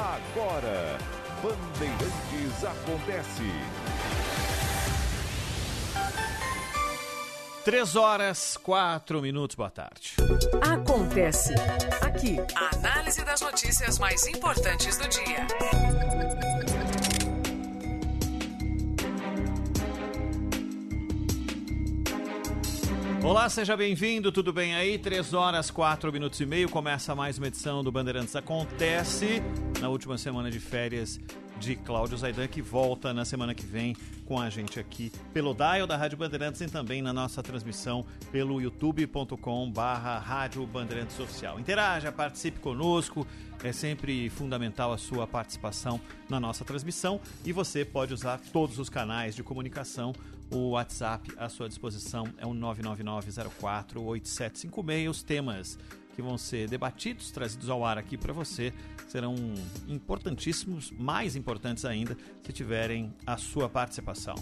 Agora, Bandeirantes acontece. Três horas, quatro minutos, boa tarde. Acontece aqui. A análise das notícias mais importantes do dia. Olá, seja bem-vindo, tudo bem aí? Três horas, quatro minutos e meio, começa mais uma edição do Bandeirantes Acontece, na última semana de férias de Cláudio Zaidan, que volta na semana que vem com a gente aqui pelo dial da Rádio Bandeirantes e também na nossa transmissão pelo youtube.com barra Rádio Bandeirantes Oficial. Interaja, participe conosco, é sempre fundamental a sua participação na nossa transmissão e você pode usar todos os canais de comunicação. O WhatsApp à sua disposição é o 999048756. Os temas que vão ser debatidos, trazidos ao ar aqui para você, serão importantíssimos, mais importantes ainda, se tiverem a sua participação.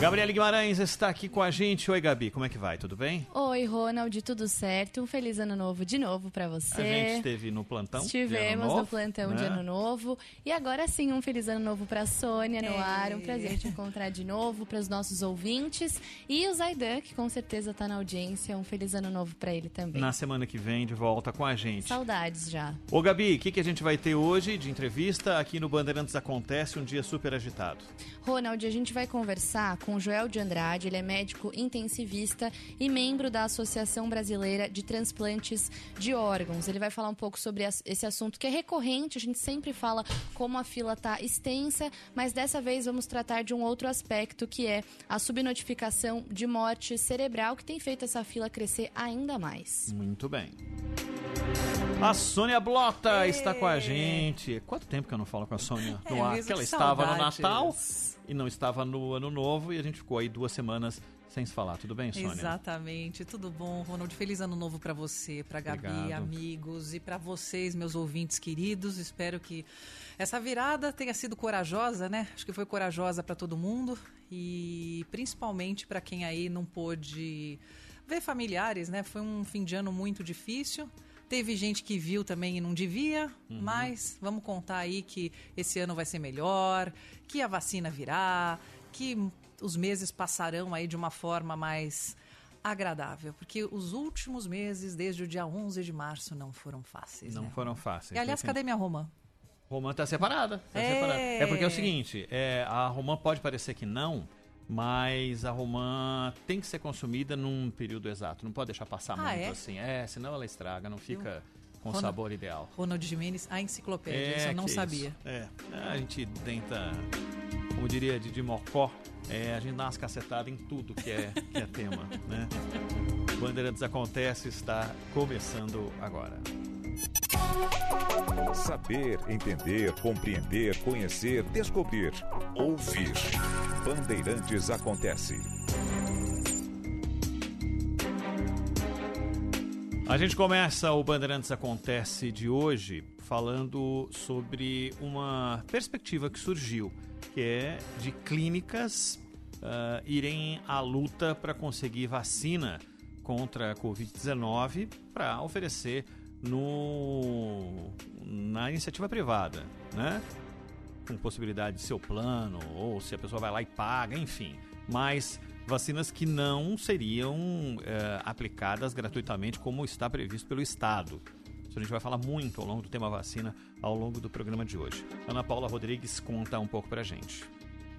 Gabriela Guimarães está aqui com a gente. Oi, Gabi, como é que vai? Tudo bem? Oi, Ronald, tudo certo? Um feliz ano novo de novo para você. A gente esteve no plantão. Estivemos novo, no plantão né? de ano novo. E agora sim, um feliz ano novo para Sônia no ar. Um prazer te encontrar de novo para os nossos ouvintes. E o Zaidan, que com certeza está na audiência. Um feliz ano novo para ele também. Na semana que vem, de volta com a gente. Saudades já. Ô, Gabi, o que, que a gente vai ter hoje de entrevista aqui no Bandeirantes Acontece, um dia super agitado? Ronald, a gente vai conversar com o Joel de Andrade, ele é médico intensivista e membro da Associação Brasileira de Transplantes de Órgãos. Ele vai falar um pouco sobre esse assunto que é recorrente, a gente sempre fala como a fila está extensa, mas dessa vez vamos tratar de um outro aspecto que é a subnotificação de morte cerebral que tem feito essa fila crescer ainda mais. Muito bem. A Sônia Blota está com a gente. Quanto tempo que eu não falo com a Sônia no É ar? mesmo, Que ela que estava no. Natal e não estava no Ano Novo e a gente ficou aí duas semanas sem se falar. Tudo bem, Sônia? Exatamente. Tudo bom, Ronald? Feliz ano novo pra você, pra Gabi, Obrigado. amigos e pra vocês, meus ouvintes queridos. Espero que essa virada tenha sido corajosa, né? Acho que foi corajosa pra todo mundo e principalmente pra quem aí não pôde ver familiares, né? Foi um fim de ano muito difícil. Teve gente que viu também e não devia, mas vamos contar aí que esse ano vai ser melhor, que a vacina virá, que os meses passarão aí de uma forma mais agradável, porque os últimos meses, desde o dia 11 de março, não foram fáceis. Não né? foram fáceis. E aliás, cadê minha Romã? Romã tá separada. Tá É. separada. É porque é o seguinte, é, a Romã pode parecer que não, mas a Romã tem que ser consumida num período exato. Não pode deixar passar Ah, muito é? assim. É, senão ela estraga, não fica com o Ronald- sabor ideal. Ronald Jimenez, a enciclopédia, isso eu não sabia. isso. É, a gente tenta, como diria Didi Mocó, é, a gente dá umas cacetadas em tudo que é, que é tema, né? Bandeirantes Acontece está começando agora. Saber, entender, compreender, conhecer, descobrir. Ouvir. Bandeirantes acontece. A gente começa o Bandeirantes Acontece de hoje falando sobre uma perspectiva que surgiu, que é de clínicas ah, irem à luta para conseguir vacina contra a Covid-19 para oferecer no, na iniciativa privada, né? Com possibilidade de seu plano, ou se a pessoa vai lá e paga, enfim. Mas vacinas que não seriam eh, aplicadas gratuitamente como está previsto pelo Estado. Isso a gente vai falar muito ao longo do tema vacina ao longo do programa de hoje. Ana Paula Rodrigues conta um pouco pra gente.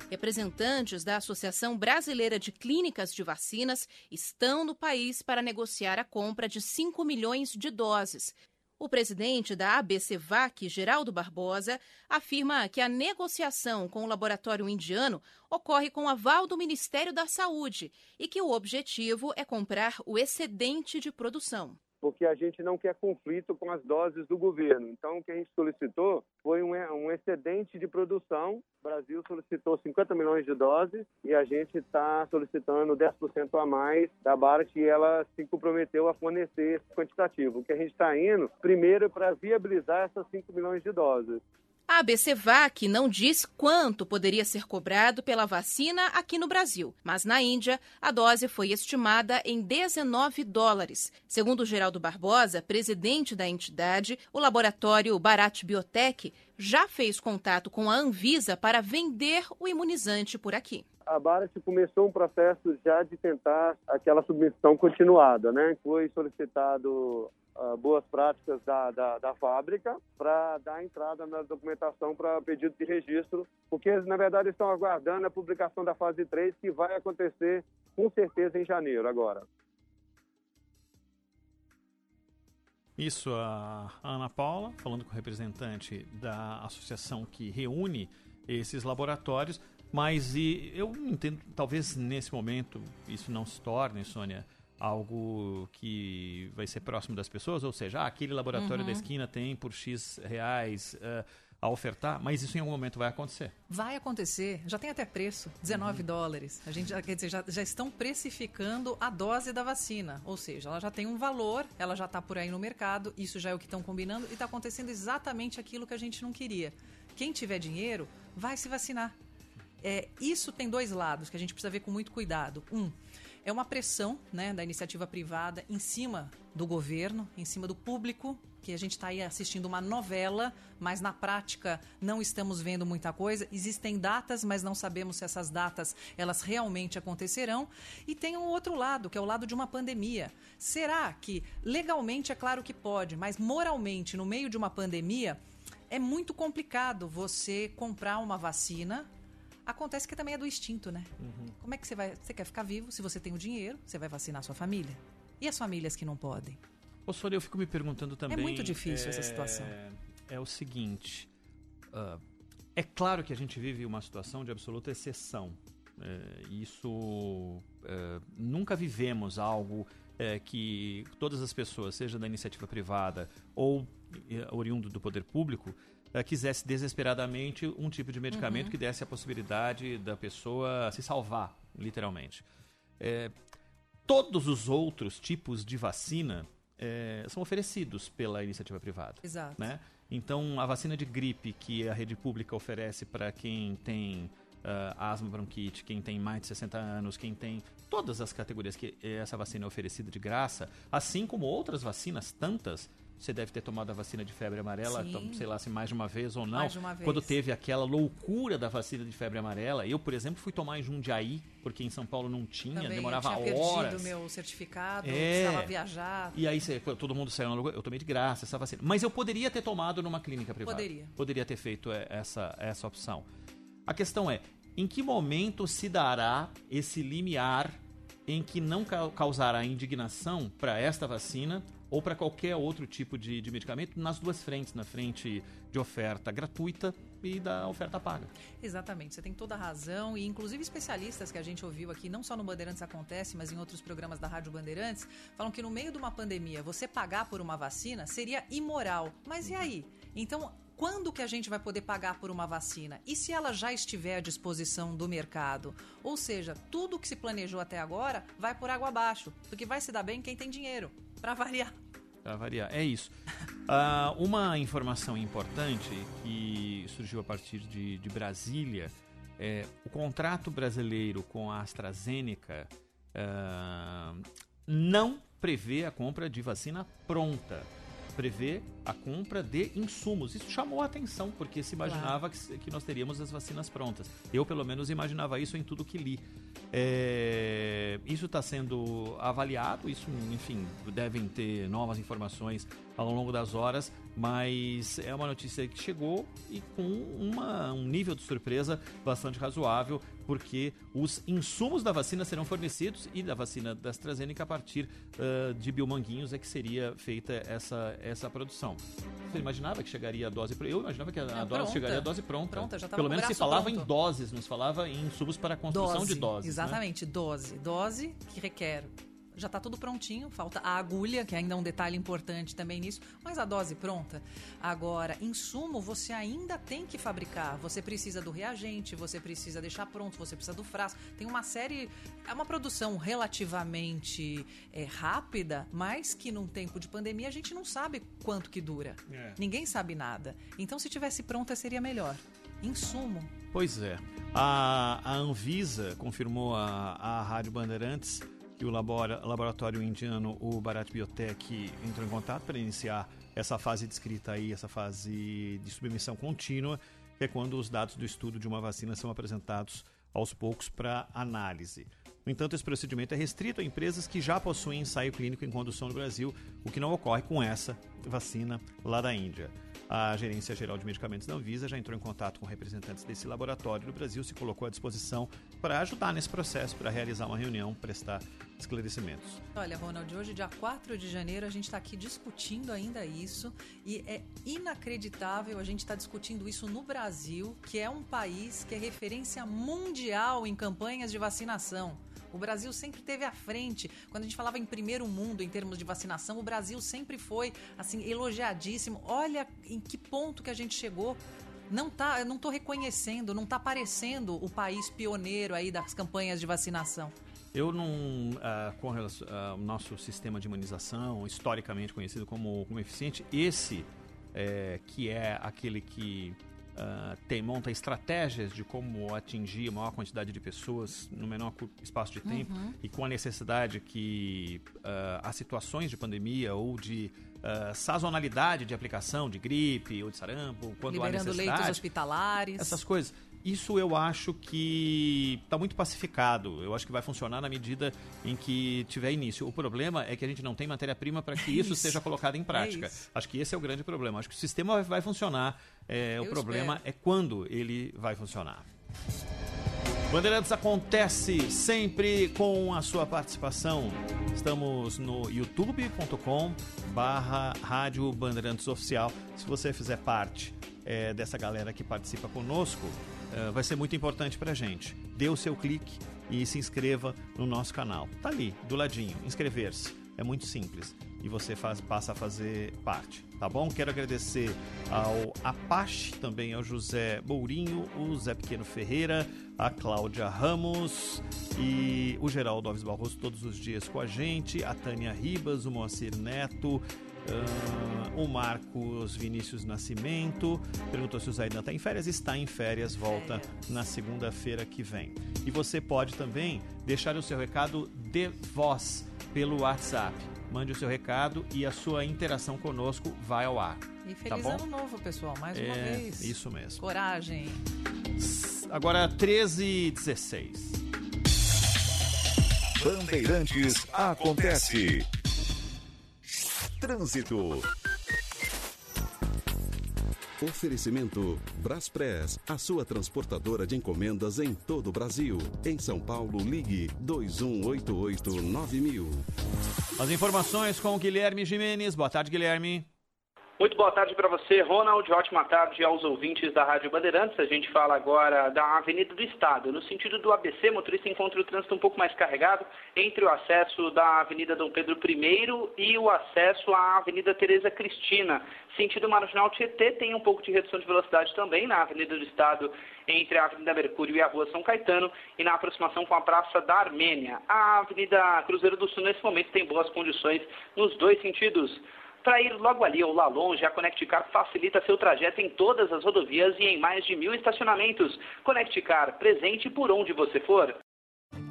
Representantes da Associação Brasileira de Clínicas de Vacinas estão no país para negociar a compra de 5 milhões de doses. O presidente da ABCVAC, Geraldo Barbosa, afirma que a negociação com o laboratório indiano ocorre com aval do Ministério da Saúde e que o objetivo é comprar o excedente de produção porque a gente não quer conflito com as doses do governo. Então, o que a gente solicitou foi um, um excedente de produção. O Brasil solicitou 50 milhões de doses e a gente está solicitando 10% a mais da Barat e ela se comprometeu a fornecer esse quantitativo. O que a gente está indo, primeiro, é para viabilizar essas 5 milhões de doses. A ABCVAC não diz quanto poderia ser cobrado pela vacina aqui no Brasil, mas na Índia a dose foi estimada em 19 dólares. Segundo Geraldo Barbosa, presidente da entidade, o laboratório Bharat Biotech já fez contato com a Anvisa para vender o imunizante por aqui a Barat começou um processo já de tentar aquela submissão continuada, né? Foi solicitado uh, boas práticas da, da, da fábrica para dar entrada na documentação para pedido de registro, porque na verdade estão aguardando a publicação da fase 3, que vai acontecer com certeza em janeiro agora. Isso, a Ana Paula, falando com o representante da associação que reúne esses laboratórios, mas e, eu entendo, talvez nesse momento isso não se torne, Sônia, algo que vai ser próximo das pessoas, ou seja, ah, aquele laboratório uhum. da esquina tem por X reais uh, a ofertar, mas isso em algum momento vai acontecer. Vai acontecer, já tem até preço, 19 uhum. dólares. A gente já, quer dizer, já, já estão precificando a dose da vacina, ou seja, ela já tem um valor, ela já está por aí no mercado, isso já é o que estão combinando e está acontecendo exatamente aquilo que a gente não queria. Quem tiver dinheiro vai se vacinar. É, isso tem dois lados que a gente precisa ver com muito cuidado. Um, é uma pressão né, da iniciativa privada em cima do governo, em cima do público, que a gente está aí assistindo uma novela, mas na prática não estamos vendo muita coisa. Existem datas, mas não sabemos se essas datas elas realmente acontecerão. E tem um outro lado, que é o lado de uma pandemia. Será que legalmente é claro que pode, mas moralmente, no meio de uma pandemia, é muito complicado você comprar uma vacina Acontece que também é do instinto, né? Uhum. Como é que você vai. Você quer ficar vivo? Se você tem o dinheiro, você vai vacinar sua família. E as famílias que não podem? Ô, Sônia, eu fico me perguntando também. É muito difícil é, essa situação. É o seguinte. Uh, é claro que a gente vive uma situação de absoluta exceção. É, isso. É, nunca vivemos algo é, que todas as pessoas, seja da iniciativa privada ou é, oriundo do poder público, uh, quisesse desesperadamente um tipo de medicamento uhum. que desse a possibilidade da pessoa se salvar, literalmente. É, todos os outros tipos de vacina é, são oferecidos pela iniciativa privada. Exato. Né? Então, a vacina de gripe que a rede pública oferece para quem tem uh, asma, bronquite, quem tem mais de 60 anos, quem tem todas as categorias que essa vacina é oferecida de graça, assim como outras vacinas, tantas, você deve ter tomado a vacina de febre amarela, sei lá se mais de uma vez ou não. Mais de uma vez. Quando teve aquela loucura da vacina de febre amarela, eu, por exemplo, fui tomar em Jundiaí, porque em São Paulo não tinha, Também, demorava eu tinha horas. perdido meu certificado, é. precisava viajar. E aí todo mundo saiu na loucura, eu tomei de graça essa vacina. Mas eu poderia ter tomado numa clínica privada. Poderia. Poderia ter feito é, essa, essa opção. A questão é, em que momento se dará esse limiar em que não causará indignação para esta vacina ou para qualquer outro tipo de, de medicamento nas duas frentes, na frente de oferta gratuita e da oferta paga. Exatamente, você tem toda a razão e inclusive especialistas que a gente ouviu aqui, não só no Bandeirantes acontece, mas em outros programas da Rádio Bandeirantes, falam que no meio de uma pandemia, você pagar por uma vacina seria imoral. Mas e aí? Então, quando que a gente vai poder pagar por uma vacina? E se ela já estiver à disposição do mercado? Ou seja, tudo que se planejou até agora vai por água abaixo, porque vai se dar bem quem tem dinheiro, para variar. Para variar, é isso. Uh, uma informação importante que surgiu a partir de, de Brasília é o contrato brasileiro com a AstraZeneca uh, não prevê a compra de vacina pronta prevê a compra de insumos. Isso chamou a atenção, porque se imaginava que, se- que nós teríamos as vacinas prontas. Eu, pelo menos, imaginava isso em tudo que li. É, isso está sendo avaliado, isso, enfim, devem ter novas informações ao longo das horas, mas é uma notícia que chegou e com uma- um nível de surpresa bastante razoável, porque os insumos da vacina serão fornecidos e da vacina da AstraZeneca a partir ah, de Biomanguinhos é que seria feita essa, essa produção. Você imaginava que chegaria a dose? Eu imaginava que a, Não, dose pronta. chegaria a dose pronta. Pronta, já tava Pelo menos se falava em pronto. doses, não se falava em insumos para a construção de doses. né? Exatamente, dose. Dose que requer. Já está tudo prontinho, falta a agulha, que ainda é um detalhe importante também nisso, mas a dose pronta. Agora, insumo você ainda tem que fabricar. Você precisa do reagente, você precisa deixar pronto, você precisa do frasco. Tem uma série. É uma produção relativamente é, rápida, mas que num tempo de pandemia a gente não sabe quanto que dura. É. Ninguém sabe nada. Então, se tivesse pronta, seria melhor. Insumo. Pois é. A, a Anvisa confirmou à à Rádio Bandeirantes que o labora- laboratório indiano, o Bharat Biotech, entrou em contato para iniciar essa fase descrita aí, essa fase de submissão contínua, que é quando os dados do estudo de uma vacina são apresentados aos poucos para análise. No entanto, esse procedimento é restrito a empresas que já possuem ensaio clínico em condução no Brasil, o que não ocorre com essa vacina lá da Índia. A Gerência Geral de Medicamentos da Anvisa já entrou em contato com representantes desse laboratório no Brasil, se colocou à disposição para ajudar nesse processo, para realizar uma reunião, prestar esclarecimentos. Olha, Ronald, hoje, dia 4 de janeiro, a gente está aqui discutindo ainda isso e é inacreditável a gente estar discutindo isso no Brasil, que é um país que é referência mundial em campanhas de vacinação. O Brasil sempre teve à frente. Quando a gente falava em primeiro mundo em termos de vacinação, o Brasil sempre foi assim elogiadíssimo. Olha em que ponto que a gente chegou. Não tá, eu não estou reconhecendo, não está aparecendo o país pioneiro aí das campanhas de vacinação. Eu não, ah, com relação ao nosso sistema de imunização, historicamente conhecido como, como eficiente, esse é, que é aquele que ah, tem, monta estratégias de como atingir a maior quantidade de pessoas no menor espaço de tempo Uhum. e com a necessidade que ah, há situações de pandemia ou de ah, sazonalidade de aplicação de gripe ou de sarampo, quando há Liberando necessidade. leitos hospitalares. Essas coisas. Isso eu acho que está muito pacificado. Eu acho que vai funcionar na medida em que tiver início. O problema é que a gente não tem matéria-prima para que isso, Isso. seja colocado em prática. É acho que esse é o grande problema. Acho que o sistema vai, funcionar. É, o problema espero. é quando ele vai funcionar. Bandeirantes acontece sempre com a sua participação. Estamos no youtube.com barra Rádio Bandeirantes Oficial. Se você fizer parte eh, dessa galera que participa conosco, eh, vai ser muito importante pra gente. Dê o seu clique e se inscreva no nosso canal. Tá ali, do ladinho, inscrever-se. É muito simples e você faz, passa a fazer parte, tá bom? Quero agradecer ao Apache, também ao José Mourinho, o Zé Pequeno Ferreira, a Cláudia Ramos e o Geraldo Alves Barroso todos os dias com a gente, a Tânia Ribas, o Moacir Neto, ah, o Marcos Vinícius Nascimento, perguntou se o Zaidan está em férias, está em férias, volta na segunda-feira que vem. E você pode também deixar o seu recado de voz pelo WhatsApp. Mande o seu recado e a sua interação conosco vai ao ar. E tá feliz bom? ano novo, pessoal, mais uma É, vez. isso mesmo. Coragem. Agora 13 e 16. Bandeirantes acontece. Trânsito. Oferecimento Braspress, a sua transportadora de encomendas em todo o Brasil. Em São Paulo, ligue 2188-9000. As informações com Guilherme Jimenez. Boa tarde, Guilherme. Muito boa tarde para você, Ronald. Ótima tarde aos ouvintes da Rádio Bandeirantes. A gente fala agora da Avenida do Estado. No sentido do ABC, motorista encontra o trânsito um pouco mais carregado entre o acesso da Avenida Dom Pedro I e o acesso à Avenida Tereza Cristina. Sentido Marginal Tietê tem um pouco de redução de velocidade também na Avenida do Estado entre a Avenida Mercúrio e a Rua São Caetano e na aproximação com a Praça da Armênia. A Avenida Cruzeiro do Sul, nesse momento, tem boas condições nos dois sentidos. Para ir logo ali ou lá longe, a Conecticar facilita seu trajeto em todas as rodovias e em mais de mil estacionamentos. Conecticar, presente por onde você for.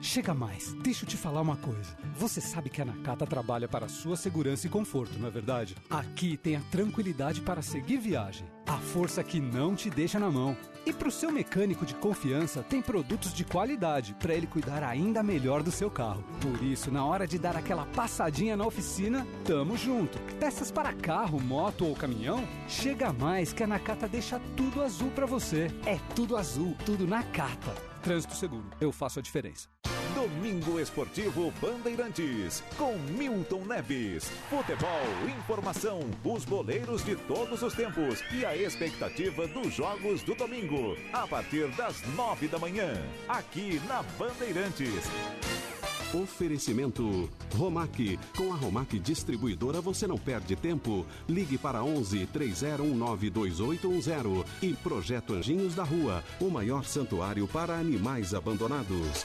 Chega mais, deixa eu te falar uma coisa. Você sabe que a Nakata trabalha para sua segurança e conforto, não é verdade? Aqui tem a tranquilidade para seguir viagem, a força que não te deixa na mão. E para o seu mecânico de confiança, tem produtos de qualidade para ele cuidar ainda melhor do seu carro. Por isso, na hora de dar aquela passadinha na oficina, tamo junto. Peças para carro, moto ou caminhão? Chega mais que a Nakata deixa tudo azul para você. É tudo azul, tudo Nakata. Trânsito seguro, eu faço a diferença. Domingo Esportivo Bandeirantes, com Milton Neves. Futebol, informação, os boleiros de todos os tempos e a expectativa dos jogos do domingo, a partir das nove da manhã, aqui na Bandeirantes. Oferecimento Romac. Com a Romac Distribuidora você não perde tempo. Ligue para 11 3019 2810 e Projeto Anjinhos da Rua, o maior santuário para animais abandonados.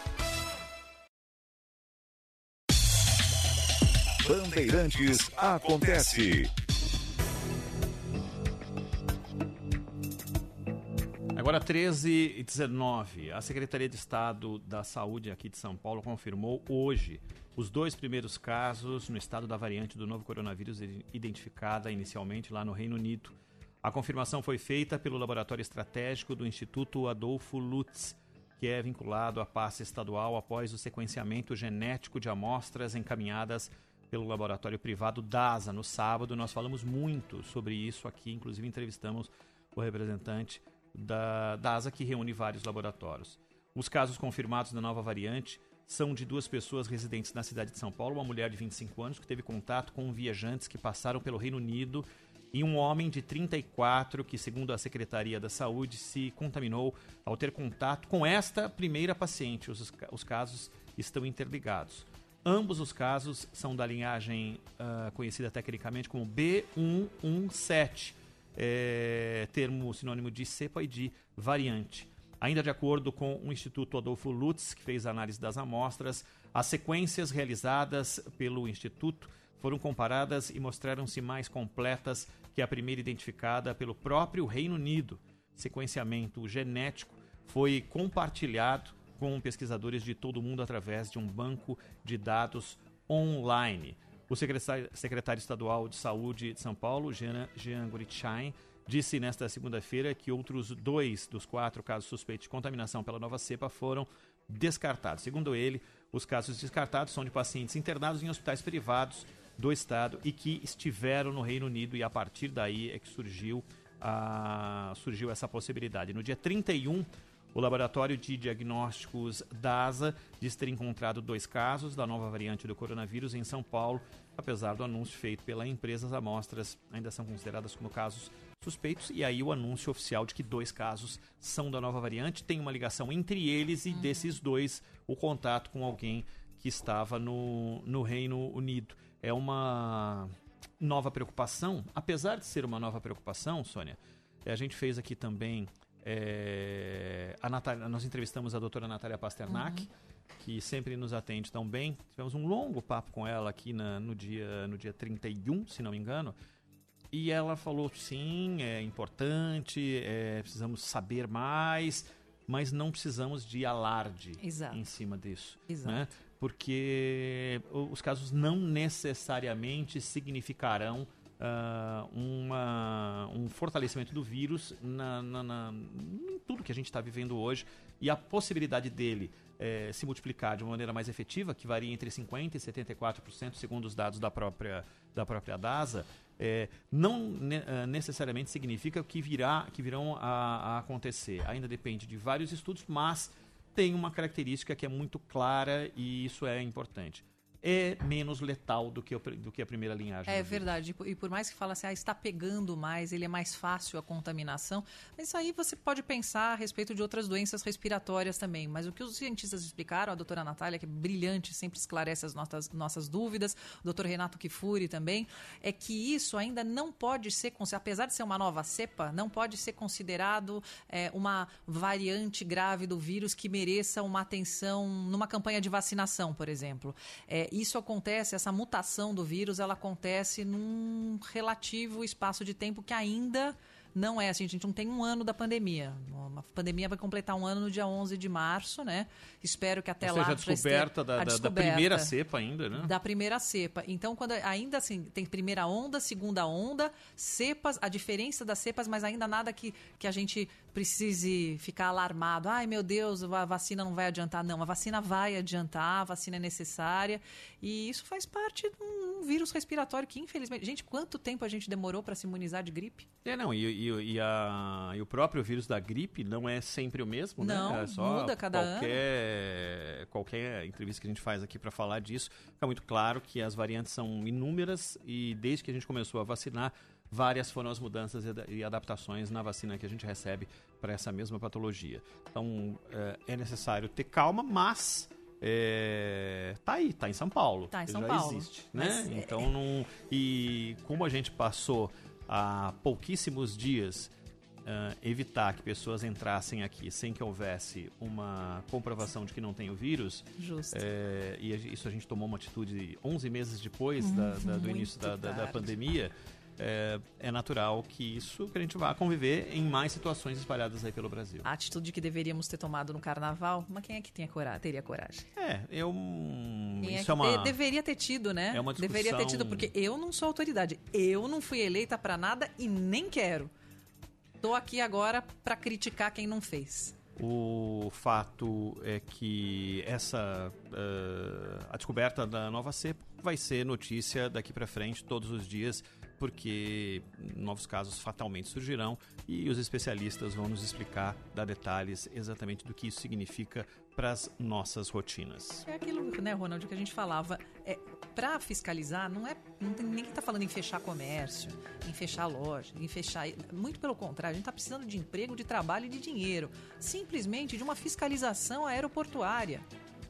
Bandeirantes acontece. Agora 13 e 19, a Secretaria de Estado da Saúde aqui de São Paulo confirmou hoje os dois primeiros casos no estado da variante do novo coronavírus identificada inicialmente lá no Reino Unido. A confirmação foi feita pelo Laboratório Estratégico do Instituto Adolfo Lutz, que é vinculado à pasta estadual após o sequenciamento genético de amostras encaminhadas pelo laboratório privado DASA. No sábado, nós falamos muito sobre isso aqui, inclusive entrevistamos o representante da DASA, que reúne vários laboratórios. Os casos confirmados da nova variante são de duas pessoas residentes na cidade de São Paulo, uma mulher de 25 anos que teve contato com viajantes que passaram pelo Reino Unido e um homem de 34 que, segundo a Secretaria da Saúde, se contaminou ao ter contato com esta primeira paciente. Os, os casos estão interligados. Ambos os casos são da linhagem uh, conhecida tecnicamente como B117, é, termo sinônimo de cepa e de variante. Ainda de acordo com o Instituto Adolfo Lutz, que fez a análise das amostras, as sequências realizadas pelo Instituto foram comparadas e mostraram-se mais completas que a primeira identificada pelo próprio Reino Unido. Sequenciamento genético foi compartilhado com pesquisadores de todo o mundo através de um banco de dados online. O secretário, secretário estadual de Saúde de São Paulo, Jean, Jean Gurichain, disse nesta segunda-feira que outros dois dos quatro casos suspeitos de contaminação pela nova cepa foram descartados. Segundo ele, os casos descartados são de pacientes internados em hospitais privados do estado e que estiveram no Reino Unido e a partir daí é que surgiu, a, surgiu essa possibilidade. No dia 31 o Laboratório de Diagnósticos DASA diz ter encontrado dois casos da nova variante do coronavírus em São Paulo. Apesar do anúncio feito pela empresa, as amostras ainda são consideradas como casos suspeitos. E aí o anúncio oficial de que dois casos são da nova variante tem uma ligação entre eles e uhum. desses dois o contato com alguém que estava no, no Reino Unido. É uma nova preocupação, apesar de ser uma nova preocupação, Sônia, eh, a gente fez aqui também é, a Natália, nós entrevistamos a doutora Natália Pasternak, uhum. que sempre nos atende tão bem. Tivemos um longo papo com ela aqui na, no, dia, no dia 31, se não me engano. E ela falou: sim, é importante, é, precisamos saber mais, mas não precisamos de alarde Exato. em cima disso. Né? Porque os casos não necessariamente significarão uh, uma, um fortalecimento do vírus na, na, na, em tudo que a gente está vivendo hoje e a possibilidade dele é, se multiplicar de uma maneira mais efetiva, que varia entre 50% e 74%, segundo os dados da própria, da própria DASA, é, não ne ah, necessariamente significa que, virá, que virão a, a acontecer. Ainda depende de vários estudos, mas tem uma característica que é muito clara e isso é importante é menos letal do que, do que a primeira linhagem. É verdade. E por mais que fala assim, ah, está pegando mais, ele é mais fácil a contaminação, mas aí você pode pensar a respeito de outras doenças respiratórias também. Mas o que os cientistas explicaram, a doutora Natália, que é brilhante, sempre esclarece as nossas, nossas dúvidas, o doutor Renato Kifuri também, é que isso ainda não pode ser, apesar de ser uma nova cepa, não pode ser considerado é, uma variante grave do vírus que mereça uma atenção numa campanha de vacinação, por exemplo. É, isso acontece, essa mutação do vírus, ela acontece num relativo espaço de tempo que ainda não é assim, a gente não tem um ano da pandemia. A pandemia vai completar um ano no dia 11 de março, né? Espero que até Ou lá seja, a descoberta da, a da- da descoberta primeira cepa ainda, né? da primeira cepa. Então, quando ainda assim tem primeira onda, segunda onda, cepas, a diferença das cepas, mas ainda nada que, que a gente precise ficar alarmado. Ai, meu Deus, a vacina não vai adiantar. Não, a vacina vai adiantar, a vacina é necessária. E isso faz parte de um vírus respiratório que, infelizmente. Gente, quanto tempo a gente demorou para se imunizar de gripe? É, não, e, e- e a- e o próprio vírus da gripe não é sempre o mesmo, Não, né? É só muda cada qualquer, Qualquer entrevista que a gente faz aqui para falar disso, fica muito claro que as variantes são inúmeras e desde que a gente começou a vacinar, várias foram as mudanças e ada- adaptações na vacina que a gente recebe para essa mesma patologia. Então, é, é necessário ter calma, mas... É, tá aí, tá em São Paulo. Tá em São já Paulo. existe, né? Mas é- Então não. E como a gente passou há pouquíssimos dias ah, evitar que pessoas entrassem aqui sem que houvesse uma comprovação de que não tem o vírus. Justo. é, e isso a gente tomou uma atitude 11 meses depois da- da- do início da, da- tarde. É, é natural que isso que a gente vá conviver em mais situações espalhadas aí pelo Brasil. A atitude que deveríamos ter tomado no carnaval, mas quem é que tinha coragem, teria coragem? É, eu. Quem é Isso que é uma. de- deveria ter tido, né? É uma Deveria ter tido, discussão- porque eu não sou autoridade. Eu não fui eleita pra nada e nem quero. Tô aqui agora pra criticar quem não fez. O fato é que essa eh, a descoberta da nova cepa vai ser notícia daqui para frente todos os dias, porque novos casos fatalmente surgirão e os especialistas vão nos explicar, dar detalhes exatamente do que isso significa para as nossas rotinas. É aquilo, né, Ronald, que a gente falava. É, para fiscalizar, não é. Não tem ninguém tá falando em fechar comércio, em fechar loja, em fechar. Muito pelo contrário, a gente está precisando de emprego, de trabalho e de dinheiro. Simplesmente de uma fiscalização aeroportuária.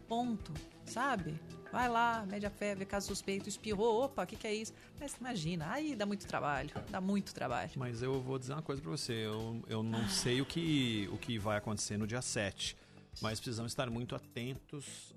Ponto. Sabe? Vai lá, mede a fé, vê caso suspeito, espirrou, opa, o que, que é isso? Mas imagina, aí dá muito trabalho, dá muito trabalho. Mas eu vou dizer uma coisa para você, eu, eu não sei o que, o que vai acontecer no dia 7, mas precisamos estar muito atentos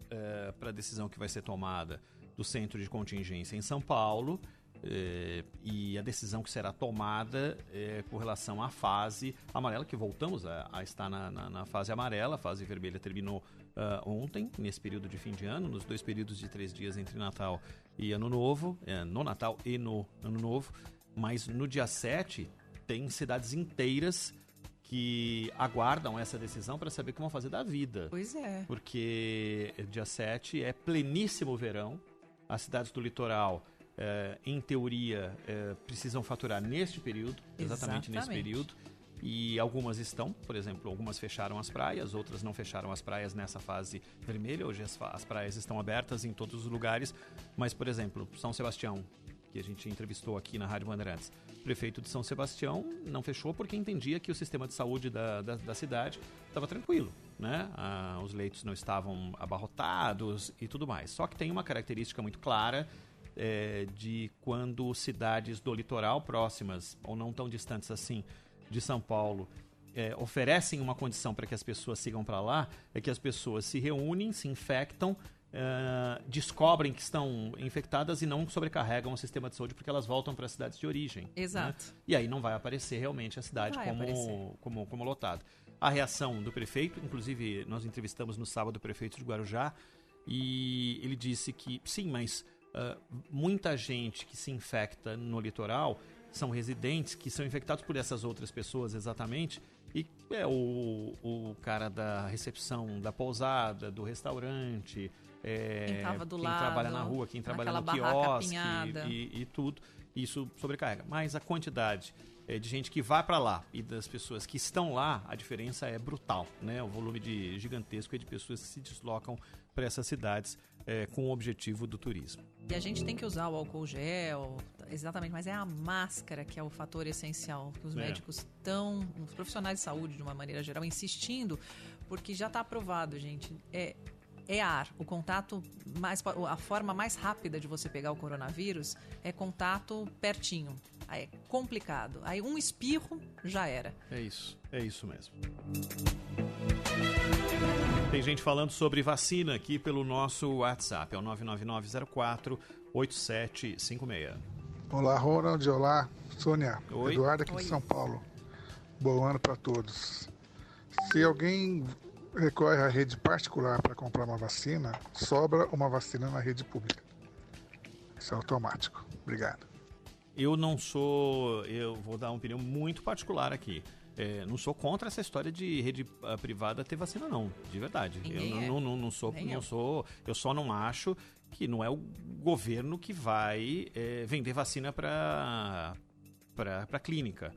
para a decisão que vai ser tomada do centro de contingência em São Paulo eh, e a decisão que será tomada eh, com relação à fase amarela, que voltamos a, a estar na, na- na fase amarela, a fase vermelha terminou ah, ontem, nesse período de fim de ano, nos dois períodos de três dias entre Natal e Ano Novo, eh, no Natal e no Ano Novo, mas no dia 7 tem cidades inteiras que aguardam essa decisão para saber o que vão fazer da vida. Pois é. Porque dia 7 é pleníssimo verão, as cidades do litoral, eh, em teoria, eh, precisam faturar neste período, exatamente, nesse Exatamente. período. E algumas estão, por exemplo, algumas fecharam as praias, outras não fecharam as praias nessa fase vermelha. Hoje as, as praias estão abertas em todos os lugares. Mas, por exemplo, São Sebastião, que a gente entrevistou aqui na Rádio Bandeirantes, prefeito de São Sebastião não fechou porque entendia que o sistema de saúde da, da, da cidade estava tranquilo. Né? Ah, os leitos não estavam abarrotados e tudo mais. Só que tem uma característica muito clara é, de quando cidades do litoral próximas ou não tão distantes assim de São Paulo é, oferecem uma condição para que as pessoas sigam para lá, é que as pessoas se reúnem, se infectam, é, descobrem que estão infectadas e não sobrecarregam o sistema de saúde porque elas voltam para as cidades de origem. né? Exato. E aí não vai aparecer realmente a cidade como, como, como lotado. A reação do prefeito, inclusive nós entrevistamos no sábado o prefeito de Guarujá, e ele disse que sim, mas ah, muita gente que se infecta no litoral são residentes que são infectados por essas outras pessoas exatamente. E é o, o cara da recepção da pousada, do restaurante, é, Quem tava do quem lado, trabalha na rua, quem trabalha no quiosque e, e tudo. Isso sobrecarrega. Mas a quantidade eh, de gente que vai para lá e das pessoas que estão lá, a diferença é brutal, né? O volume de gigantesco é de pessoas que se deslocam para essas cidades eh, com o objetivo do turismo. E a gente tem que usar o álcool gel, exatamente, mas é a máscara que é o fator essencial que os É. médicos estão, os profissionais de saúde de uma maneira geral, insistindo, porque já está aprovado, gente. É, é ar. O contato mais. A forma mais rápida de você pegar o coronavírus é contato pertinho. Aí é complicado. Aí um espirro já era. É isso, é isso mesmo. Tem gente falando sobre vacina aqui pelo nosso WhatsApp, é o 99904 8756. Olá, Ronald. Olá, Sônia. Oi. Eduardo aqui Oi. de São Paulo. Bom ano para todos. Se alguém recorre à rede particular para comprar uma vacina, sobra uma vacina na rede pública. Isso é automático. Obrigado. Eu não sou. Eu vou dar uma opinião muito particular aqui. É, não sou contra essa história de rede ah, privada ter vacina, não. De verdade. Ninguém eu não, é. não, não, não sou. Nem não eu. sou. Eu só não acho que não é o governo que vai é, vender vacina para para clínica.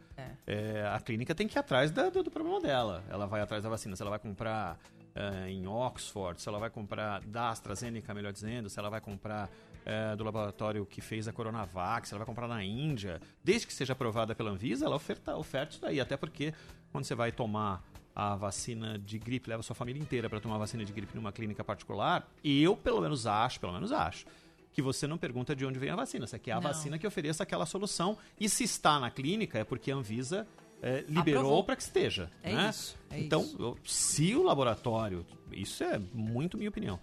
É, a clínica tem que ir atrás da- do, do problema dela. Ela vai atrás da vacina. Se ela vai comprar eh, em Oxford, se ela vai comprar da AstraZeneca, melhor dizendo, se ela vai comprar eh, do laboratório que fez a Coronavac, se ela vai comprar na Índia, desde que seja aprovada pela Anvisa, ela oferta, oferta isso daí. Até porque quando você vai tomar a vacina de gripe, leva sua família inteira para tomar a vacina de gripe numa clínica particular, eu pelo menos acho, pelo menos acho, que você não pergunta de onde vem a vacina. Você quer a Não. vacina que ofereça aquela solução. E se está na clínica, é porque a Anvisa eh, liberou para que esteja. É né? isso, é então, isso. se o laboratório, isso é muito minha opinião,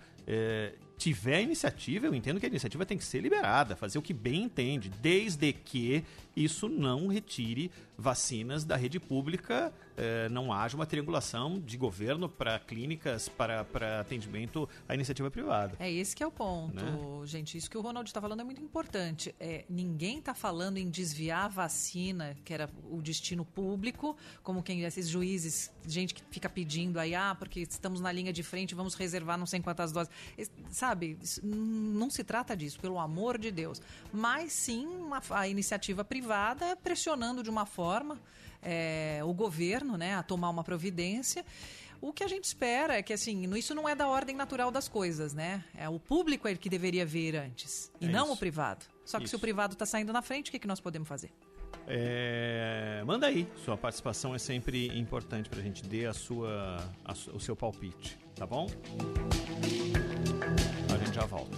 tiver iniciativa, eu entendo que a iniciativa tem que ser liberada, fazer o que bem entende, desde que isso não retire vacinas da rede pública, é, não haja uma triangulação de governo para clínicas, para, para atendimento à iniciativa privada. É esse que é o ponto, Né? gente. Isso que o Ronald está falando é muito importante. É, ninguém está falando em desviar a vacina, que era o destino público, como quem esses juízes, gente que fica pedindo aí, ah, porque estamos na linha de frente, vamos reservar não sei quantas doses. Es- Sabe, não se trata disso, pelo amor de Deus. Mas sim uma, a iniciativa privada pressionando de uma forma é, o governo né, a tomar uma providência. O que a gente espera é que, assim, isso não é da ordem natural das coisas, né? É o público é que deveria vir antes, e É não isso. o privado. Só que se Isso. o privado está saindo na frente, o que, que nós podemos fazer? É, manda aí, sua participação é sempre importante para a gente dê a sua, a o seu palpite, tá bom? A gente já volta.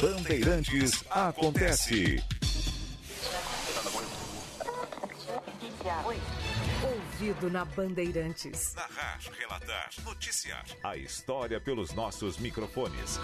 Bandeirantes acontece. Ouvido na Bandeirantes. Narrar, relatar, noticiar. A história pelos nossos microfones.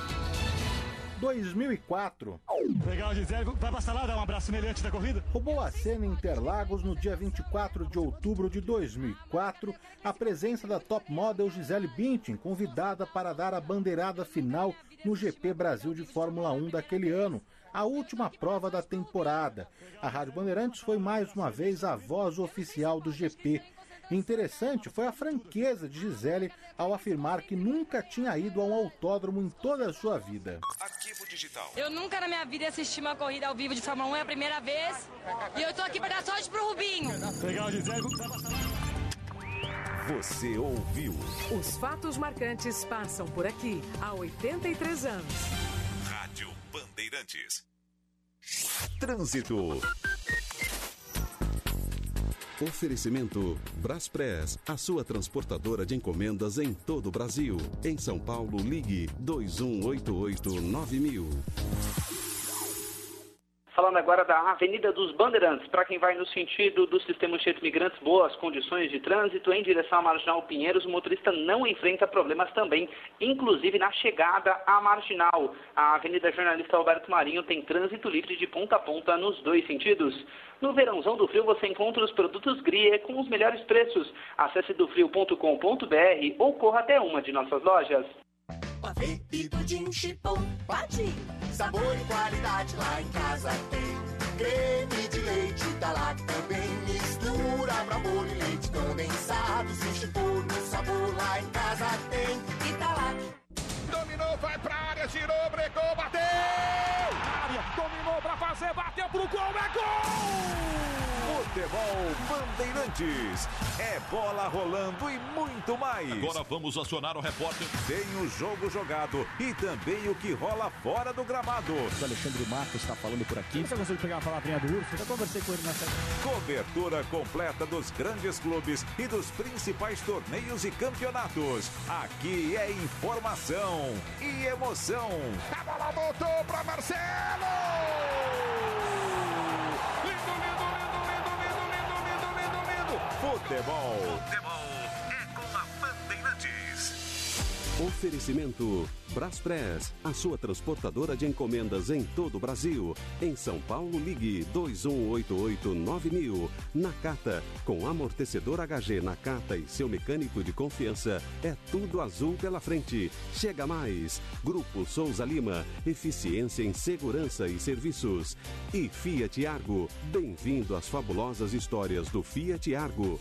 2004. Legal, Gisele. Vai passar lá dar um abraço nele antes da corrida? Roubou a cena em Interlagos no dia 24 de outubro de 2004, a presença da top model Gisele Bündchen, convidada para dar a bandeirada final no GP Brasil de Fórmula 1 daquele ano, a última prova da temporada. A Rádio Bandeirantes foi mais uma vez a voz oficial do GP. Interessante foi a franqueza de Gisele ao afirmar que nunca tinha ido a um autódromo em toda a sua vida. Arquivo digital. Eu nunca na minha vida assisti uma corrida ao vivo de Fórmula 1, é a primeira vez. E eu tô aqui pra dar sorte pro Rubinho. Legal, Gisele. Você ouviu. Os fatos marcantes passam por aqui há 83 anos. Rádio Bandeirantes. Trânsito. Oferecimento Braspress, a sua transportadora de encomendas em todo o Brasil. Em São Paulo, ligue 2188-9000. Falando agora da Avenida dos Bandeirantes, para quem vai no sentido do sistema Cheio Imigrantes, boas condições de trânsito em direção à Marginal Pinheiros, o motorista não enfrenta problemas também, inclusive na chegada à Marginal. A Avenida Jornalista Alberto Marinho tem trânsito livre de ponta a ponta nos dois sentidos. No verãozão do frio você encontra os produtos Grie com os melhores preços. Acesse dofrio.com.br ou corra até uma de nossas lojas. Pavê e pudim chipom, pati. Sabor e qualidade lá em casa tem. Creme de leite da Lac também. Mistura pra e leite condensado. Se chipom no sabor lá em casa tem. Italac. Dominou, vai pra área, girou, brecou, bateu! Área, dominou pra fazer, bateu pro gol, é gol! Futebol Bandeirantes. É bola rolando e muito mais. Agora vamos acionar o repórter. Tem o jogo jogado e também o que rola fora do gramado. O Alexandre Marcos está falando por aqui. Você consegue pegar a palavrinha do Urso? Eu já conversei com ele nessa. Cobertura completa dos grandes clubes e dos principais torneios e campeonatos. Aqui é informação e emoção. A bola voltou pra Marcelo! Futebol. Futebol Oferecimento Braspress, a sua transportadora de encomendas em todo o Brasil. Em São Paulo, ligue 2188-9000. Nakata, com amortecedor HG Nakata e seu mecânico de confiança, é tudo azul pela frente. Chega mais. Grupo Souza Lima, eficiência em segurança e serviços. E Fiat Argo, bem-vindo às fabulosas histórias do Fiat Argo.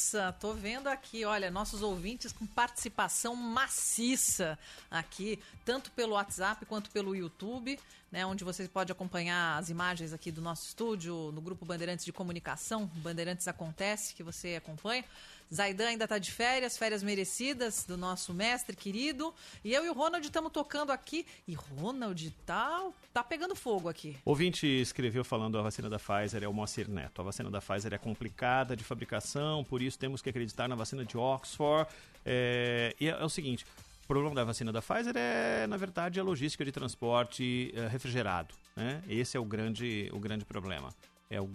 Nossa, tô vendo aqui, olha, nossos ouvintes com participação maciça aqui, tanto pelo WhatsApp quanto pelo YouTube, né, onde vocês podem acompanhar as imagens aqui do nosso estúdio, no grupo Bandeirantes de Comunicação, Bandeirantes Acontece, que você acompanha. Zaidan ainda tá de férias, férias merecidas do nosso mestre querido. E eu e o Ronald estamos tocando aqui. E Ronald tá, tá pegando fogo aqui. Ouvinte escreveu falando a vacina da Pfizer é o Moacir Neto. A vacina da Pfizer é complicada de fabricação, por isso temos que acreditar na vacina de Oxford. É, e é, é o seguinte, o problema da vacina da Pfizer é, na verdade, a logística de transporte é, refrigerado. Né? Esse é o grande, o grande problema. É o,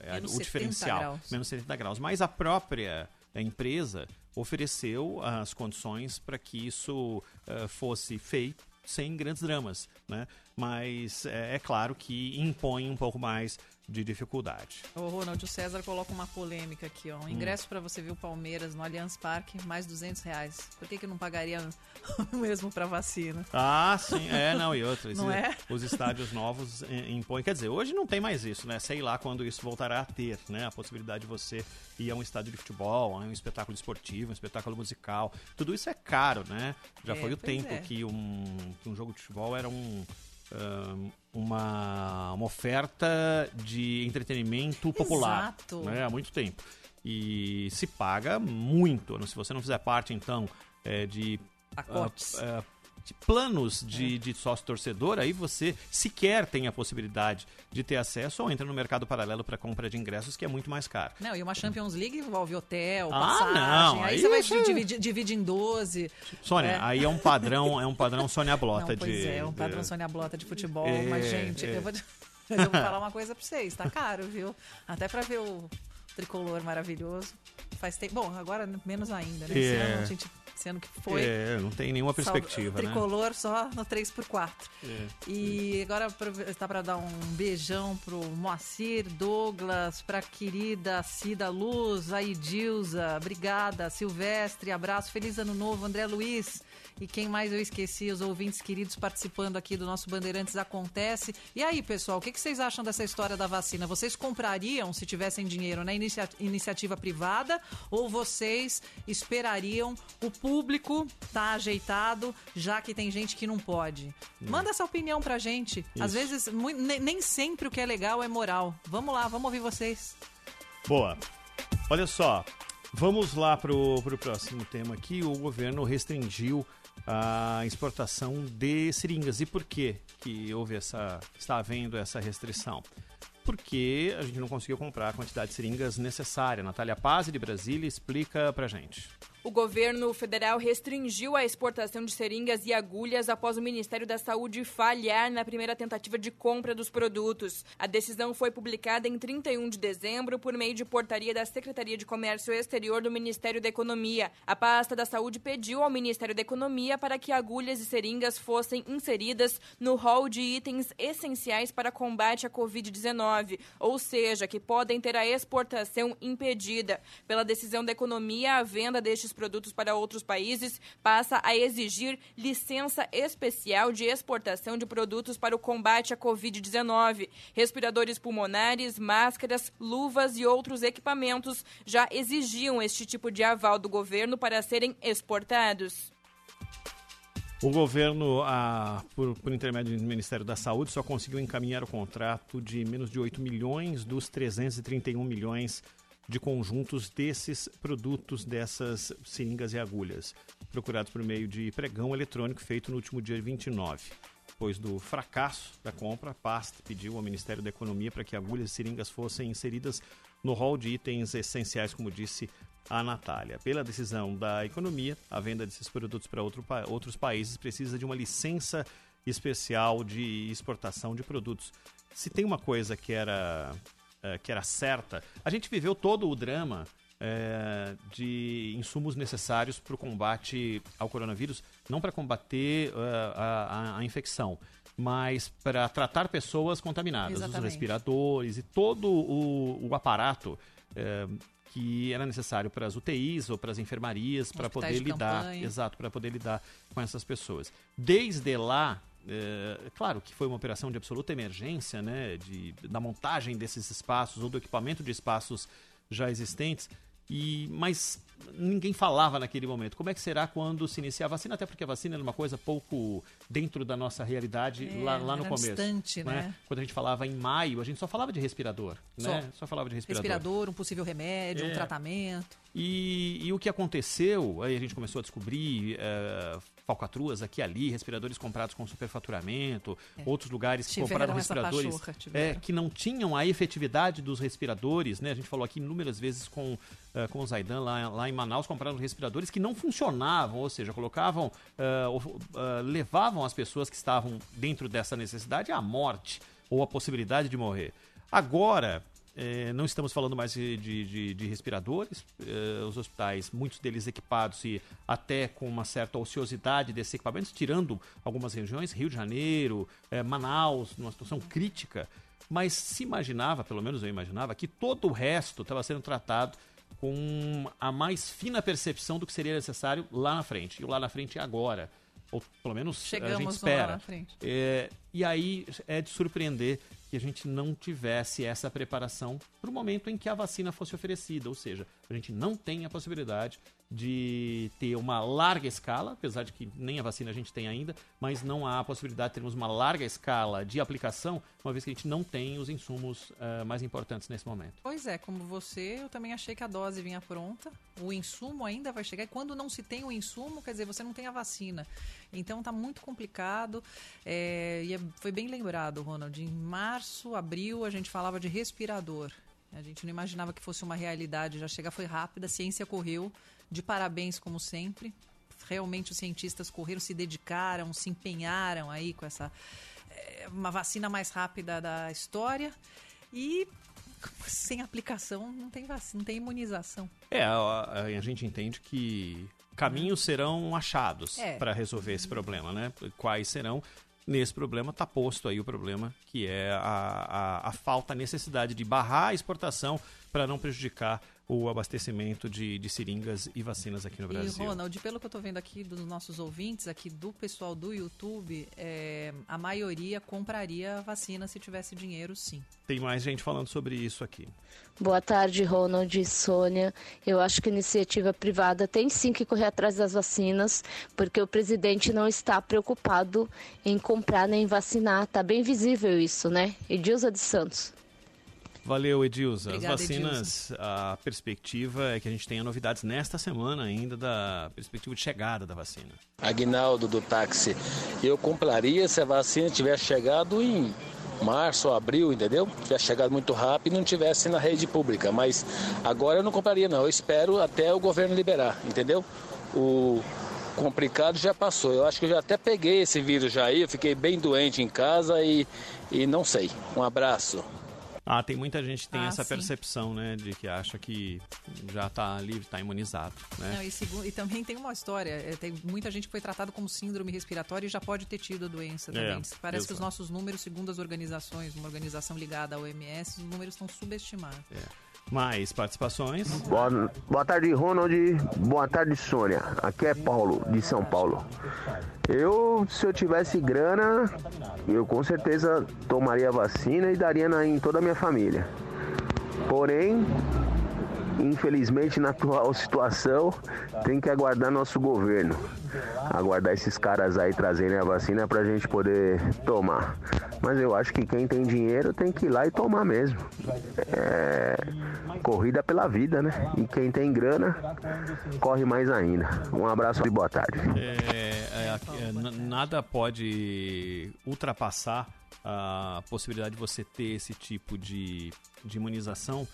é Menos o 70 diferencial. graus. Menos 70 graus. Mas a própria a empresa ofereceu as condições para que isso eh, fosse feito sem grandes dramas, né? Mas é, é claro que impõe um pouco mais de dificuldade. O Ronald o César coloca uma polêmica aqui, ó. Um ingresso pra você ver o Palmeiras no Allianz Parque, mais 200 reais. Por que, que não pagaria o mesmo pra vacina? Ah, sim, é, não, e outras. Não é? Os estádios novos impõem. Quer dizer, hoje não tem mais isso, né? Sei lá quando isso voltará a ter, né? A possibilidade de você ir a um estádio de futebol, a um espetáculo esportivo, um espetáculo musical. Tudo isso é caro, né? Já É, foi o tempo é. que, um, que um jogo de futebol era um. ahn, uma, uma oferta de entretenimento popular Exato. né, há muito tempo e se paga muito se você não fizer parte então é, de Pacotes. ah, de planos de, de sócio torcedor, aí você sequer tem a possibilidade de ter acesso ou entra no mercado paralelo para compra de ingressos, que é muito mais caro. Não, e uma Champions League envolve hotel, Ah, passagem. não, Aí, aí você vai você- dividir, dividir em 12. Sônia, É. aí é um padrão, é um padrão Sônia Blota Não, pois de. é, um padrão de- Sônia Blota de futebol. É, mas, gente, é. eu, vou, mas eu vou falar uma coisa pra vocês. Tá caro, viu? Até pra ver o tricolor maravilhoso. Faz tempo. Bom, agora menos ainda, né? Esse É. ano, a gente, ano que foi. É, não tem nenhuma perspectiva, né? Tricolor só no 3x4. É. E agora está para dar um beijão pro Moacir, Douglas, pra querida Cida Luz, a Idilza, obrigada, Silvestre, abraço, feliz ano novo, André Luiz. E quem mais eu esqueci, os ouvintes queridos participando aqui do nosso Bandeirantes Acontece. E aí, pessoal, o que que vocês acham dessa história da vacina? Vocês comprariam, se tivessem dinheiro, na inicia- iniciativa privada? Ou vocês esperariam o público tá ajeitado, já que tem gente que não pode? Manda essa opinião pra gente. Às Isso. vezes, mui- ne- nem sempre o que é legal é moral. Vamos lá, vamos ouvir vocês. Boa. Olha só, vamos lá pro, pro próximo tema aqui. O governo restringiu a exportação de seringas. E por que que houve essa, está havendo essa restrição? Porque a gente não conseguiu comprar a quantidade de seringas necessária. Natália Paz, de Brasília, explica pra gente. O governo federal restringiu a exportação de seringas e agulhas após o Ministério da Saúde falhar na primeira tentativa de compra dos produtos. A decisão foi publicada em 31 de dezembro por meio de portaria da Secretaria de Comércio Exterior do Ministério da Economia. A pasta da Saúde pediu ao Ministério da Economia para que agulhas e seringas fossem inseridas no rol de itens essenciais para combate à Covid-19, ou seja, que podem ter a exportação impedida. Pela decisão da economia, a venda destes produtos para outros países passa a exigir licença especial de exportação de produtos para o combate à Covid-19. Respiradores pulmonares, máscaras, luvas e outros equipamentos já exigiam este tipo de aval do governo para serem exportados. O governo, ah, por, por, intermédio do Ministério da Saúde, só conseguiu encaminhar o contrato de menos de 8 milhões dos 331 milhões de conjuntos desses produtos, dessas seringas e agulhas, procurados por meio de pregão eletrônico feito no último dia 29. Depois do fracasso da compra, a pasta pediu ao Ministério da Economia para que agulhas e seringas fossem inseridas no rol de itens essenciais, como disse a Natália. Pela decisão da economia, a venda desses produtos para outro, outros países precisa de uma licença especial de exportação de produtos. Se tem uma coisa que era é, que era certa, a gente viveu todo o drama é, de insumos necessários para o combate ao coronavírus, não para combater uh, a, a, infecção, mas para tratar pessoas contaminadas, Exatamente. os respiradores e todo o, o aparato é, que era necessário para as UTIs ou para as enfermarias para poder lidar, campanha. exato, para poder lidar com essas pessoas. Desde lá é, claro que foi uma operação de absoluta emergência, né, de, da montagem desses espaços ou do equipamento de espaços já existentes, e, mas ninguém falava naquele momento. Como é que será quando se iniciar a vacina? Até porque a vacina era uma coisa pouco dentro da nossa realidade é, lá, lá no começo. Distante, né? né? Quando a gente falava em maio, a gente só falava de respirador, só. né? Só falava de respirador. Respirador, um possível remédio, é. um tratamento. E, e, o que aconteceu, aí a gente começou a descobrir uh, falcatruas aqui e ali, respiradores comprados com superfaturamento, é. outros lugares que tiveram compraram respiradores é, que não tinham a efetividade dos respiradores, né? A gente falou aqui inúmeras vezes com, uh, com o Zaidan lá, lá em Manaus, compraram respiradores que não funcionavam, ou seja, colocavam, uh, levavam as pessoas que estavam dentro dessa necessidade à morte ou à possibilidade de morrer. Agora, é, não estamos falando mais de, de, de respiradores, é, os hospitais, muitos deles equipados e até com uma certa ociosidade desses equipamentos, tirando algumas regiões, Rio de Janeiro, é, Manaus, numa situação crítica, mas se imaginava, pelo menos eu imaginava, que todo o resto estava sendo tratado com a mais fina percepção do que seria necessário lá na frente. E o lá na frente é agora. Ou pelo menos Chegamos a gente espera. Lá na frente. É, e aí é de surpreender que a gente não tivesse essa preparação para o momento em que a vacina fosse oferecida, ou seja, a gente não tem a possibilidade de ter uma larga escala, apesar de que nem a vacina a gente tem ainda, mas não há a possibilidade de termos uma larga escala de aplicação, uma vez que a gente não tem os insumos uh, mais importantes nesse momento. Pois é, como você, eu também achei que a dose vinha pronta, o insumo ainda vai chegar, e quando não se tem o insumo, quer dizer, você não tem a vacina. Então está muito complicado, é, e é, foi bem lembrado, Ronald, em março, abril, a gente falava de respirador. A gente não imaginava que fosse uma realidade, já chegar foi rápida, a ciência correu, de parabéns como sempre. Realmente os cientistas correram, se dedicaram, se empenharam aí com essa é, uma vacina mais rápida da história e sem aplicação não tem vacina, não tem imunização. É, a, a gente entende que caminhos serão achados é. para resolver esse problema, né? Quais serão? Nesse problema está posto aí o problema que é a, a, a falta, a necessidade de barrar a exportação para não prejudicar o abastecimento de, de seringas e vacinas aqui no Brasil. E, Ronald, pelo que eu estou vendo aqui dos nossos ouvintes, aqui do pessoal do YouTube, é, a maioria compraria vacina se tivesse dinheiro, sim. Tem mais gente falando sobre isso aqui. Boa tarde, Ronald e Sônia. Eu acho que a iniciativa privada tem sim que correr atrás das vacinas, porque o presidente não está preocupado em comprar nem vacinar. Tá bem visível isso, né? Edilza de Santos. Valeu, Edilza. Obrigada, As vacinas, Edilza. a perspectiva é que a gente tenha novidades nesta semana ainda da perspectiva de chegada da vacina. Aguinaldo do táxi, eu compraria se a vacina tivesse chegado em março, abril, entendeu? Tivesse chegado muito rápido e não tivesse na rede pública. Mas agora eu não compraria, não. Eu espero até o governo liberar, entendeu? O complicado já passou. Eu acho que eu já até peguei esse vírus já aí. Eu fiquei bem doente em casa e, e não sei. Um abraço. Ah, tem muita gente que tem Ah, essa sim. percepção, né? De que acha que já tá livre, tá imunizado, né? Não, e, segu- e também tem uma história. é, tem muita gente que foi tratado como síndrome respiratória e já pode ter tido a doença É, também. Parece que os nossos números, segundo as organizações, uma organização ligada à OMS, os números estão subestimados. Mais participações. Boa, boa tarde, Ronald. Boa tarde, Sônia. Aqui é Paulo, de São Paulo. Eu, se eu tivesse grana, eu com certeza tomaria a vacina e daria na, em toda a minha família. Porém, infelizmente, na atual situação, tem que aguardar nosso governo. Aguardar esses caras aí trazerem a vacina pra gente poder tomar. Mas eu acho que quem tem dinheiro tem que ir lá e tomar mesmo. É corrida pela vida, né? E quem tem grana, corre mais ainda. Um abraço e boa tarde. É, é, é, nada pode ultrapassar a possibilidade de você ter esse tipo de, de imunização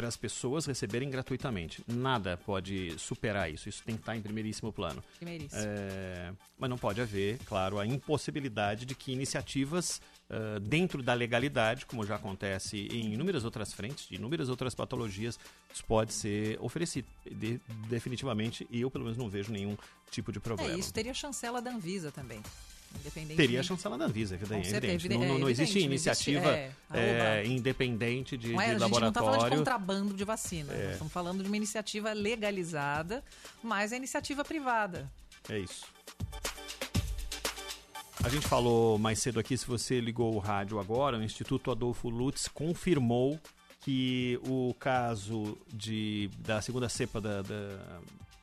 para as pessoas receberem gratuitamente. Nada pode superar isso. Isso tem que estar em primeiríssimo plano. Primeiríssimo. É, mas não pode haver, claro, a impossibilidade de que iniciativas ah, dentro da legalidade, como já acontece em inúmeras outras frentes, de inúmeras outras patologias, isso pode ser oferecido. De- definitivamente, eu pelo menos não vejo nenhum tipo de problema. É, isso teria chancela da Anvisa também. Teria a chancela da Anvisa, evidente. Evidente. Não, não- não é, existe não iniciativa existe- é, é, independente de, Não é, de a gente não está falando de laboratório. contrabando de vacina. É. Estamos falando de uma iniciativa legalizada, mas é iniciativa privada. É isso. A gente falou mais cedo aqui, se você ligou o rádio agora, o Instituto Adolfo Lutz confirmou que o caso de, da segunda cepa da- da-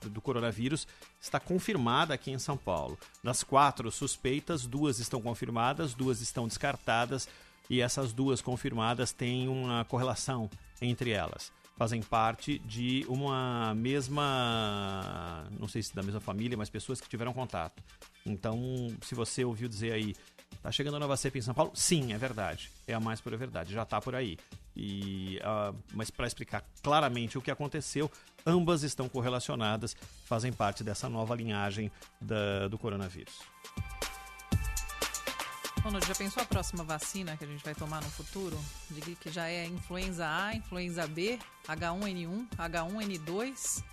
do coronavírus está confirmada aqui em São Paulo. Das quatro suspeitas, duas estão confirmadas, duas estão descartadas e essas duas confirmadas têm uma correlação entre elas. Fazem parte de uma mesma, não sei se da mesma família, mas pessoas que tiveram contato. Então, se você ouviu dizer aí, tá chegando a nova cepa em São Paulo? Sim, é verdade. É a mais pura verdade, já tá por aí. E, ah, mas para explicar claramente o que aconteceu, ambas estão correlacionadas, fazem parte dessa nova linhagem da- do coronavírus. Ronald, já pensou a próxima vacina que a gente vai tomar no futuro? Gripe, que já é influenza A, influenza B, H1N1, H1N2.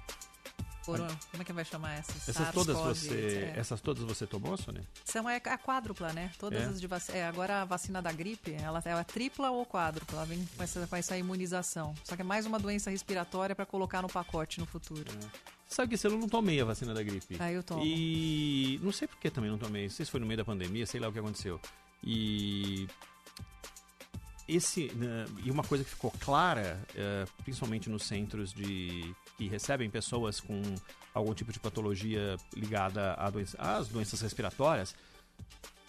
Como é que vai chamar essas? Essas todas você, é. essas todas você tomou, Sônia? São é a quádrupla, né? Todas É? as de vac... é, agora a vacina da gripe, ela é a tripla ou quádrupla, ela vem com essa, com essa imunização. Só que é mais uma doença respiratória para colocar no pacote no futuro. Sabe que esse ano eu não tomei a vacina da gripe. Ah, eu tomo. E não sei por que também não tomei. Não sei se foi no meio da pandemia, sei lá o que aconteceu. E esse né, e uma coisa que ficou clara, eh, principalmente nos centros de que recebem pessoas com algum tipo de patologia ligada doença, às doenças respiratórias,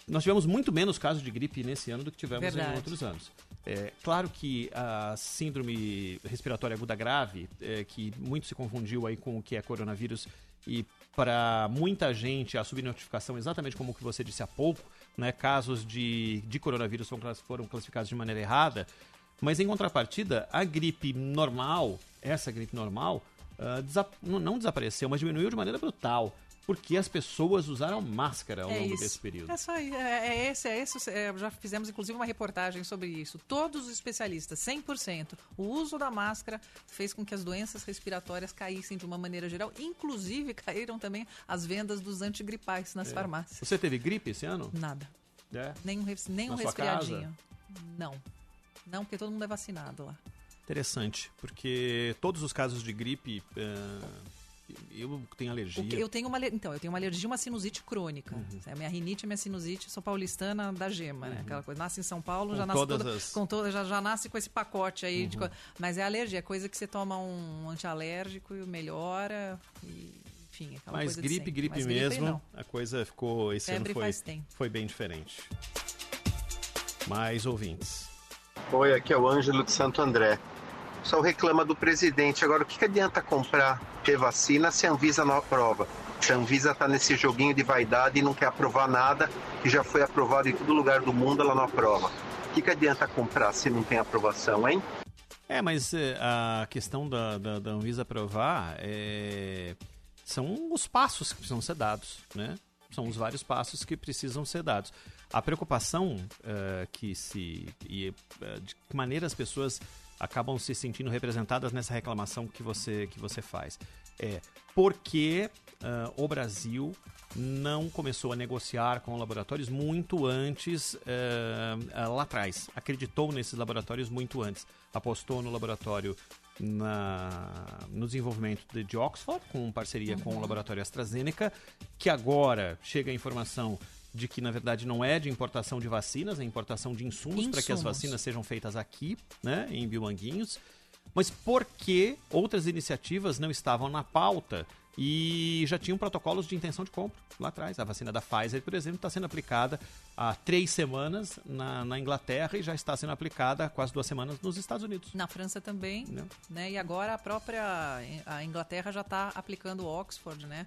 nós tivemos muito menos casos de gripe nesse ano do que tivemos Verdade. em outros anos. É, claro que a síndrome respiratória aguda grave, é, que muito se confundiu aí com o que é coronavírus, e para muita gente a subnotificação, exatamente como o que você disse há pouco, né, casos de, de coronavírus foram classificados de maneira errada, mas em contrapartida, a gripe normal, essa gripe normal, ah, desa- não, desapareceu, mas diminuiu de maneira brutal, porque as pessoas usaram máscara ao É longo isso. desse período. É só aí, é, é esse, é esse. é, já fizemos inclusive uma reportagem sobre isso. Todos os especialistas, 100%, o uso da máscara fez com que as doenças respiratórias caíssem de uma maneira geral. Inclusive caíram também as vendas dos antigripais nas É. farmácias. Você teve gripe esse ano? Nada. É? Nem um, res- nem Na resfriadinho. Não. Não, porque todo mundo é vacinado lá. Interessante, porque todos os casos de gripe, eh, eu tenho alergia. Eu tenho uma então eu tenho uma alergia uma sinusite crônica Uhum. a minha rinite a minha sinusite sou paulistana da gema né aquela coisa nasce em São Paulo Com já nasce todas toda, as- com toda já, já nasce com esse pacote aí de Uhum. co- mas é alergia é coisa que você toma um antialérgico e melhora e, enfim aquela Mas coisa de gripe, gripe Mas mesmo, não. a coisa ficou. Esse Febre ano foi, faz tempo. foi bem diferente. Mais ouvintes. Oi, aqui é o Ângelo de Santo André. O reclama do presidente. Agora, o que, que adianta comprar, ter vacina se a Anvisa não aprova? Se a Anvisa está nesse joguinho de vaidade e não quer aprovar nada, que já foi aprovado em todo lugar do mundo, ela não aprova. que, que adianta comprar se não tem aprovação, hein? É, mas eh, a questão da, da, da Anvisa aprovar é, são os passos que precisam ser dados, né? São os vários passos que precisam ser dados. A preocupação eh, que se. E, eh, de que maneira as pessoas acabam se sentindo representadas nessa reclamação que você, que você faz é por que ah, o Brasil não começou a negociar com laboratórios muito antes eh, ah, lá atrás. Acreditou nesses laboratórios muito antes. Apostou no laboratório na, no desenvolvimento de, de Oxford, com parceria com o laboratório AstraZeneca, que agora chega a informação de que, na verdade, não é de importação de vacinas, é importação de insumos, para que as Insumos. vacinas sejam feitas aqui, né, em Biomanguinhos. Mas por que outras iniciativas não estavam na pauta e já tinham protocolos de intenção de compra lá atrás? A vacina da Pfizer, por exemplo, está sendo aplicada há três semanas na, na Inglaterra e já está sendo aplicada há quase duas semanas nos Estados Unidos. Na França também, né? E agora a própria a Inglaterra já está aplicando o Oxford, né?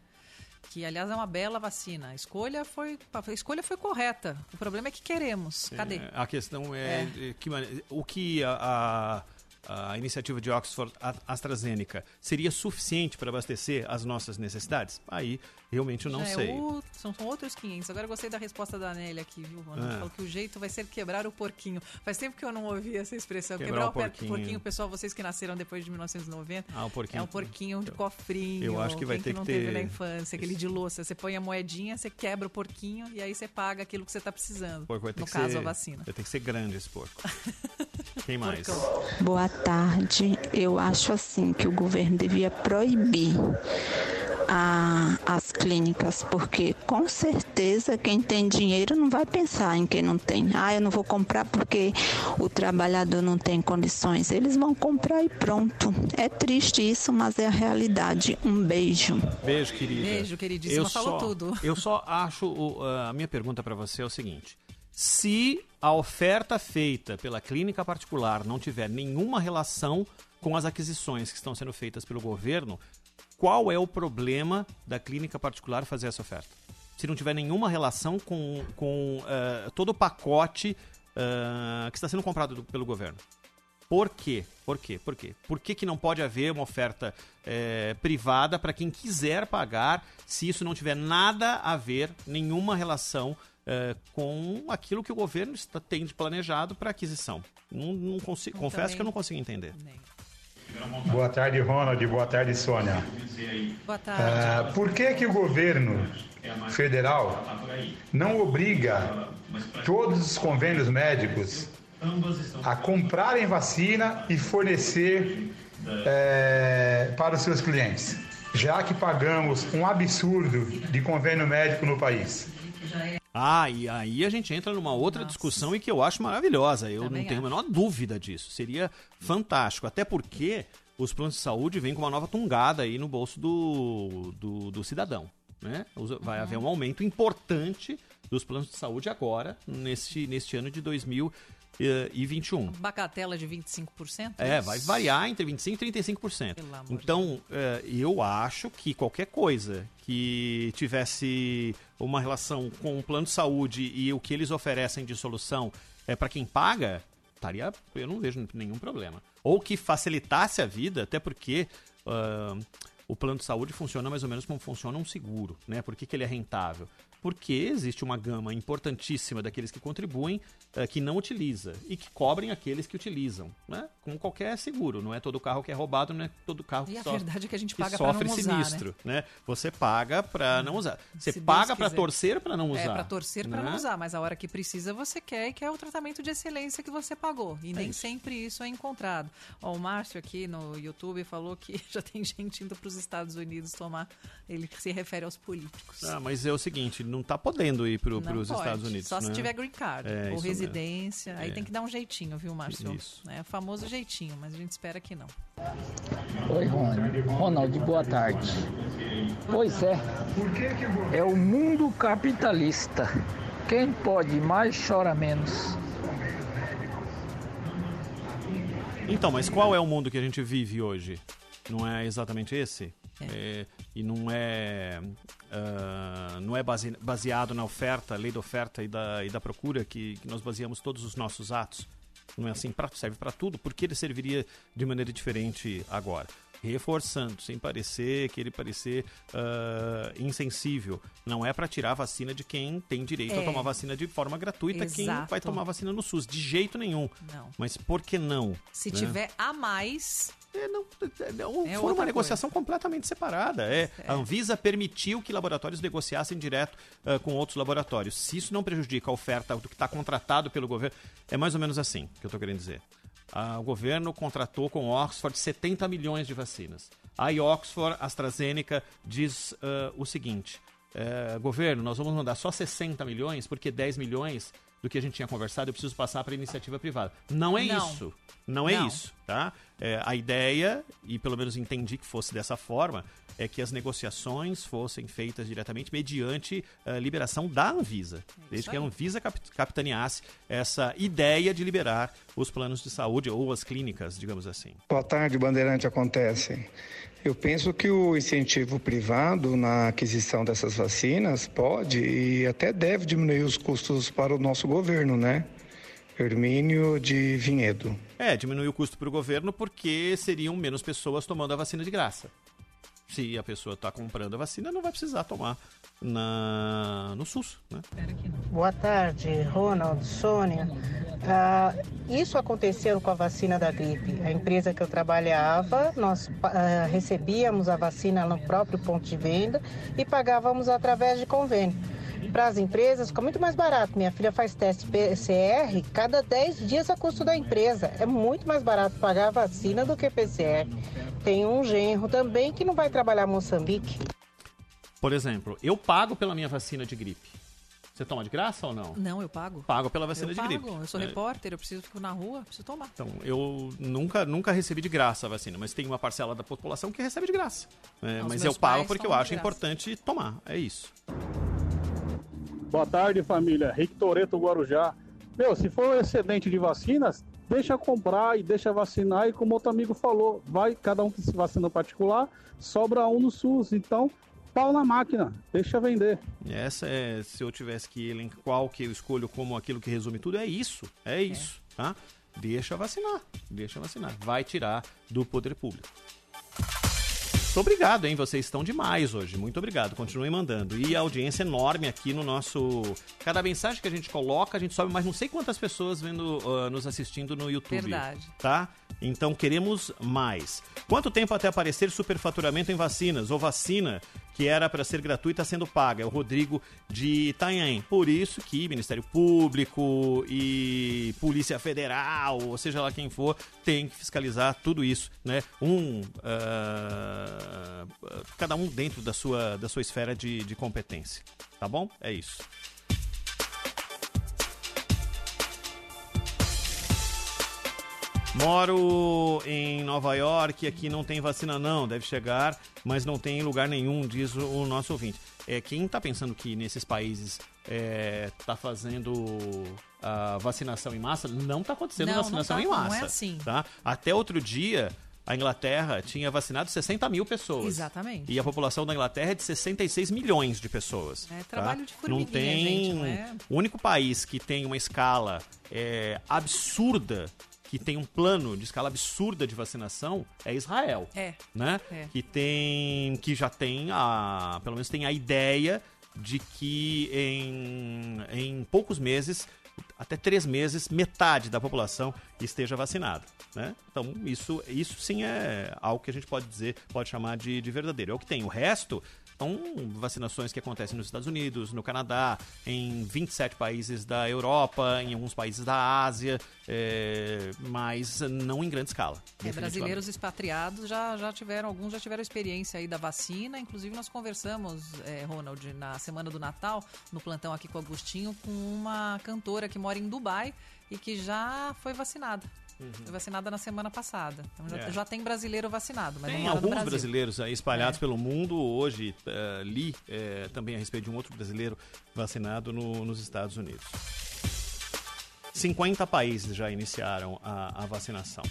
Que aliás é uma bela vacina. A escolha foi a escolha foi correta. O problema é que queremos. Cadê? É, a questão é, é que o que a, a, a iniciativa de Oxford AstraZeneca seria suficiente para abastecer as nossas necessidades? Aí realmente eu não Já é sei. o- são, são outros 500. Agora eu gostei da resposta da Nélia aqui, viu, Rony? Ah. Falou que o jeito vai ser quebrar o porquinho. Faz tempo que eu não ouvi essa expressão. Quebrar Quebrar, o porquinho. porquinho. Pessoal, vocês que nasceram depois de 1990. Ah, o porquinho. É um porquinho de cofrinho. Eu acho que vai ter não que teve ter- na infância, aquele de louça. Você põe a moedinha, você quebra o porquinho e aí você paga aquilo que você está precisando. Porco vai ter no que caso, ser, a vacina. Vai ter que ser grande esse porco. Quem mais? Boa tarde. Eu acho assim que o governo devia proibir a- as clínicas, porque com certeza quem tem dinheiro não vai pensar em quem não tem. Ah, eu não vou comprar porque o trabalhador não tem condições. Eles vão comprar e pronto. É triste isso, mas é a realidade. Um beijo. Beijo, querida. Beijo, queridíssima. Eu Falou só- tudo. Eu só acho. o- a minha pergunta para você é o seguinte: se a oferta feita pela clínica particular não tiver nenhuma relação com as aquisições que estão sendo feitas pelo governo, qual é o problema da clínica particular fazer essa oferta? Se não tiver nenhuma relação com, com eh, todo o pacote eh, que está sendo comprado do- pelo governo. Por quê? Por quê? Por quê? Por que, que não pode haver uma oferta eh, privada para quem quiser pagar se isso não tiver nada a ver, nenhuma relação eh, com aquilo que o governo está, tem de planejado para aquisição? Não, não consigo, confesso que eu não consigo entender. Boa tarde, Ronald. Boa tarde, Sônia. Boa tarde. por que, que o governo federal não obriga todos os convênios médicos a comprarem vacina e fornecer eh, para os seus clientes, já que pagamos um absurdo de convênio médico no país? Ah, e aí a gente entra numa outra discussão e que eu acho maravilhosa. Eu Também não tenho a acho. menor dúvida disso. Seria fantástico. Até porque os planos de saúde vêm com uma nova tungada aí no bolso do, do, do cidadão. Né? Vai Uhum. haver um aumento importante dos planos de saúde agora, neste, neste ano de 2021. Bacatela de 25%? É, vai variar entre 25% e 35%. Pelo amor Então, é, eu acho que qualquer coisa que tivesse uma relação com o plano de saúde e o que eles oferecem de solução é para quem paga, estaria, eu não vejo nenhum problema. Ou que facilitasse a vida, até porque ah, o plano de saúde funciona mais ou menos como funciona um seguro, né? Por que, que ele é rentável? Porque existe uma gama importantíssima daqueles que contribuem eh, que não utiliza e que cobrem aqueles que utilizam, né? Como qualquer seguro, não é todo carro que é roubado, não é todo carro E que, a so- verdade é que a gente paga pra sofre não usar, sinistro, né? Você paga para não usar. Você Se paga para torcer para não usar. É, pra torcer né? não usar, mas a hora que precisa você quer e quer o tratamento de excelência que você pagou. E É nem isso. sempre isso é encontrado. Ó, o Márcio aqui no YouTube falou que já tem gente indo pros Estados Unidos tomar. Ele se refere aos políticos. Ah, mas é o seguinte, não tá podendo ir para os Estados Unidos. Só se né? tiver green card É, ou residência. Aí É. tem que dar um jeitinho, viu, Márcio? Isso. É o famoso jeitinho, mas a gente espera que não. Oi, Ronald. Ronald, boa tarde. Pois é, é o mundo capitalista. Quem pode mais chora menos. Então, mas qual é o mundo que a gente vive hoje? Não é exatamente esse? É, e não é, uh, não é base, baseado na oferta, lei da oferta e da, e da procura, que, que nós baseamos todos os nossos atos. Não é assim, pra, serve para tudo, por que ele serviria de maneira diferente agora? Reforçando, sem parecer querer parecer uh, insensível. Não é para tirar a vacina de quem tem direito É. a tomar vacina de forma gratuita, quem Exato. vai tomar vacina no SUS. De jeito nenhum. Não. Mas por que não? Se né? tiver a mais. É, não, é Foi uma negociação completamente separada. É, A Anvisa permitiu que laboratórios negociassem direto ah, com outros laboratórios. Se isso não prejudica a oferta do que está contratado pelo governo, é mais ou menos assim que eu estou querendo dizer. Ah, o governo contratou com Oxford 70 milhões de vacinas. Aí Oxford, AstraZeneca, diz ah, o seguinte: eh, governo, nós vamos mandar só 60 milhões, porque 10 milhões do que a gente tinha conversado eu preciso passar para a iniciativa privada. Não é Não. isso. Não é Não. isso, tá? É, a ideia, e pelo menos entendi que fosse dessa forma, é que as negociações fossem feitas diretamente mediante a liberação da Anvisa. Desde que a Anvisa cap- capitaneasse essa ideia de liberar os planos de saúde ou as clínicas, digamos assim. Boa tarde, Bandeirante Acontece. Eu penso que o incentivo privado na aquisição dessas vacinas pode e até deve diminuir os custos para o nosso governo, né? Hermínio de Vinhedo. É, diminuir o custo para o governo porque seriam menos pessoas tomando a vacina de graça. Se a pessoa está comprando a vacina, não vai precisar tomar na, no SUS, né? Boa tarde, Ronald, Sônia. Ah, isso aconteceu com a vacina da gripe. A empresa que eu trabalhava, nós ah, recebíamos a vacina no próprio ponto de venda e pagávamos através de convênio. Para as empresas fica muito mais barato. Minha filha faz teste PCR, cada 10 dias a custo da empresa. É muito mais barato pagar a vacina do que PCR. Tem um genro também que não vai trabalhar em Moçambique. Por exemplo, eu pago pela minha vacina de gripe. Você toma de graça ou não? Não, eu pago. Pago pela vacina eu de pago. gripe. Eu sou É. repórter, eu preciso ficar na rua, preciso tomar. Então, eu nunca, nunca recebi de graça a vacina, mas tem uma parcela da população que recebe de graça. É, Os mas eu pago porque eu acho importante tomar. É isso. Boa tarde, família. Rick Toreto, Guarujá. Meu, se for um excedente de vacinas, deixa comprar e deixa vacinar. E como outro amigo falou, vai cada um que se vacina particular, sobra um no SUS. Então, pau na máquina, deixa vender. Essa é, se eu tivesse que elencar qual que eu escolho como aquilo que resume tudo, é isso. É isso, tá? Deixa vacinar, deixa vacinar. Vai tirar do poder público. Muito obrigado, hein? Vocês estão demais hoje. Muito obrigado. Continuem mandando. E a audiência enorme aqui no nosso. Cada mensagem que a gente coloca, a gente sobe mais não sei quantas pessoas vendo, ah, nos assistindo no YouTube. Verdade. Tá? Então queremos mais. Quanto tempo até aparecer superfaturamento em vacinas ou vacina que era para ser gratuita sendo paga? É o Rodrigo de Itanhaém. Por isso que Ministério Público e Polícia Federal, ou seja lá quem for, tem que fiscalizar tudo isso, né? Um, ah, cada um dentro da sua, da sua esfera de, de competência. Tá bom? É isso. Moro em Nova York, aqui não tem vacina não, deve chegar, mas não tem em lugar nenhum, diz o, nosso ouvinte. É, quem está pensando que nesses países está fazendo a vacinação em massa, não está acontecendo Não, não vacinação tá, em não massa. é assim. Tá? Até outro dia, a Inglaterra tinha vacinado 60 mil pessoas. Exatamente. E a população da Inglaterra é de 66 milhões de pessoas. É tá? trabalho de Não formiguinha, tem. gente, não é? O único país que tem uma escala é, absurda, que tem um plano de escala absurda de vacinação, é Israel. É. Né? É. Que tem. Que já tem a. Pelo menos tem a ideia de que em, em poucos meses. Até três meses, metade da população esteja vacinada. Né? Então, isso, isso sim é algo que a gente pode dizer, pode chamar de, de verdadeiro. É o que tem. O resto são vacinações que acontecem nos Estados Unidos, no Canadá, em 27 países da Europa, em alguns países da Ásia, é, mas não em grande escala. É, brasileiros expatriados já, já tiveram, alguns já tiveram experiência aí da vacina. Inclusive, nós conversamos, é, Ronald, na semana do Natal, no plantão aqui com o Agostinho, com uma cantora que mora em Dubai e que já foi vacinada. Foi vacinada na semana passada. Então já, É. já tem brasileiro vacinado, mas Tem no alguns Brasil. brasileiros aí espalhados pelo mundo. Hoje eh, li eh, também a respeito de um outro brasileiro vacinado no- nos Estados Unidos. 50 países já iniciaram a, a vacinação.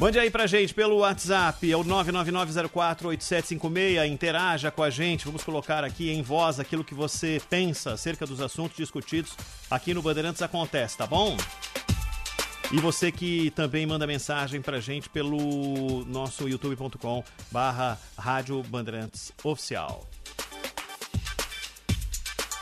Mande aí pra gente pelo WhatsApp, é o 999048756, interaja com a gente, vamos colocar aqui em voz aquilo que você pensa acerca dos assuntos discutidos aqui no Bandeirantes Acontece, tá bom? E você que também manda mensagem pra gente pelo nosso youtube.com barra Rádio Bandeirantes Oficial.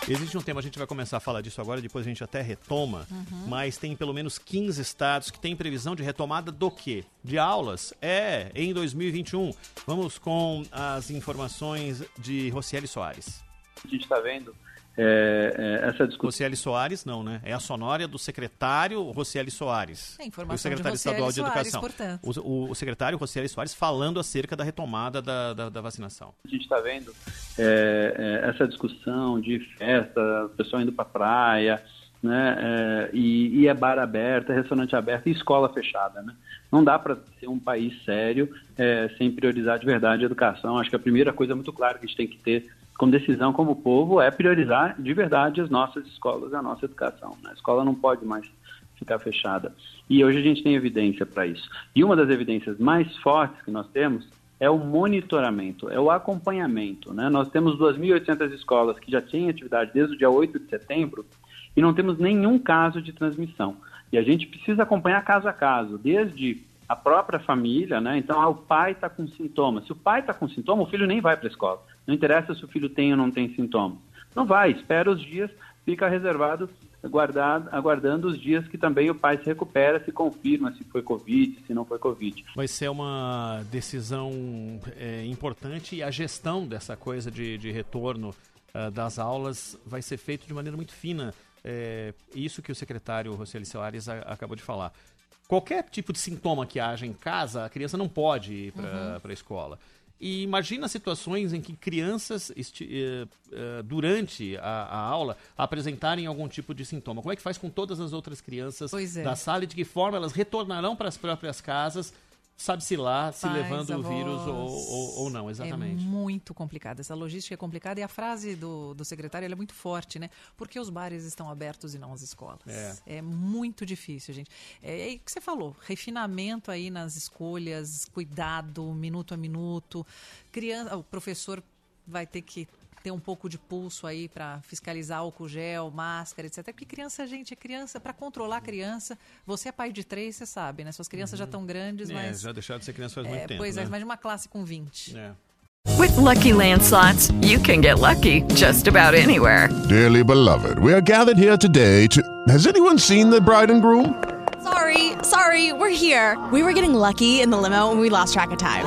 Existe um tema, a gente vai começar a falar disso agora, depois a gente até retoma, Uhum. mas tem pelo menos 15 estados que têm previsão de retomada do quê? De aulas? É, em 2021. Vamos com as informações de Rocieli Soares. A gente está vendo é, é, essa discussão. Rocieli Soares, não, né? É a sonória do secretário Rocieli Soares. É, informação o secretário de estadual de Soares, Educação. portanto. O, o- secretário Rocieli Soares falando acerca da retomada da, da, da vacinação. A gente está vendo é, é, essa discussão de festa, o pessoal indo para praia, né? é, e, e é bar aberto, é restaurante aberto e escola fechada, né? Não dá para ser um país sério é, sem priorizar de verdade a educação. Acho que a primeira coisa muito clara que a gente tem que ter como decisão como povo é priorizar de verdade as nossas escolas, a nossa educação. né? A escola não pode mais ficar fechada. E hoje a gente tem evidência para isso. E uma das evidências mais fortes que nós temos é o monitoramento, é o acompanhamento. Né? Nós temos 2.800 escolas que já têm atividade desde o dia 8 de setembro e não temos nenhum caso de transmissão. E a gente precisa acompanhar caso a caso, desde a própria família, né? Então, ah, o pai está com sintomas. Se o pai está com sintoma, o filho nem vai para a escola. Não interessa se o filho tem ou não tem sintomas. Não vai, espera os dias, fica reservado, guardado, aguardando os dias que também o pai se recupera, se confirma se foi Covid, se não foi Covid. Vai ser uma decisão é, importante e a gestão dessa coisa de, de retorno ah, das aulas vai ser feito de maneira muito fina. É, isso que o secretário Rocieli Soares a- acabou de falar. Qualquer tipo de sintoma que haja em casa, a criança não pode ir para Uhum. a escola. E imagina situações em que crianças, eh, eh, durante a, a aula, apresentarem algum tipo de sintoma. Como é que faz com todas as outras crianças é. da sala e de que forma elas retornarão para as próprias casas, sabe-se lá, se Pais, levando o avós. vírus ou, ou, ou não, exatamente. É muito complicado. Essa logística é complicada e a frase do, do secretário é muito forte, né? Porque os bares estão abertos e não as escolas. É. muito difícil, gente. É, é o que você falou, refinamento aí nas escolhas, cuidado, minuto a minuto. Criança, o professor vai ter que ter um pouco de pulso aí para fiscalizar álcool gel, máscara, etc. Porque criança, gente, é criança, para controlar a criança. Você é pai de três, você sabe, né? Suas crianças já estão grandes, É, mas. já deixaram de ser criança faz É, muito tempo. pois é, né? mas de uma classe com 20. É. With Lucky Land slots, you can get lucky just about anywhere. Dearly beloved, we are gathered here today to. Has anyone seen the bride and groom? Sorry, sorry, we're here. We were getting lucky in the limo and we lost track of time.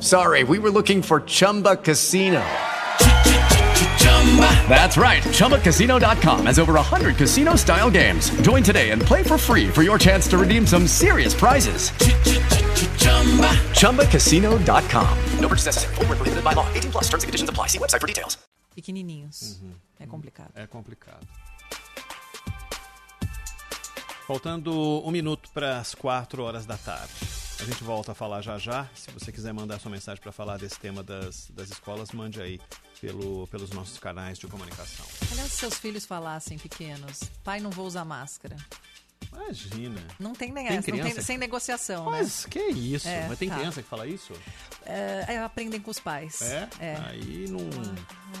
sorry, we were looking for Chumba Casino. That's right. ChumbaCasino.com has over 100 casino style games. Join today and play for free for your chance to redeem some serious prizes. ChumbaCasino.com. No purchase necessary. Void were prohibited by law. 18 plus. Terms and conditions apply. See website for details. Pequenininhos. É complicado. É complicado. Faltando um minuto para as quatro horas da tarde. A gente volta a falar já já. Se você quiser mandar sua mensagem para falar desse tema das, das escolas, mande aí pelo, pelos nossos canais de comunicação. Aliás, se seus filhos falassem pequenos, pai, não vou usar máscara. Imagina. Não tem nem Tem essa, não tem, que- sem negociação, Mas né? que isso? É, Mas tem tá. criança que fala isso? É, é, aprendem com os pais. É? É. Aí não.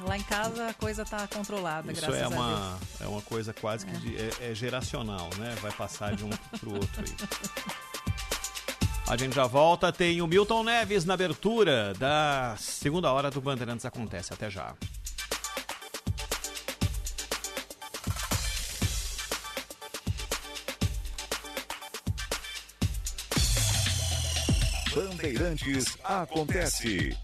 Lá em casa a coisa tá controlada, Isso graças é a Deus. uma, é uma coisa quase que de- é, é geracional, né? Vai passar de um pro outro aí. A gente já volta, tem o Milton Neves na abertura da segunda hora do Bandeirantes Acontece. Até já. Bandeirantes acontece.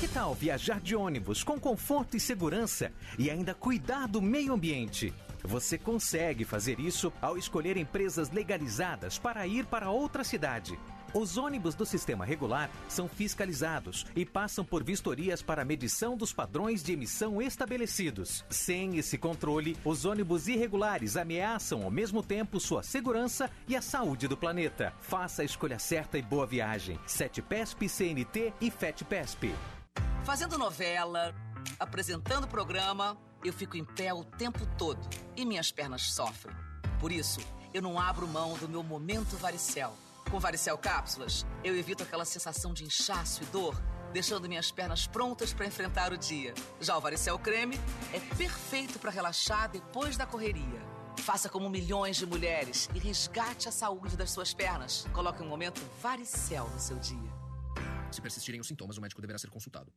Que tal viajar de ônibus com conforto e segurança e ainda cuidar do meio ambiente? Você consegue fazer isso ao escolher empresas legalizadas para ir para outra cidade. Os ônibus do sistema regular são fiscalizados e passam por vistorias para medição dos padrões de emissão estabelecidos. Sem esse controle, os ônibus irregulares ameaçam ao mesmo tempo sua segurança e a saúde do planeta. Faça a escolha certa e boa viagem. 7PESP, CNT e FETPESP. Fazendo novela, apresentando programa, eu fico em pé o tempo todo e minhas pernas sofrem. Por isso, eu não abro mão do meu momento varicel. Com varicel cápsulas, eu evito aquela sensação de inchaço e dor, deixando minhas pernas prontas para enfrentar o dia. Já o varicel creme é perfeito para relaxar depois da correria. Faça como milhões de mulheres e resgate a saúde das suas pernas. Coloque um momento varicel no seu dia. Se persistirem os sintomas, o médico deverá ser consultado.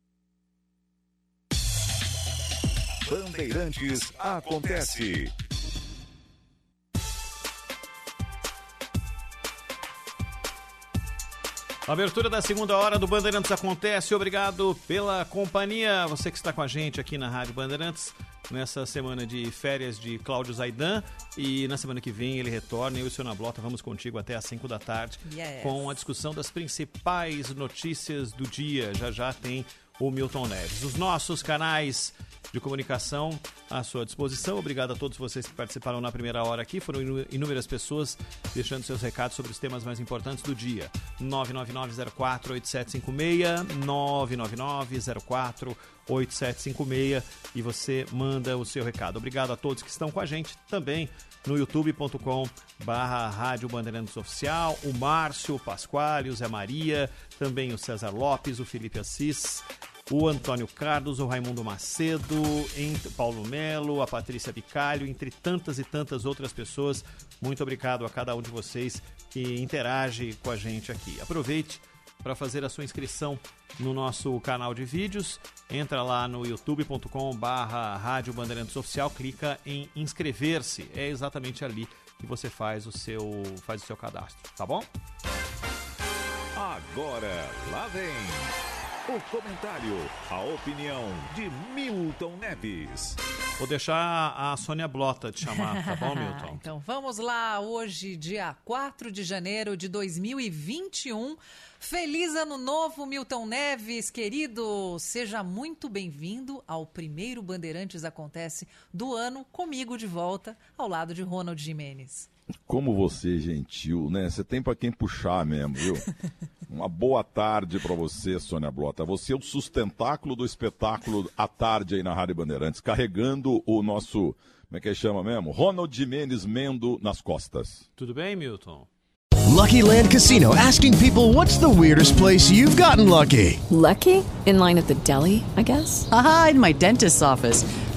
Bandeirantes acontece. Abertura da segunda hora do Bandeirantes acontece. Obrigado pela companhia. Você que está com a gente aqui na Rádio Bandeirantes nessa semana de férias de Cláudio Zaidan. E na semana que vem ele retorna. Eu e o seu Nablota vamos contigo até às 5 da tarde Yes. com a discussão das principais notícias do dia. Já já tem o Milton Neves. Os nossos canais de comunicação à sua disposição. Obrigado a todos vocês que participaram na primeira hora aqui. Foram inú- inúmeras pessoas deixando seus recados sobre os temas mais importantes do dia. 999-04-8756, 999-04-8756 e você manda o seu recado. Obrigado a todos que estão com a gente também no youtube.com barra Rádio Bandeirantes Oficial, o Márcio Pasquale, o Zé Maria, também o César Lopes, o Felipe Assis, o Antônio Carlos, o Raimundo Macedo, ent- Paulo Melo, a Patrícia Bicalho, entre tantas e tantas outras pessoas. Muito obrigado a cada um de vocês que interage com a gente aqui. Aproveite para fazer a sua inscrição no nosso canal de vídeos. Entra lá no youtube.com barra Rádio Bandeirantes Oficial, clica em inscrever-se. É exatamente ali que você faz o seu, faz o seu cadastro, tá bom? Agora, lá vem o comentário, a opinião de Milton Neves. Vou deixar a Sônia Blota te chamar, tá bom, Milton? Então vamos lá, hoje, dia 4 de janeiro de 2021. Feliz ano novo, Milton Neves, querido! Seja muito bem-vindo ao primeiro Bandeirantes Acontece do ano, comigo de volta, ao lado de Ronald Jimenez. Como você é gentil, né? Você tem pra quem puxar mesmo, viu? Uma boa tarde pra você, Sônia Blota. Você é o sustentáculo do espetáculo à tarde aí na Rádio Bandeirantes, carregando o nosso, como é que chama mesmo? Ronald Jimenez Mendo nas costas. Tudo bem, Milton? Lucky Land Casino asking people what's the weirdest place you've gotten lucky? Lucky? In line at the deli, I guess? Aha, in my dentist's office.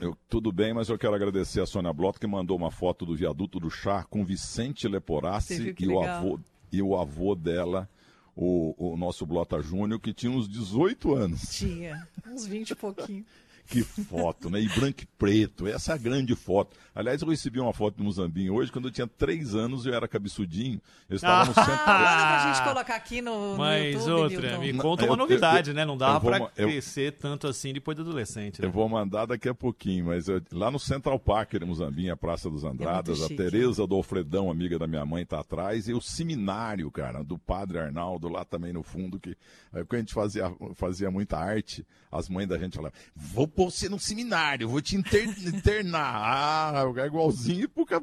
Eu, tudo bem, mas eu quero agradecer a Sônia Blota que mandou uma foto do viaduto do chá com Vicente Leporassi e o, avô, e o avô dela, o, o nosso Blota Júnior, que tinha uns 18 anos. Tinha, uns 20 e pouquinho. Que foto, né? E branco e preto, essa é a grande foto. Aliás, eu recebi uma foto do Muzambinho hoje, quando eu tinha três anos, eu era cabeçudinho. Eu estava no centro. Manda pra gente colocar aqui no, no Mas YouTube, outra, Milton. me conta eu- uma novidade, eu- né? Não dava pra crescer tanto assim depois do adolescente, né? Eu vou mandar daqui a pouquinho, mas eu- lá no Central Park, em Muzambinho, a Praça dos Andradas, a chique. Tereza do Alfredão, amiga da minha mãe, tá atrás, e o seminário, cara, do Padre Arnaldo, lá também no fundo, que aí, quando a gente fazia, fazia muita arte, as mães da gente falavam, vou pôr você no seminário, vou te inter- internar. Ah, é igualzinho porque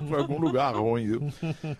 por algum lugar ruim, viu?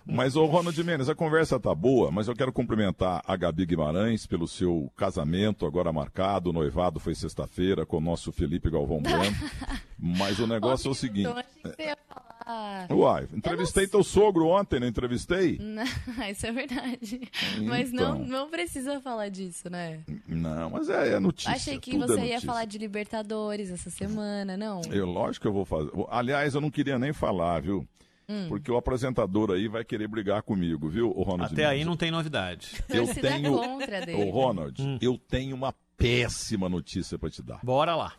Mas, ô Ronald Mendes, a conversa tá boa, mas eu quero cumprimentar a Gabi Guimarães pelo seu casamento agora marcado, o noivado foi sexta-feira com o nosso Felipe Galvão Bueno. Mas o negócio é o seguinte. Então, achei que você ia falar. Uai, entrevistei teu sogro ontem, não entrevistei? Não, isso é verdade. Mas não, Então. não precisa falar disso, né? Não, mas é, é notícia. Achei que tudo você é ia falar de Libertadores essa semana, não? Eu, lógico que eu vou fazer. Aliás, eu não queria nem falar, viu? Hum. Porque o apresentador aí vai querer brigar comigo, viu, o Ronald? Até aí não tem novidade. Eu tenho. contra dele. Ô, Ronald, eu tenho uma péssima notícia para te dar. Bora lá.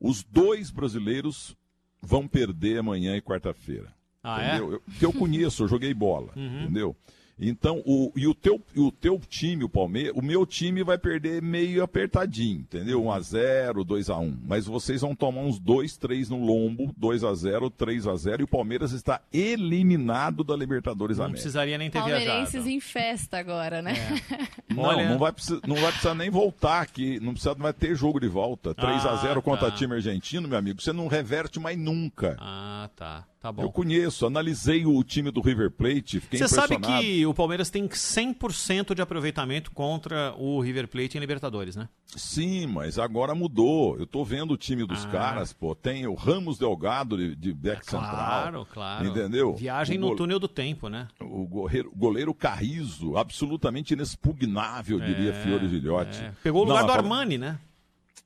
Os dois brasileiros vão perder amanhã e quarta-feira. Ah, é? entendeu? Eu, que eu conheço, eu joguei bola, Uhum. entendeu? Então, o, e o teu, e o teu time, o Palmeiras, o meu time vai perder meio apertadinho, entendeu? 1x0, 2x1. Mas vocês vão tomar uns 2, 3 no lombo, 2x0, 3x0, e o Palmeiras está eliminado da Libertadores Não América. precisaria nem ter Palmeirenses viajado. em festa agora, né? Não, Olha- não, vai precisar, não vai precisar nem voltar aqui. Não, precisa, não vai ter jogo de volta. 3x0 Ah, contra tá. time argentino, meu amigo. Você não reverte mais nunca. Ah, tá. Tá bom. Eu conheço, analisei o time do River Plate, fiquei Você sabe que o Palmeiras tem 100% de aproveitamento contra o River Plate em Libertadores, né? Sim, mas agora mudou. Eu tô vendo o time dos Ah. caras, pô. Tem o Ramos Delgado de, de back central. Claro, claro. Entendeu? Viagem O no gole- túnel do tempo, né? O goleiro, goleiro Carrizo, absolutamente inexpugnável, diria É, Fiore Vilhote. é. Pegou o lugar Não, do Armani, né?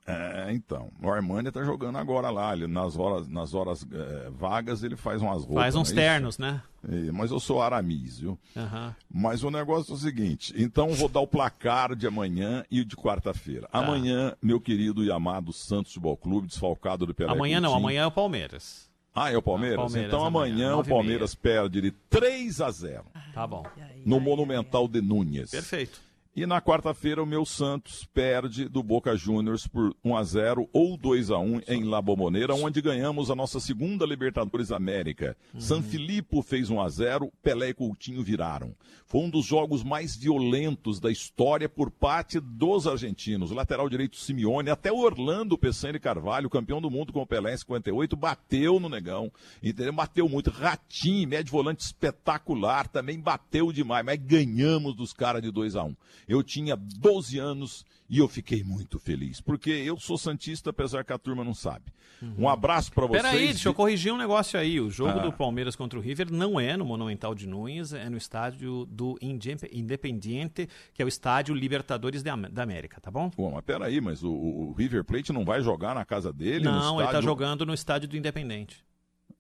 É, então. O Armani tá jogando agora lá. Ele, nas horas, nas horas eh, vagas, ele faz umas roupas. Faz uns não é isso? ternos, né? É, mas eu sou aramis, viu? Aham. Mas o negócio é o seguinte: então vou dar o placar de amanhã e de quarta-feira. Tá. Amanhã, meu querido e amado Santos Futebol Clube, desfalcado do Pelé. Amanhã não, Coutinho. amanhã é o Palmeiras. Ah, é o Palmeiras? Ah, Palmeiras então amanhã, amanhã, o. Palmeiras perde de 3 a 0 Tá bom. no Monumental de Núñez. Perfeito. E na quarta-feira o meu Santos perde do Boca Juniors por 1 a 0 ou 2 a 1 em La Bombonera, onde ganhamos a nossa segunda Libertadores América. San Filipe fez 1 a 0, Pelé e Coutinho viraram. Foi um dos jogos mais violentos da história por parte dos argentinos. O lateral direito Simeone, até o Orlando Pessani Carvalho, campeão do mundo com o Pelé em 58, bateu no negão. Entendeu? Bateu muito. Ratinho, médio volante espetacular, também bateu demais, mas ganhamos dos caras de 2 a 1 Eu tinha 12 anos e eu fiquei muito feliz, porque eu sou santista, apesar que a turma não sabe. Um abraço pra vocês. Peraí, deixa eu corrigir um negócio aí. O jogo Ah. do Palmeiras contra o River não é no Monumental de Nunes, é no estádio do Indep- Independiente, que é o estádio Libertadores da América, tá bom? Bom, mas peraí, mas o, o River Plate não vai jogar na casa dele? não, ele tá estádio- jogando no estádio do Independente.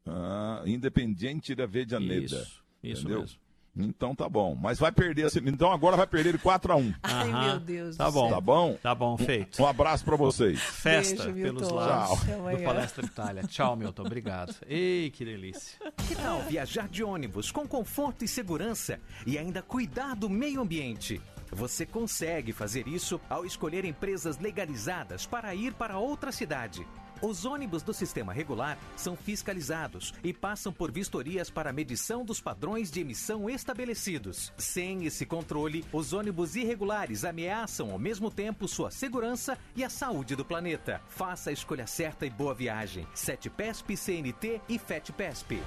Ah, Independiente da Vejaneda. Isso, isso entendeu? mesmo. Então tá bom. Mas vai perder. assim, Então agora vai perder de 4 a 1 Ai, Aham. meu Deus Tá do bom. céu. Tá bom? Tá bom, feito. Um abraço pra vocês. Festa Beijo, pelos lados do. Palestra Itália. Tchau, Milton. Obrigado. Ei, que delícia. Que tal viajar de ônibus com conforto e segurança e ainda cuidar do meio ambiente? Você consegue fazer isso ao escolher empresas legalizadas para ir para outra cidade. Os ônibus do sistema regular são fiscalizados e passam por vistorias para medição dos padrões de emissão estabelecidos. Sem esse controle, os ônibus irregulares ameaçam ao mesmo tempo sua segurança e a saúde do planeta. Faça a escolha certa e boa viagem. 7PESP, CNT e FETPESP.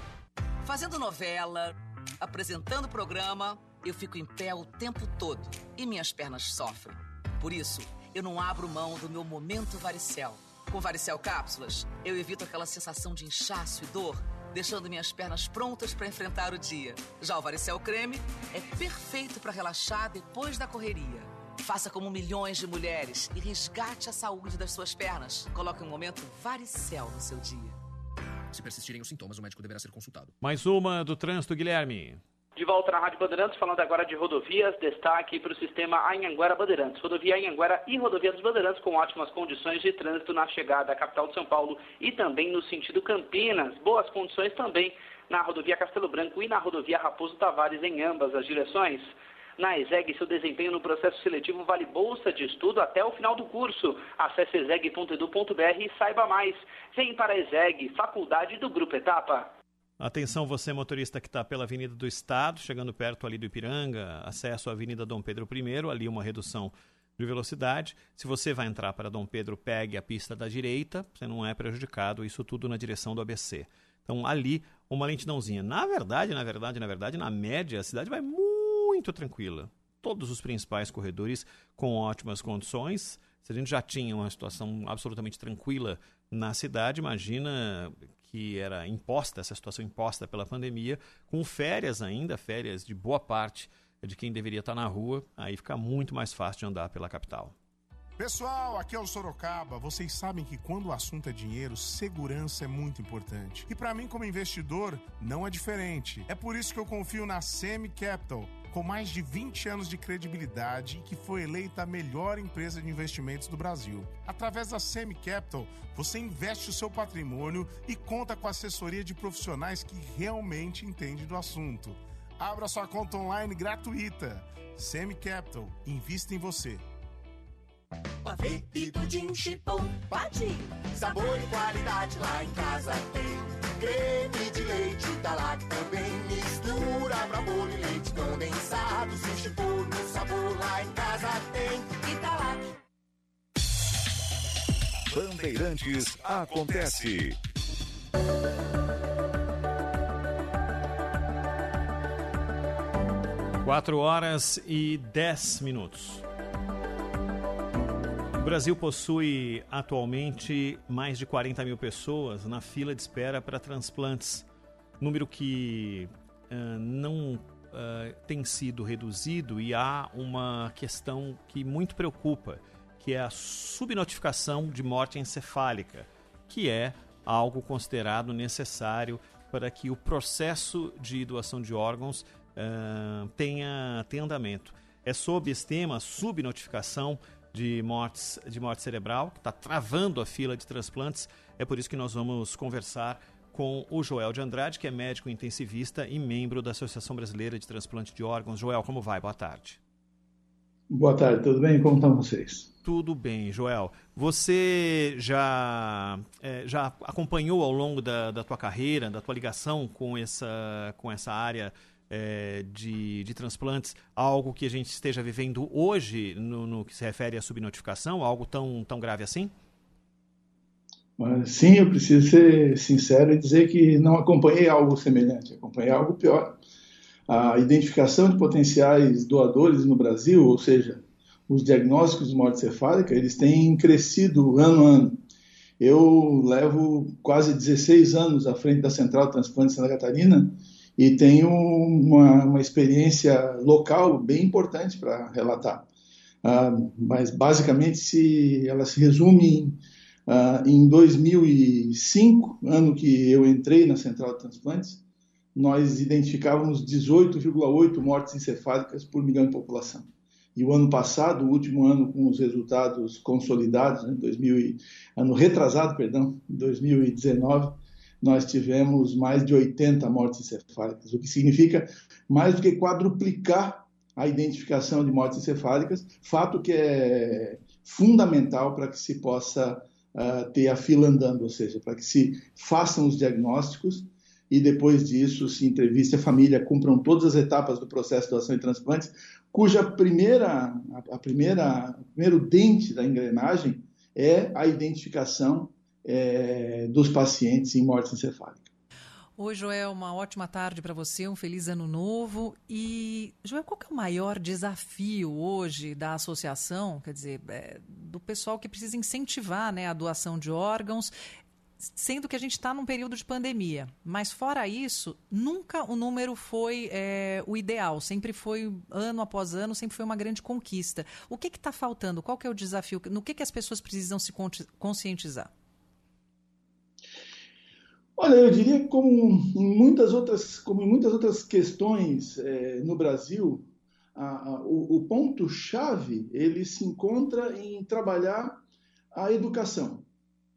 Fazendo novela, apresentando programa, eu fico em pé o tempo todo e minhas pernas sofrem. Por isso, eu não abro mão do meu momento varicel. Com varicel cápsulas, eu evito aquela sensação de inchaço e dor, deixando minhas pernas prontas para enfrentar o dia. Já o varicel creme é perfeito para relaxar depois da correria. Faça como milhões de mulheres e resgate a saúde das suas pernas. Coloque um momento varicel no seu dia. Se persistirem os sintomas, o médico deverá ser consultado. Mais uma do trânsito, Guilherme. De volta na Rádio Bandeirantes, falando agora de rodovias, destaque para o sistema Anhanguera Bandeirantes. Rodovia Anhanguera e Rodovia dos Bandeirantes com ótimas condições de trânsito na chegada à capital de São Paulo e também no sentido Campinas. Boas condições também na rodovia Castelo Branco e na rodovia Raposo Tavares em ambas as direções. Na ESEG, seu desempenho no processo seletivo vale bolsa de estudo até o final do curso. Acesse exeg.edu.br e saiba mais. Vem para a ESEG, Faculdade do Grupo Etapa. Atenção você motorista que está pela Avenida do Estado, chegando perto ali do Ipiranga, acesso à Avenida Dom Pedro I, ali uma redução de velocidade. Se você vai entrar para Dom Pedro, pegue a pista da direita, você não é prejudicado, isso tudo na direção do ABC. Então ali uma lentidãozinha. Na verdade, na verdade, na verdade, na média a cidade vai muito tranquila. Todos os principais corredores com ótimas condições. Se a gente já tinha uma situação absolutamente tranquila na cidade, imagina que era imposta, essa situação imposta pela pandemia, com férias ainda, férias de boa parte de quem deveria estar na rua, aí fica muito mais fácil de andar pela capital. Pessoal, aqui é o Sorocaba. Vocês sabem que quando o assunto é dinheiro, segurança é muito importante. E para mim, como investidor, não é diferente. É por isso que eu confio na Semi Capital. Com mais de 20 anos de credibilidade e que foi eleita a melhor empresa de investimentos do Brasil. Através da Semi Capital, você investe o seu patrimônio e conta com assessoria de profissionais que realmente entendem do assunto. Abra sua conta online gratuita. Semi Capital, invista em você. Pavê e pudim chipom, bate. Sabor e qualidade lá em casa tem. Creme de leite da lá também. Mistura pra bolo e leite condensado. Se chipom no sabor lá em casa tem. E tá. Bandeirantes acontece. Quatro horas e dez minutos. Brasil possui atualmente mais de 40 mil pessoas na fila de espera para transplantes, número que uh, não uh, tem sido reduzido e há uma questão que muito preocupa, que é a subnotificação de morte encefálica, que é algo considerado necessário para que o processo de doação de órgãos uh, tenha, tenha andamento. É sob esse tema, subnotificação de, mortes, de morte cerebral, que está travando a fila de transplantes. É por isso que nós vamos conversar com o Joel de Andrade, que é médico intensivista e membro da Associação Brasileira de Transplante de Órgãos. Joel, como vai? Boa tarde. Boa tarde, tudo bem? Como estão vocês? Tudo bem, Joel. Você já, é, já acompanhou ao longo da, da tua carreira, da tua ligação com essa, com essa área é, de, de transplantes, algo que a gente esteja vivendo hoje no, no que se refere à subnotificação, algo tão, tão grave assim? Sim, eu preciso ser sincero e dizer que não acompanhei algo semelhante, acompanhei algo pior. A identificação de potenciais doadores no Brasil, ou seja, os diagnósticos de morte cefálica, eles têm crescido ano a ano. Eu levo quase 16 anos à frente da Central de Transplante de Santa Catarina e tenho uma, uma experiência local bem importante para relatar. Uh, mas basicamente se ela se resume uh, em 2005, ano que eu entrei na Central de Transplantes, nós identificávamos 18,8 mortes encefálicas por milhão de população. E o ano passado, o último ano com os resultados consolidados, né, 2000 ano retrasado, perdão, 2019, nós tivemos mais de 80 mortes encefálicas, o que significa mais do que quadruplicar a identificação de mortes encefálicas, fato que é fundamental para que se possa uh, ter a fila andando, ou seja, para que se façam os diagnósticos e depois disso se entreviste a família, cumpram todas as etapas do processo de doação e transplantes, cuja primeira, a primeira, o primeiro dente da engrenagem é a identificação é, dos pacientes em morte encefálica. Oi, Joel, uma ótima tarde para você, um feliz ano novo. E, Joel, qual é o maior desafio hoje da associação, quer dizer, é, do pessoal que precisa incentivar né, a doação de órgãos, sendo que a gente está num período de pandemia. Mas, fora isso, nunca o número foi é, o ideal, sempre foi, ano após ano, sempre foi uma grande conquista. O que está faltando? Qual que é o desafio? No que, que as pessoas precisam se conscientizar? Olha, eu diria que como em muitas outras, como em muitas outras questões é, no Brasil, a, a, o, o ponto-chave ele se encontra em trabalhar a educação.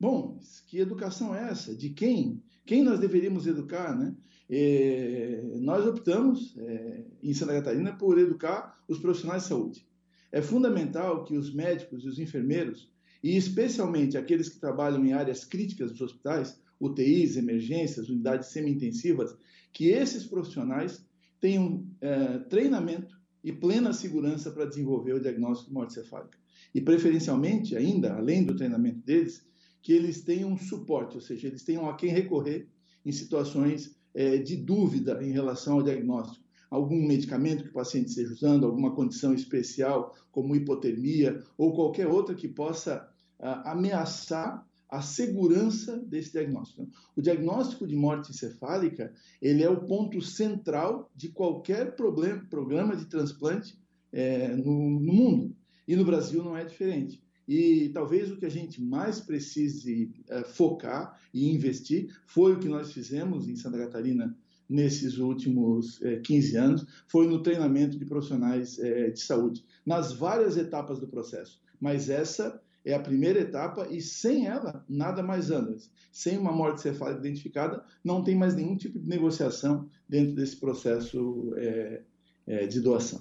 Bom, que educação é essa? De quem? Quem nós deveríamos educar, né? É, nós optamos é, em Santa Catarina por educar os profissionais de saúde. É fundamental que os médicos e os enfermeiros, e especialmente aqueles que trabalham em áreas críticas dos hospitais, UTIs, emergências, unidades semi-intensivas, que esses profissionais tenham é, treinamento e plena segurança para desenvolver o diagnóstico de morte cefálica. E, preferencialmente, ainda, além do treinamento deles, que eles tenham suporte, ou seja, eles tenham a quem recorrer em situações é, de dúvida em relação ao diagnóstico. Algum medicamento que o paciente esteja usando, alguma condição especial, como hipotermia, ou qualquer outra que possa ah, ameaçar a segurança desse diagnóstico. O diagnóstico de morte encefálica ele é o ponto central de qualquer problema, programa de transplante é, no, no, mundo. E no Brasil não é diferente. E talvez o que a gente mais precise é, focar e investir foi o que nós fizemos em Santa Catarina nesses últimos é, 15 anos, foi no treinamento de profissionais é, de saúde, nas várias etapas do processo. Mas essa é a primeira etapa e sem ela nada mais anda. Sem uma morte cefálica identificada, não tem mais nenhum tipo de negociação dentro desse processo é, é, de doação.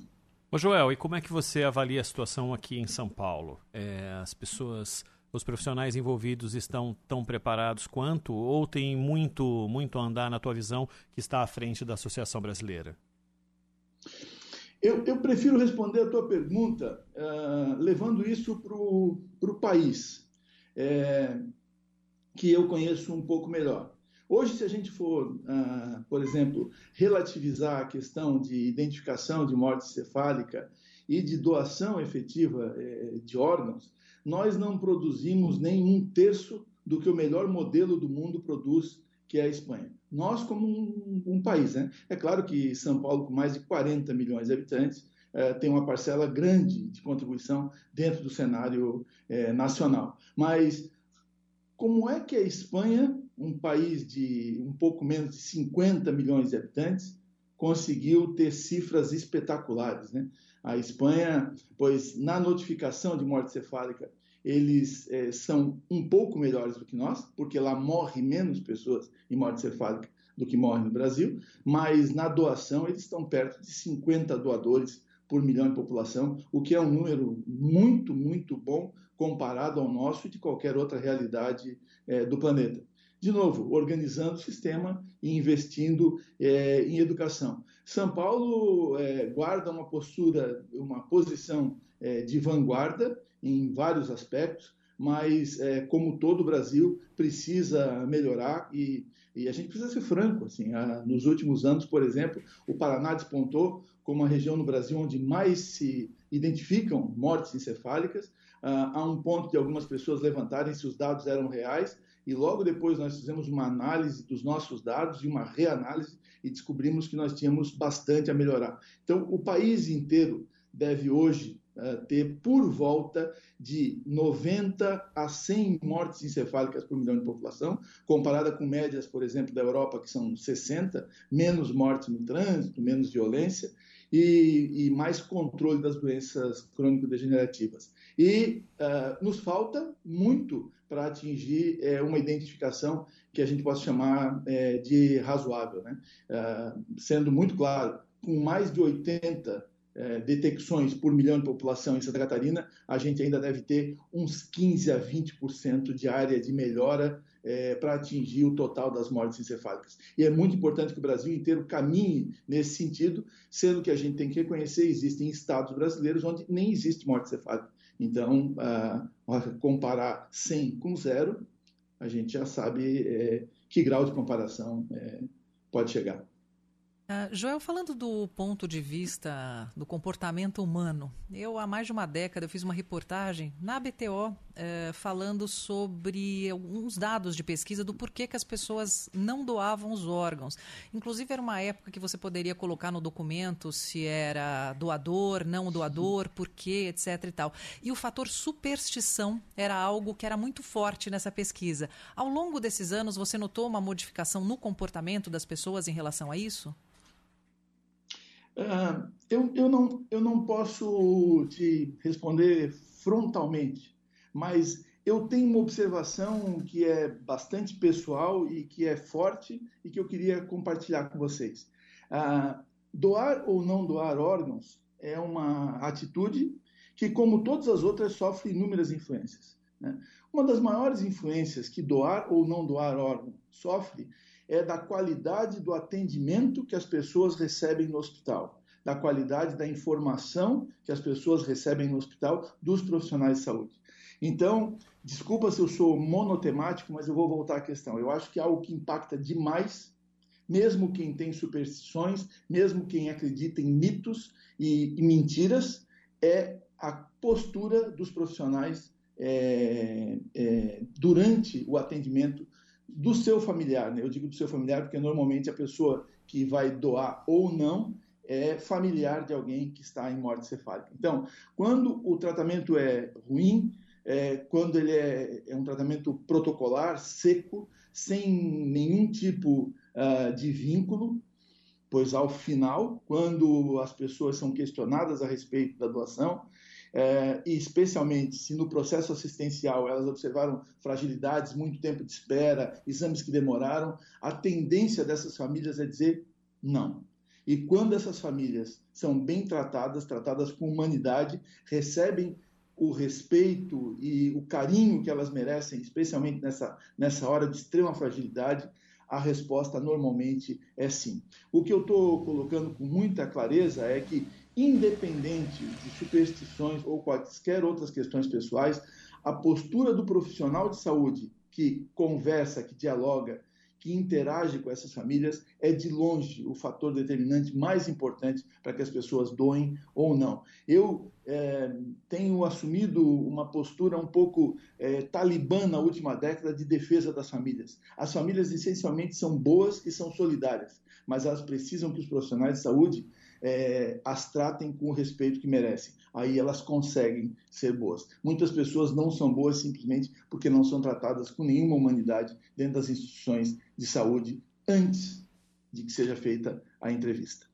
Ô Joel, e como é que você avalia a situação aqui em São Paulo? É, as pessoas, os profissionais envolvidos estão tão preparados quanto ou tem muito, muito a andar na tua visão que está à frente da Associação Brasileira? Eu, eu prefiro responder a tua pergunta uh, levando isso para o país, é, que eu conheço um pouco melhor. Hoje, se a gente for, uh, por exemplo, relativizar a questão de identificação de morte cefálica e de doação efetiva eh, de órgãos, nós não produzimos nem um terço do que o melhor modelo do mundo produz, que é a Espanha. Nós, como um, um país, né? É claro que São Paulo, com mais de 40 milhões de habitantes, eh, tem uma parcela grande de contribuição dentro do cenário eh, nacional. Mas como é que a Espanha um país de um pouco menos de 50 milhões de habitantes, conseguiu ter cifras espetaculares. Né? A Espanha, pois na notificação de morte cefálica, eles é, são um pouco melhores do que nós, porque lá morre menos pessoas em morte cefálica do que morre no Brasil, mas na doação eles estão perto de 50 doadores por milhão de população, o que é um número muito, muito bom comparado ao nosso e de qualquer outra realidade é, do planeta de novo, organizando o sistema e investindo é, em educação. São Paulo guarda uma postura, uma posição de vanguarda em vários aspectos, mas é, como todo o Brasil precisa melhorar e, e, a gente precisa ser franco. Assim, a, nos últimos anos, por exemplo, o Paraná despontou como a região no Brasil onde mais se identificam mortes encefálicas, ah, a um ponto de algumas pessoas levantarem se os dados eram reais e logo depois nós fizemos uma análise dos nossos dados e uma reanálise e descobrimos que nós tínhamos bastante a melhorar. Então, o país inteiro deve hoje ter por volta de 90 a 100 mortes encefálicas por milhão de população, comparada com médias, por exemplo, da Europa, que são 60, menos mortes no trânsito, menos violência e, e mais controle das doenças crônico-degenerativas. E uh, nos falta muito para atingir é, uma identificação que a gente possa chamar é, de razoável. Né? Uh, sendo muito claro, com mais de 80 é, detecções por milhão de população em Santa Catarina, a gente ainda deve ter uns 15 a 20% de área de melhora é, para atingir o total das mortes encefálicas. E é muito importante que o Brasil inteiro caminhe nesse sentido, sendo que a gente tem que reconhecer existem estados brasileiros onde nem existe morte encefálica. Então, uh, comparar 100 com zero, a gente já sabe é, que grau de comparação é, pode chegar. Uh, Joel, falando do ponto de vista do comportamento humano, eu há mais de uma década eu fiz uma reportagem na BTO uh, eh, falando sobre alguns dados de pesquisa do porquê que as pessoas não doavam os órgãos. Inclusive era uma época que você poderia colocar no documento se era doador, não doador, porquê, etc e tal. E o fator superstição era algo que era muito forte nessa pesquisa. Ao longo desses anos, você notou uma modificação no comportamento das pessoas em relação a isso? Uh, eu, eu, não, eu não posso te responder frontalmente, mas eu tenho uma observação que é bastante pessoal e que é forte e que eu queria compartilhar com vocês. Uh, doar ou não doar órgãos é uma atitude que, como todas as outras, sofre inúmeras influências. Né? Uma das maiores influências que doar ou não doar órgão sofre é da qualidade do atendimento que as pessoas recebem no hospital, da qualidade da informação que as pessoas recebem no hospital dos profissionais de saúde. Então, desculpa se eu sou monotemático, mas eu vou voltar à questão. Eu acho que é algo que impacta demais, mesmo quem tem superstições, mesmo quem acredita em mitos e, e mentiras, é a postura dos profissionais é, é, durante o atendimento do seu familiar. Né? Eu digo do seu familiar porque normalmente a pessoa que vai doar ou não é familiar de alguém que está em morte cefálica. Então, quando o tratamento é ruim, é, quando ele é, é, um tratamento protocolar, seco, sem nenhum tipo uh, de vínculo, pois ao final, quando as pessoas são questionadas a respeito da doação, é, e especialmente se no processo assistencial elas observaram fragilidades, muito tempo de espera, exames que demoraram, a tendência dessas famílias é dizer não. E quando essas famílias são bem tratadas, tratadas com humanidade, recebem o respeito e o carinho que elas merecem, especialmente nessa, nessa hora de extrema fragilidade, a resposta normalmente é sim. O que eu estou colocando com muita clareza é que, independente de superstições ou quaisquer outras questões pessoais, a postura do profissional de saúde que conversa, que dialoga, que interage com essas famílias é de longe o fator determinante mais importante para que as pessoas doem ou não. Eu é, tenho assumido uma postura um pouco é, talibã na última década de defesa das famílias. As famílias essencialmente são boas e são solidárias, mas elas precisam que os profissionais de saúde é, as tratem com o respeito que merecem. Aí elas conseguem ser boas. Muitas pessoas não são boas simplesmente porque não são tratadas com nenhuma humanidade dentro das instituições de saúde antes de que seja feita a entrevista.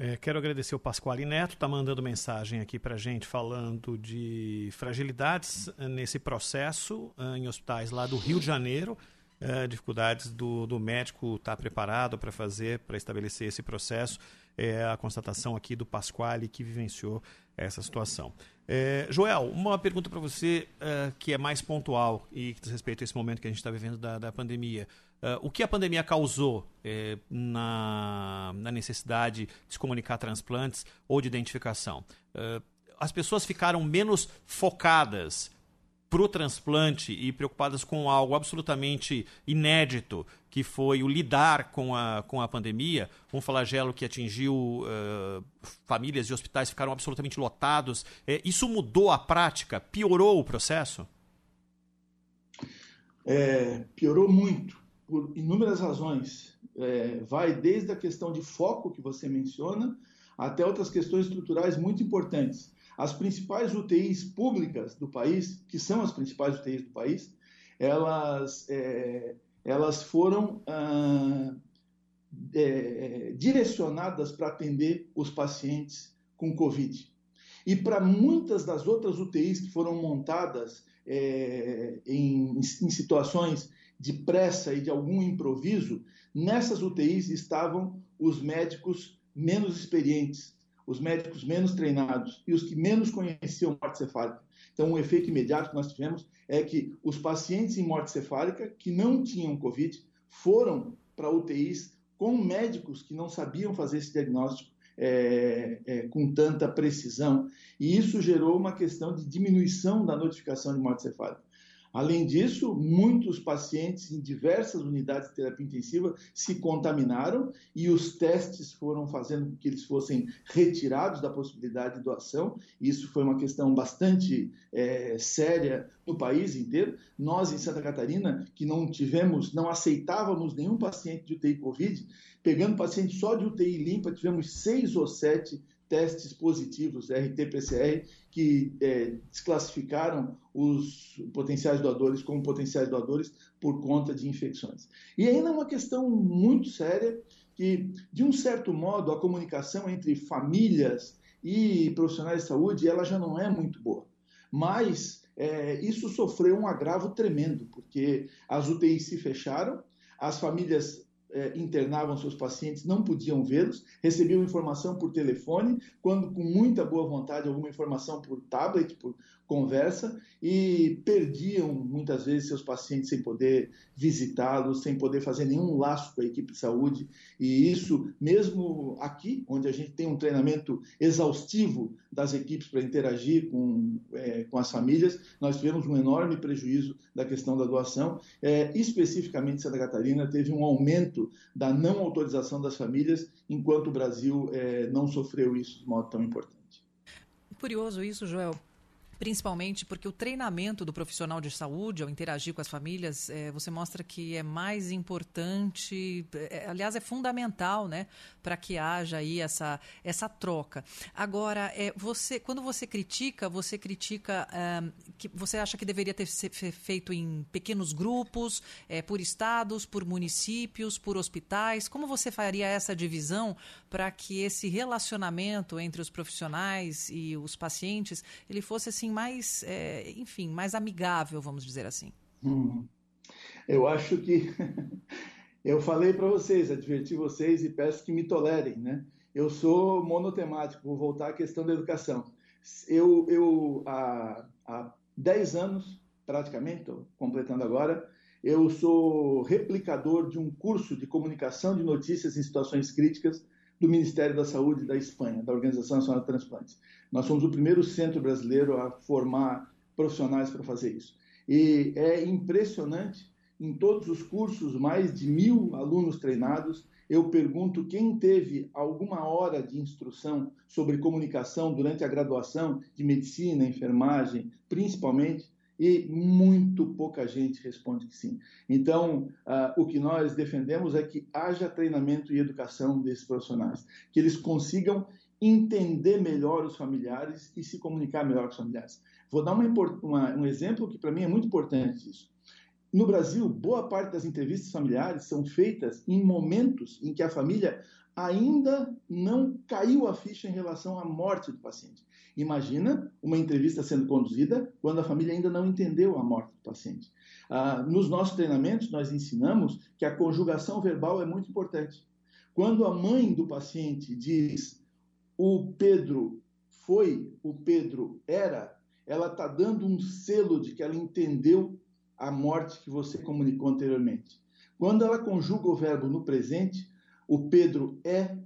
É, quero agradecer o Pasquale Neto, está mandando mensagem aqui para gente falando de fragilidades eh, nesse processo eh, em hospitais lá do Rio de Janeiro. Uh, dificuldades do, do médico estar tá preparado para fazer, para estabelecer esse processo. É a constatação aqui do Pasquale que vivenciou essa situação. É, Joel, uma pergunta para você uh, que é mais pontual e que diz respeito a esse momento que a gente está vivendo da, da pandemia. Uh, o que a pandemia causou eh, na, na, necessidade de se comunicar transplantes ou de identificação? as pessoas ficaram menos focadas para o transplante e preocupadas com algo absolutamente inédito, que foi o lidar com a, com a pandemia, um flagelo que atingiu uh, famílias e hospitais ficaram absolutamente lotados. É, isso mudou a prática? Piorou o processo? É, piorou muito, por inúmeras razões. É, vai desde a questão de foco que você menciona, até outras questões estruturais muito importantes. As principais UTIs públicas do país, que são as principais UTIs do país, elas, é, elas foram ah, é, direcionadas para atender os pacientes com Covid. E para muitas das outras UTIs que foram montadas é, em, em situações de pressa e de algum improviso, nessas UTIs estavam os médicos menos experientes, os médicos menos treinados e os que menos conheciam morte cefálica. Então, um efeito imediato que nós tivemos é que os pacientes em morte cefálica que não tinham Covid foram para UTIs com médicos que não sabiam fazer esse diagnóstico é, é, com tanta precisão. E isso gerou uma questão de diminuição da notificação de morte cefálica. Além disso, muitos pacientes em diversas unidades de terapia intensiva se contaminaram e os testes foram fazendo com que eles fossem retirados da possibilidade de doação. Isso foi uma questão bastante é, séria no país inteiro. Nós, em Santa Catarina, que não tivemos, não aceitávamos nenhum paciente de UTI Covid, pegando paciente só de UTI limpa, tivemos seis ou sete testes positivos, RT-PCR, que é, desclassificaram os potenciais doadores como potenciais doadores por conta de infecções. E ainda uma questão muito séria, que, de um certo modo, a comunicação entre famílias e profissionais de saúde ela já não é muito boa. Mas é, isso sofreu um agravo tremendo, porque as UTIs se fecharam, as famílias é, internavam seus pacientes não podiam vê-los, recebiam informação por telefone, quando com muita boa vontade, alguma informação por tablet, por conversa, e perdiam muitas vezes seus pacientes sem poder visitá-los, sem poder fazer nenhum laço com a equipe de saúde. E isso, mesmo aqui, onde a gente tem um treinamento exaustivo das equipes para interagir com, é, com as famílias, nós tivemos um enorme prejuízo da questão da doação. É, especificamente, Santa Catarina teve um aumento da não autorização das famílias, enquanto o Brasil é, não sofreu isso de modo tão importante. Curioso isso, Joel, Principalmente porque o treinamento do profissional de saúde, ao interagir com as famílias, eh, você mostra que é mais importante, eh, aliás, é fundamental, né, para que haja aí essa, essa troca. Agora, eh, você, quando você critica, você critica que você acha que deveria ter se- fe- feito em pequenos grupos, eh, por estados, por municípios, por hospitais. Como você faria essa divisão para que esse relacionamento entre os profissionais e os pacientes ele fosse assim mais, eh, enfim, mais amigável, vamos dizer assim? Hum. Eu acho que eu falei para vocês, adverti vocês e peço que me tolerem, né? Eu sou monotemático, vou voltar à questão da educação. Eu, eu há, há 10 anos, praticamente, estou completando agora, eu sou replicador de um curso de comunicação de notícias em situações críticas do Ministério da Saúde da Espanha, da Organização Nacional de Transplantes. Nós somos o primeiro centro brasileiro a formar profissionais para fazer isso. E é impressionante, em todos os cursos, mais de mil alunos treinados, eu pergunto quem teve alguma hora de instrução sobre comunicação durante a graduação de medicina, enfermagem, principalmente, e muito pouca gente responde que sim. Então, ah, o que nós defendemos é que haja treinamento e educação desses profissionais, que eles consigam entender melhor os familiares e se comunicar melhor com os familiares. Vou dar uma, uma- um exemplo que para mim é muito importante isso. No Brasil, boa parte das entrevistas familiares são feitas em momentos em que a família ainda não caiu a ficha em relação à morte do paciente. Imagina uma entrevista sendo conduzida quando a família ainda não entendeu a morte do paciente. Ah, nos nossos treinamentos, nós ensinamos que a conjugação verbal é muito importante. Quando a mãe do paciente diz o Pedro foi, o Pedro era, ela está dando um selo de que ela entendeu a morte que você comunicou anteriormente. Quando ela conjuga o verbo no presente, o Pedro é,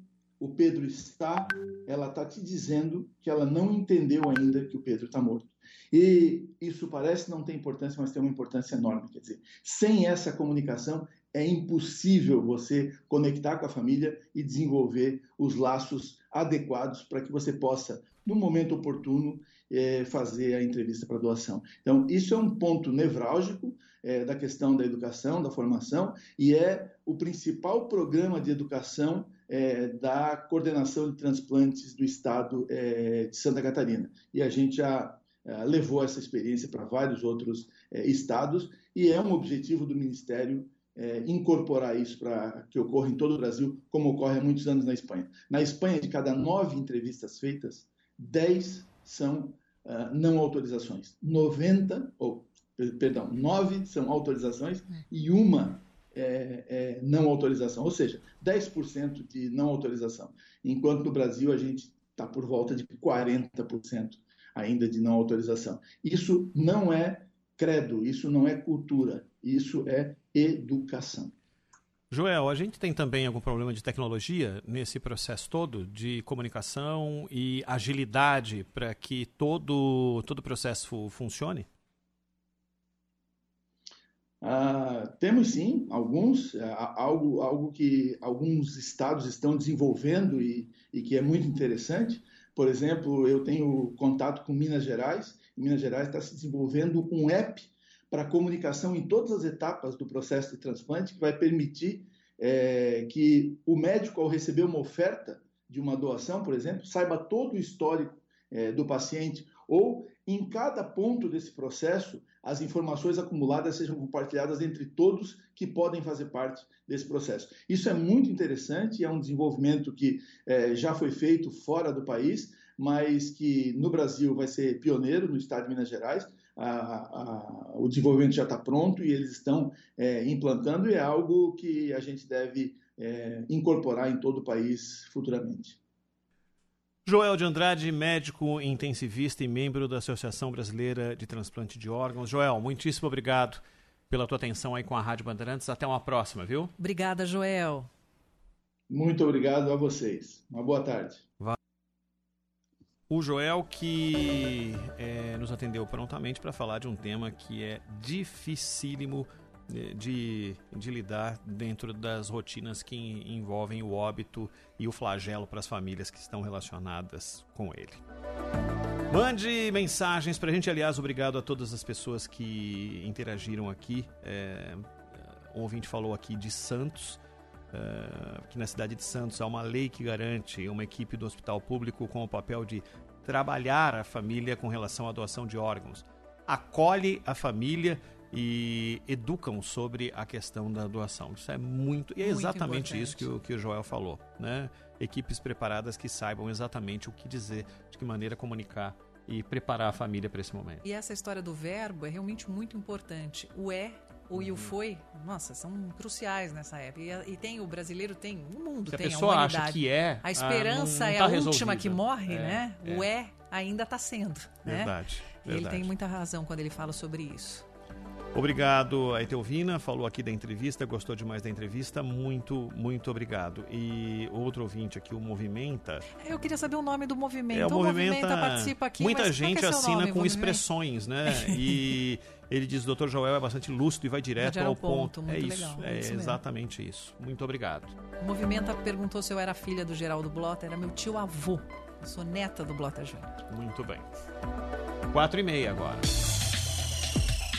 o Pedro está, ela está te dizendo que ela não entendeu ainda que o Pedro está morto. E isso parece não ter importância, mas tem uma importância enorme. Quer dizer, sem essa comunicação, é impossível você conectar com a família e desenvolver os laços adequados para que você possa, no momento oportuno, eh, fazer a entrevista para doação. Então, isso é um ponto nevrálgico eh, da questão da educação, da formação, e é o principal programa de educação eh, da coordenação de transplantes do estado eh, de Santa Catarina. E a gente já eh, levou essa experiência para vários outros eh, estados, e é um objetivo do Ministério é, incorporar isso para que ocorra em todo o Brasil, como ocorre há muitos anos na Espanha. Na Espanha, de cada nove entrevistas feitas, dez são ah, não autorizações. 90, ou, per- perdão, nove são autorizações e uma é, é não autorização, ou seja, 10% de não autorização. Enquanto no Brasil a gente está por volta de 40% ainda de não autorização. Isso não é credo, isso não é cultura, isso é educação. Joel, a gente tem também algum problema de tecnologia nesse processo todo de comunicação e agilidade para que todo, todo o processo funcione? Ah, temos sim alguns, ah, algo, algo que alguns estados estão desenvolvendo e, e que é muito interessante. Por exemplo, eu tenho contato com Minas Gerais, e Minas Gerais está se desenvolvendo um app para comunicação em todas as etapas do processo de transplante, que vai permitir eh, que o médico, ao receber uma oferta de uma doação, por exemplo, saiba todo o histórico eh, do paciente, ou em cada ponto desse processo, as informações acumuladas sejam compartilhadas entre todos que podem fazer parte desse processo. Isso é muito interessante, é um desenvolvimento que eh, já foi feito fora do país, mas que no Brasil vai ser pioneiro no estado de Minas Gerais. A- a- o desenvolvimento já está pronto e eles estão eh, implantando, e é algo que a gente deve eh, incorporar em todo o país futuramente. Joel de Andrade, médico intensivista e membro da Associação Brasileira de Transplante de Órgãos. Joel, muitíssimo obrigado pela tua atenção aí com a Rádio Bandeirantes. Até uma próxima, viu? Obrigada, Joel. Muito obrigado a vocês. Uma boa tarde. O Joel que eh, nos atendeu prontamente para falar de um tema que é dificílimo de, de lidar dentro das rotinas que en- envolvem o óbito e o flagelo para as famílias que estão relacionadas com ele. Mande mensagens pra gente. Aliás, obrigado a todas as pessoas que interagiram aqui. É, um ouvinte falou aqui de Santos, é, que na cidade de Santos há uma lei que garante uma equipe do hospital público com o papel de trabalhar a família com relação à doação de órgãos. Acolhe a família e educam sobre a questão da doação. Isso é muito. E é Muito exatamente importante. isso que o, que o Joel falou. Né? Equipes preparadas que saibam exatamente o que dizer, de que maneira comunicar e preparar a família para esse momento. E essa história do verbo é realmente muito importante. O é, o Uhum. e o foi, nossa, são cruciais nessa época. E, e tem o brasileiro tem, o mundo Se a tem pessoa acha humanidade. que é, a ah, esperança não- não é tá a última resolvido. que morre, É, né? O é ainda está sendo, né? Verdade, Ele verdade. tem muita razão quando ele fala sobre isso. Obrigado a Etelvina, falou aqui da entrevista, gostou demais da entrevista, muito, muito obrigado. E outro ouvinte aqui, o Movimenta. Eu queria saber o nome do movimento. É, o Movimenta, participa aqui. muita gente é assina nome, com Movimenta? expressões, né? E ele diz, Dr. Joel é bastante lúcido e vai direto ao ponto. ponto, É isso, legal, é é isso mesmo. exatamente isso. Muito obrigado. O Movimenta perguntou se eu era filha do Geraldo Blota. Era meu tio avô. Eu sou neta do Blota Júnior. Muito bem. Quatro e meia agora.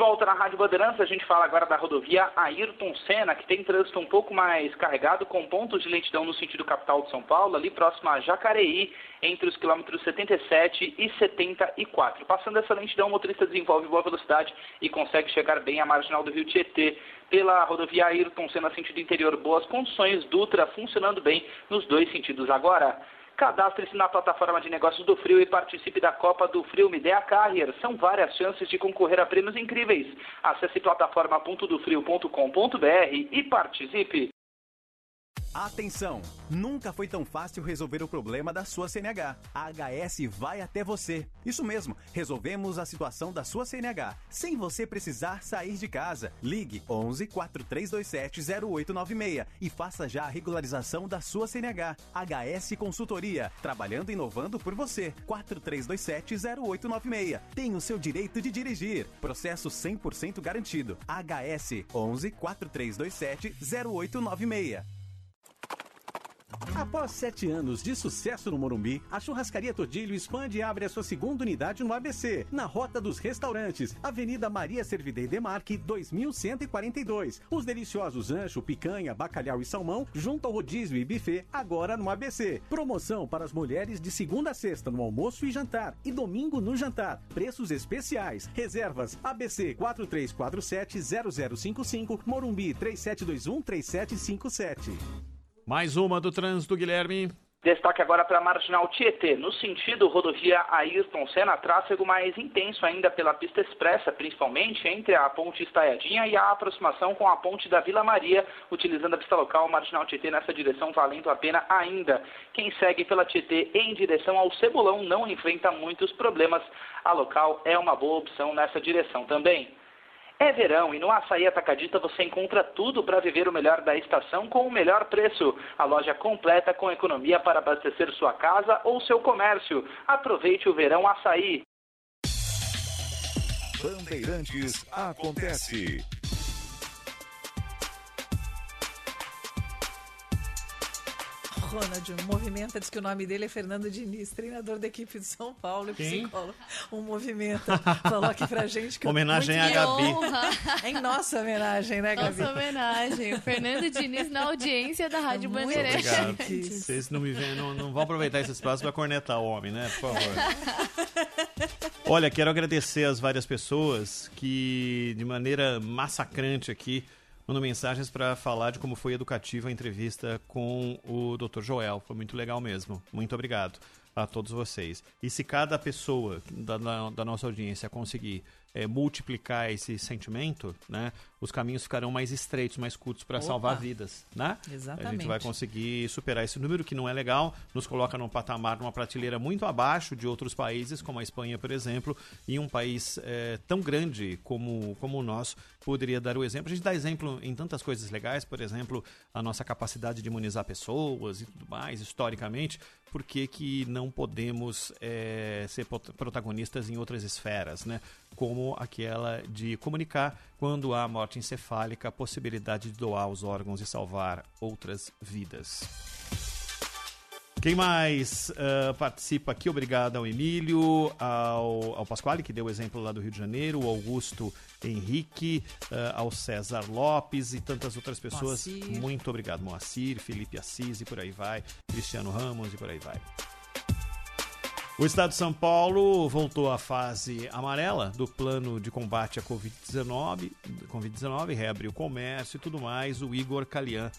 volta na Rádio Bandeirantes, a gente fala agora da rodovia Ayrton Senna, que tem trânsito um pouco mais carregado, com pontos de lentidão no sentido capital de São Paulo, ali próximo a Jacareí, entre os quilômetros 77 e 74. Passando essa lentidão, o motorista desenvolve boa velocidade e consegue chegar bem à marginal do Rio Tietê. Pela rodovia Ayrton Senna, sentido interior, boas condições, Dutra funcionando bem nos dois sentidos agora. Cadastre-se na plataforma de negócios do Frio e participe da Copa do Frio Me Dê a Carrier. São várias chances de concorrer a prêmios incríveis. Acesse plataforma.dofrio.com.br e participe. Atenção! Nunca foi tão fácil resolver o problema da sua CNH. A HS vai até você. Isso mesmo, resolvemos a situação da sua CNH, sem você precisar sair de casa. Ligue 11 4327 0896 e faça já a regularização da sua CNH. HS Consultoria, trabalhando e inovando por você. 4327 0896. Tem o seu direito de dirigir. Processo 100% garantido. HS 11 4327 0896. Após sete anos de sucesso no Morumbi, a Churrascaria Todilho expande e abre a sua segunda unidade no ABC, na Rota dos Restaurantes, Avenida Maria Servidei Demarque, 2142. Os deliciosos ancho, picanha, bacalhau e salmão, junto ao rodízio e buffet, agora no ABC. Promoção para as mulheres de segunda a sexta no almoço e jantar, e domingo no jantar. Preços especiais. Reservas ABC 4347-0055, Morumbi 3721-3757. Mais uma do trânsito, Guilherme. Destaque agora para a Marginal Tietê. No sentido rodovia Ayrton Senna, tráfego mais intenso ainda pela pista expressa, principalmente entre a ponte Estaiadinha e a aproximação com a ponte da Vila Maria, utilizando a pista local Marginal Tietê nessa direção, valendo a pena ainda. Quem segue pela Tietê em direção ao Cebolão não enfrenta muitos problemas. A local é uma boa opção nessa direção também. É verão e no Açaí Atacadista você encontra tudo para viver o melhor da estação com o melhor preço. A loja completa com economia para abastecer sua casa ou seu comércio. Aproveite o verão Açaí. Bandeirantes acontece. Ronald, o movimenta, diz que o nome dele é Fernando Diniz, treinador da equipe de São Paulo e Quem? psicólogo. Um movimenta. Falou aqui pra gente que. Homenagem muito à Gabi. honra. É em nossa homenagem, né, Gabi? Nossa homenagem. O Fernando Diniz na audiência da Rádio Bandeirantes. Obrigado. Vocês não me veem, não, não vão aproveitar esse espaço para cornetar o homem, né? Por favor. Olha, quero agradecer às várias pessoas que, de maneira massacrante aqui, mandam mensagens para falar de como foi educativa a entrevista com o Dr. Joel. Foi muito legal mesmo. Muito obrigado. a todos vocês. E se cada pessoa da, da, da nossa audiência conseguir é, multiplicar esse sentimento, né, os caminhos ficarão mais estreitos, mais curtos para salvar vidas, né? A Exatamente. gente vai conseguir superar esse número que não é legal, nos coloca num patamar, numa prateleira muito abaixo de outros países, como a Espanha, por exemplo, e um país é, tão grande como, como o nosso poderia dar o exemplo. A gente dá exemplo em tantas coisas legais, por exemplo, a nossa capacidade de imunizar pessoas e tudo mais, historicamente, por que, que não podemos é, ser protagonistas em outras esferas, né? Como aquela de comunicar quando há morte encefálica, a possibilidade de doar os órgãos e salvar outras vidas. Quem mais ah, participa aqui? Obrigado ao Emílio, ao, ao Pasquale, que deu o exemplo lá do Rio de Janeiro, ao Augusto Henrique, ah, ao César Lopes e tantas outras pessoas. Moacir. Muito obrigado, Moacir, Felipe Assis e por aí vai, Cristiano Ramos e por aí vai. O estado de São Paulo voltou à fase amarela do plano de combate à Covid-19, Covid-19, reabriu o comércio e tudo mais. O Igor Calian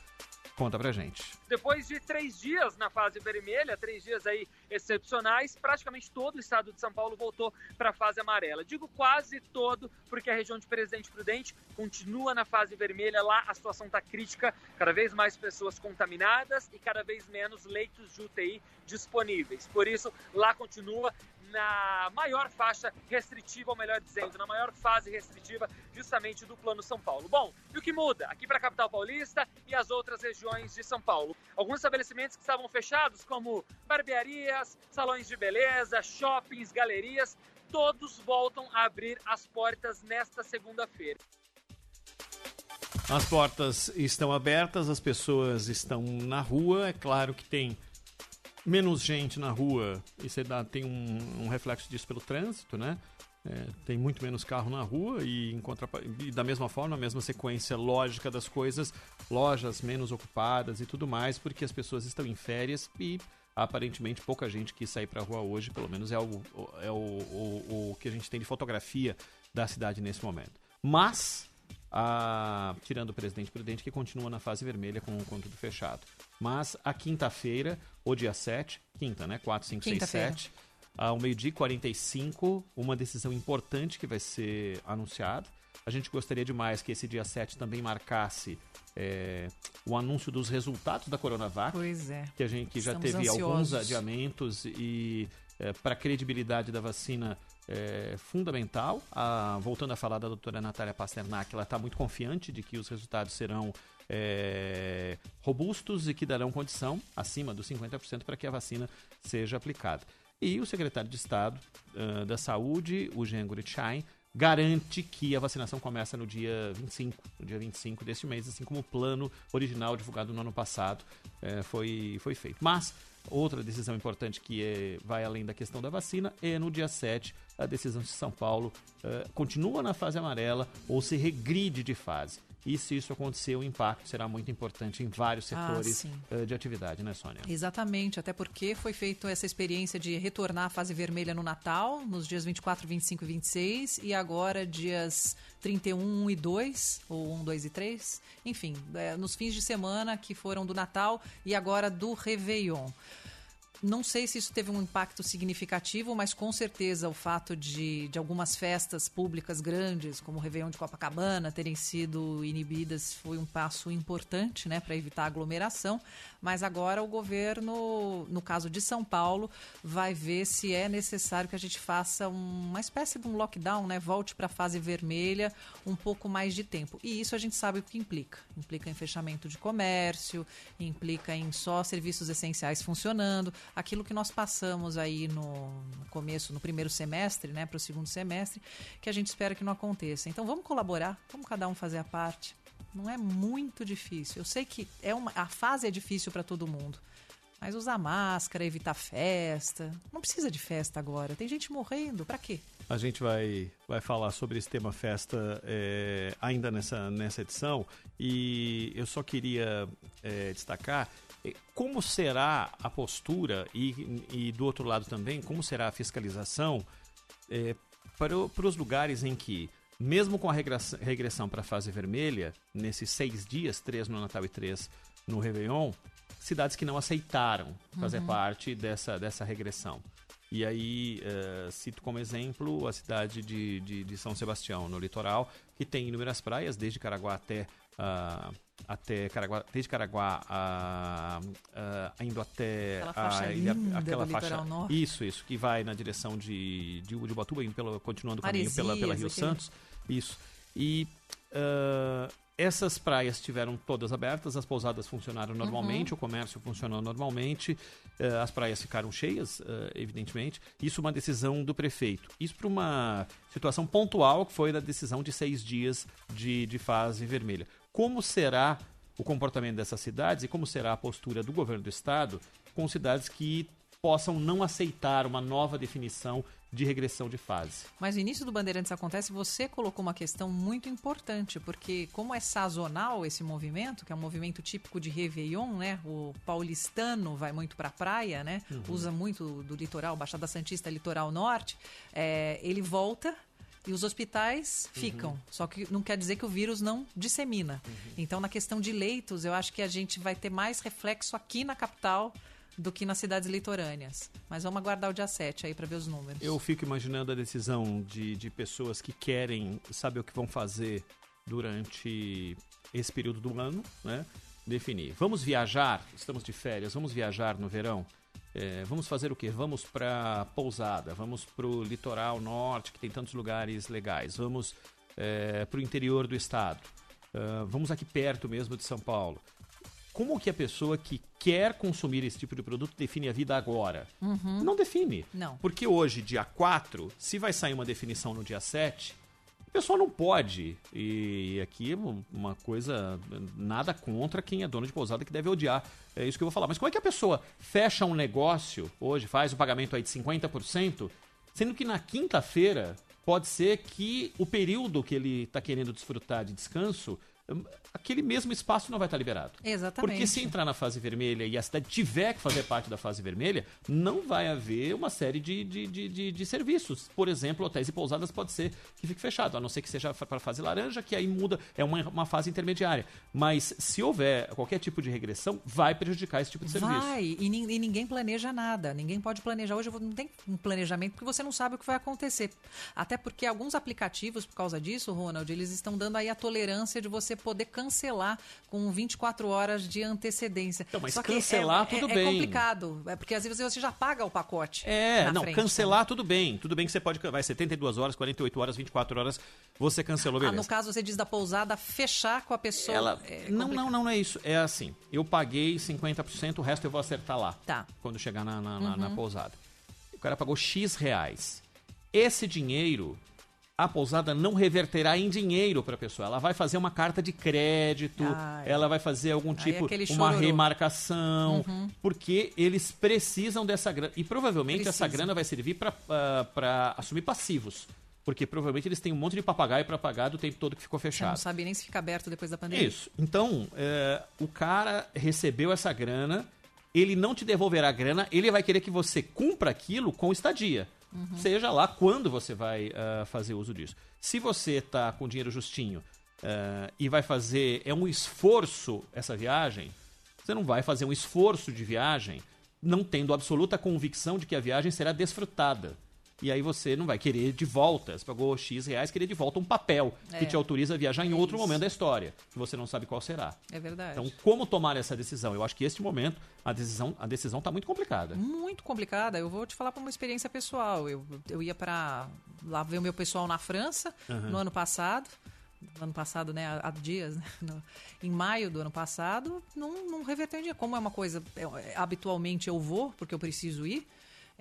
conta pra gente. Depois de três dias na fase vermelha, três dias aí excepcionais, praticamente todo o estado de São Paulo voltou para a fase amarela. Digo quase todo, porque a região de Presidente Prudente continua na fase vermelha. Lá a situação está crítica, cada vez mais pessoas contaminadas e cada vez menos leitos de UTI disponíveis. Por isso, lá continua na maior faixa restritiva, ou melhor dizendo, na maior fase restritiva justamente do Plano São Paulo. Bom, e o que muda aqui para a capital paulista e as outras regiões de São Paulo? Alguns estabelecimentos que estavam fechados, como barbearias, salões de beleza, shoppings, galerias, todos voltam a abrir as portas nesta segunda-feira. As portas estão abertas, as pessoas estão na rua. É claro que tem menos gente na rua e você dá, tem um, um reflexo disso pelo trânsito, né? É, tem muito menos carro na rua e, em contrapa- e da mesma forma, a mesma sequência lógica das coisas, lojas menos ocupadas e tudo mais, porque as pessoas estão em férias e aparentemente pouca gente quis sair para a rua hoje, pelo menos é, o, é o, o, o que a gente tem de fotografia da cidade nesse momento. Mas a- tirando o presidente prudente, que continua na fase vermelha com, com tudo fechado. Mas a quinta-feira, o dia 7, quinta, né? 4, 5, 6, Quinta-feira. 7, ao meio-dia e 45, uma decisão importante que vai ser anunciada. A gente gostaria demais que esse dia 7 também marcasse é, o anúncio dos resultados da Coronavac. Pois é. Que a gente que já teve alguns ansiosos. adiamentos e para a credibilidade da vacina é fundamental. Ah, voltando a falar da doutora Natália Pasternak, ela está muito confiante de que os resultados serão é, robustos e que darão condição acima dos 50% para que a vacina seja aplicada. E o secretário de Estado ah, da Saúde, o Jean Guritshain, garante que a vacinação começa no dia 25, no dia 25 deste mês, assim como o plano original divulgado no ano passado eh, foi, foi feito. Mas outra decisão importante que é, vai além da questão da vacina é no dia 7 a decisão de São Paulo eh, continua na fase amarela ou se regride de fase. E se isso acontecer, o impacto será muito importante em vários Ah, setores eh, de atividade, né, Sônia? Exatamente, até porque foi feita essa experiência de retornar à fase vermelha no Natal, nos dias 24, 25 e 26, e agora dias 31 e 2, ou 1, 2 e 3, enfim, é, nos fins de semana que foram do Natal e agora do Réveillon. Não sei se isso teve um impacto significativo, mas com certeza o fato de, de algumas festas públicas grandes, como o Réveillon de Copacabana, terem sido inibidas foi um passo importante né, para evitar aglomeração. Mas agora o governo, no caso de São Paulo, vai ver se é necessário que a gente faça um- uma espécie de um lockdown, né? Volte para a fase vermelha um pouco mais de tempo. E isso a gente sabe o que implica. Implica em fechamento de comércio, implica em só serviços essenciais funcionando. Aquilo que nós passamos aí no, começo, no primeiro semestre, né, para o segundo semestre, que a gente espera que não aconteça. Então vamos colaborar, vamos cada um fazer a parte. Não é muito difícil. Eu sei que é uma, a fase é difícil para todo mundo. Mas usar máscara, evitar festa. Não precisa de festa agora. Tem gente morrendo. Para quê? A gente vai, vai falar sobre esse tema festa é, ainda nessa, nessa edição e eu só queria é, destacar como será a postura e, e do outro lado também, como será a fiscalização é, para, o- para os lugares em que, mesmo com a regressa- regressão para a fase vermelha, nesses seis dias, três no Natal e três no Réveillon, cidades que não aceitaram fazer Uhum. parte dessa, dessa regressão. E aí, eh, cito como exemplo a cidade de, de, de São Sebastião, no litoral, que tem inúmeras praias, desde Caraguá até. ah, até Caraguá, desde Caraguá a, a- indo até Aquela faixa a ilha, aquela faixa norte. isso isso que vai na direção de de, de Ubatuba indo pelo continuando o caminho pela pela Rio aquele- Santos isso e ah, essas praias tiveram todas abertas, as pousadas funcionaram normalmente, Uhum. o comércio funcionou normalmente, eh, as praias ficaram cheias, eh, evidentemente. Isso é uma decisão do prefeito. Isso para uma situação pontual que foi da decisão de seis dias de, de fase vermelha. Como será o comportamento dessas cidades e como será a postura do governo do estado com cidades que possam não aceitar uma nova definição de regressão de fase? Mas no início do Bandeirantes acontece, você colocou uma questão muito importante, porque como é sazonal esse movimento, que é um movimento típico de Réveillon, né? O paulistano vai muito pra praia, né? Uhum. Usa muito do litoral, Baixada Santista, litoral norte. É, ele volta e os hospitais ficam. Só que não quer dizer que o vírus não dissemina. Então, na questão de leitos, eu acho que a gente vai ter mais reflexo aqui na capital do que nas cidades litorâneas. Mas vamos aguardar o dia 7 aí para ver os números. Eu fico imaginando a decisão de, de pessoas que querem saber o que vão fazer durante esse período do ano, né? Definir. Vamos viajar? Estamos de férias, vamos viajar no verão? É, vamos fazer o quê? Vamos para pousada, vamos para o litoral norte, que tem tantos lugares legais, vamos para o interior do estado, Ah, vamos aqui perto mesmo de São Paulo. Como que a pessoa que quer consumir esse tipo de produto define a vida agora? Uhum. Não define. Não. Porque hoje, dia 4, se vai sair uma definição no dia 7, a pessoa não pode. E aqui é uma coisa, nada contra quem é dono de pousada que deve odiar. É isso que eu vou falar. Mas como é que a pessoa fecha um negócio hoje, faz o pagamento aí de 50%, sendo que na quinta-feira pode ser que o período que ele está querendo desfrutar de descanso, aquele mesmo espaço não vai estar liberado. Exatamente. Porque se entrar na fase vermelha e a cidade tiver que fazer parte da fase vermelha, não vai haver uma série de, de, de, de- de serviços. Por exemplo, hotéis e pousadas pode ser que fique fechado, a não ser que seja para a fase laranja, que aí muda, é uma, uma fase intermediária. Mas se houver qualquer tipo de regressão, vai prejudicar esse tipo de serviço. Vai, e, e ninguém planeja nada. Ninguém pode planejar. Hoje não tem um planejamento porque você não sabe o que vai acontecer. Até porque alguns aplicativos, por causa disso, Ronald, eles estão dando aí a tolerância de você poder cancelar com 24 horas de antecedência. Então, mas Só que cancelar, é, tudo é, bem. É complicado, é porque às vezes você já paga o pacote. É, na não, frente, cancelar tudo bem. Tudo bem que você pode. Vai 72 horas, 48 horas, 24 horas, você cancelou, Ah, beleza. no caso, você diz da pousada fechar com a pessoa. Ela, é não, não, não, não é isso. É assim, eu paguei 50%, o resto eu vou acertar lá. Tá. Quando chegar na, na, na- na Uhum. pousada. O cara pagou X reais. Esse dinheiro, a pousada não reverterá em dinheiro para a pessoa. Ela vai fazer uma carta de crédito, Ah, é. ela vai fazer algum Aí tipo, aquele uma remarcação, Uhum. porque eles precisam dessa grana. E provavelmente essa Precisa. grana vai servir para assumir passivos. Porque provavelmente eles têm um monte de papagaio para pagar do tempo todo que ficou Você não fechado. sabe nem se fica aberto depois da pandemia. Isso. Então, é, o cara recebeu essa grana, ele não te devolverá a grana, ele vai querer que você cumpra aquilo com estadia. Uhum. Seja lá quando você vai ah, fazer uso disso. Se você tá com dinheiro justinho ah, e vai fazer. É um esforço essa viagem, você não vai fazer um esforço de viagem não tendo absoluta convicção de que a viagem será desfrutada. E aí você não vai querer de volta. Você pagou X reais, querer de volta um papel que É. te autoriza a viajar em É outro isso. momento da história, que você não sabe qual será. É verdade. Então, como tomar essa decisão? Eu acho que este momento a decisão a decisão está muito complicada. Muito complicada. Eu vou te falar por uma experiência pessoal. Eu, eu ia para lá ver o meu pessoal na França Aham. no ano passado. No ano passado, né? Há dias, né? No- em maio do ano passado, não, não reverteu em dia. Como é uma coisa. é, habitualmente eu vou, porque eu preciso ir.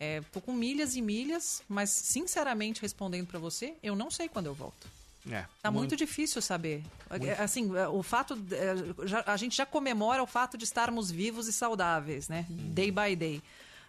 É, tô com milhas e milhas, mas sinceramente respondendo para você, eu não sei quando eu volto. É, Tá muito difícil saber. Muito. É, Assim, é, o fato. é, já- a gente já comemora o fato de estarmos vivos e saudáveis, né? Uhum. Day by day.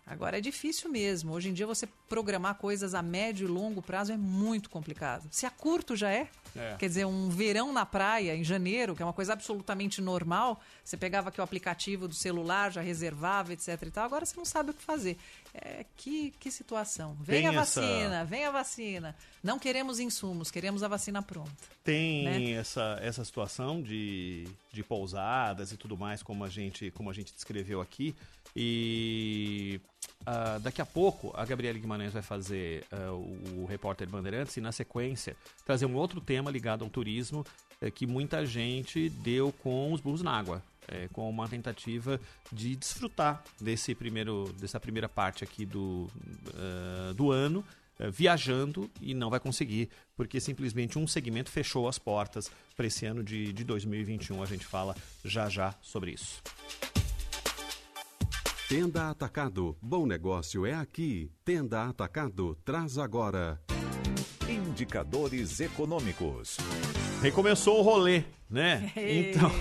Agora é difícil mesmo. Hoje em dia você programar coisas a médio e longo prazo é muito complicado. Se a curto já é. É. Quer dizer, um verão na praia em janeiro, que é uma coisa absolutamente normal, você pegava aqui o aplicativo do celular, já reservava, etc e tal. Agora você não sabe o que fazer. É, que, que situação. Vem Tem a essa- vacina, vem a vacina. Não queremos insumos, queremos a vacina pronta. Tem né? essa, essa situação de de pousadas e tudo mais, como a gente, como a gente descreveu aqui. E ah, daqui a pouco a Gabriela Guimarães vai fazer ah, o, o repórter Bandeirantes e na sequência trazer um outro tema ligado ao turismo eh, que muita gente deu com os burros na água. eh, com uma tentativa de desfrutar desse primeiro, dessa primeira parte aqui do, ah, do ano, eh, viajando e não vai conseguir, porque simplesmente um segmento fechou as portas para esse ano de, de 2021. A gente fala já já sobre isso. Tenda Atacado. Bom negócio é aqui. Tenda Atacado traz agora. Indicadores econômicos. Recomeçou o rolê, né? Então,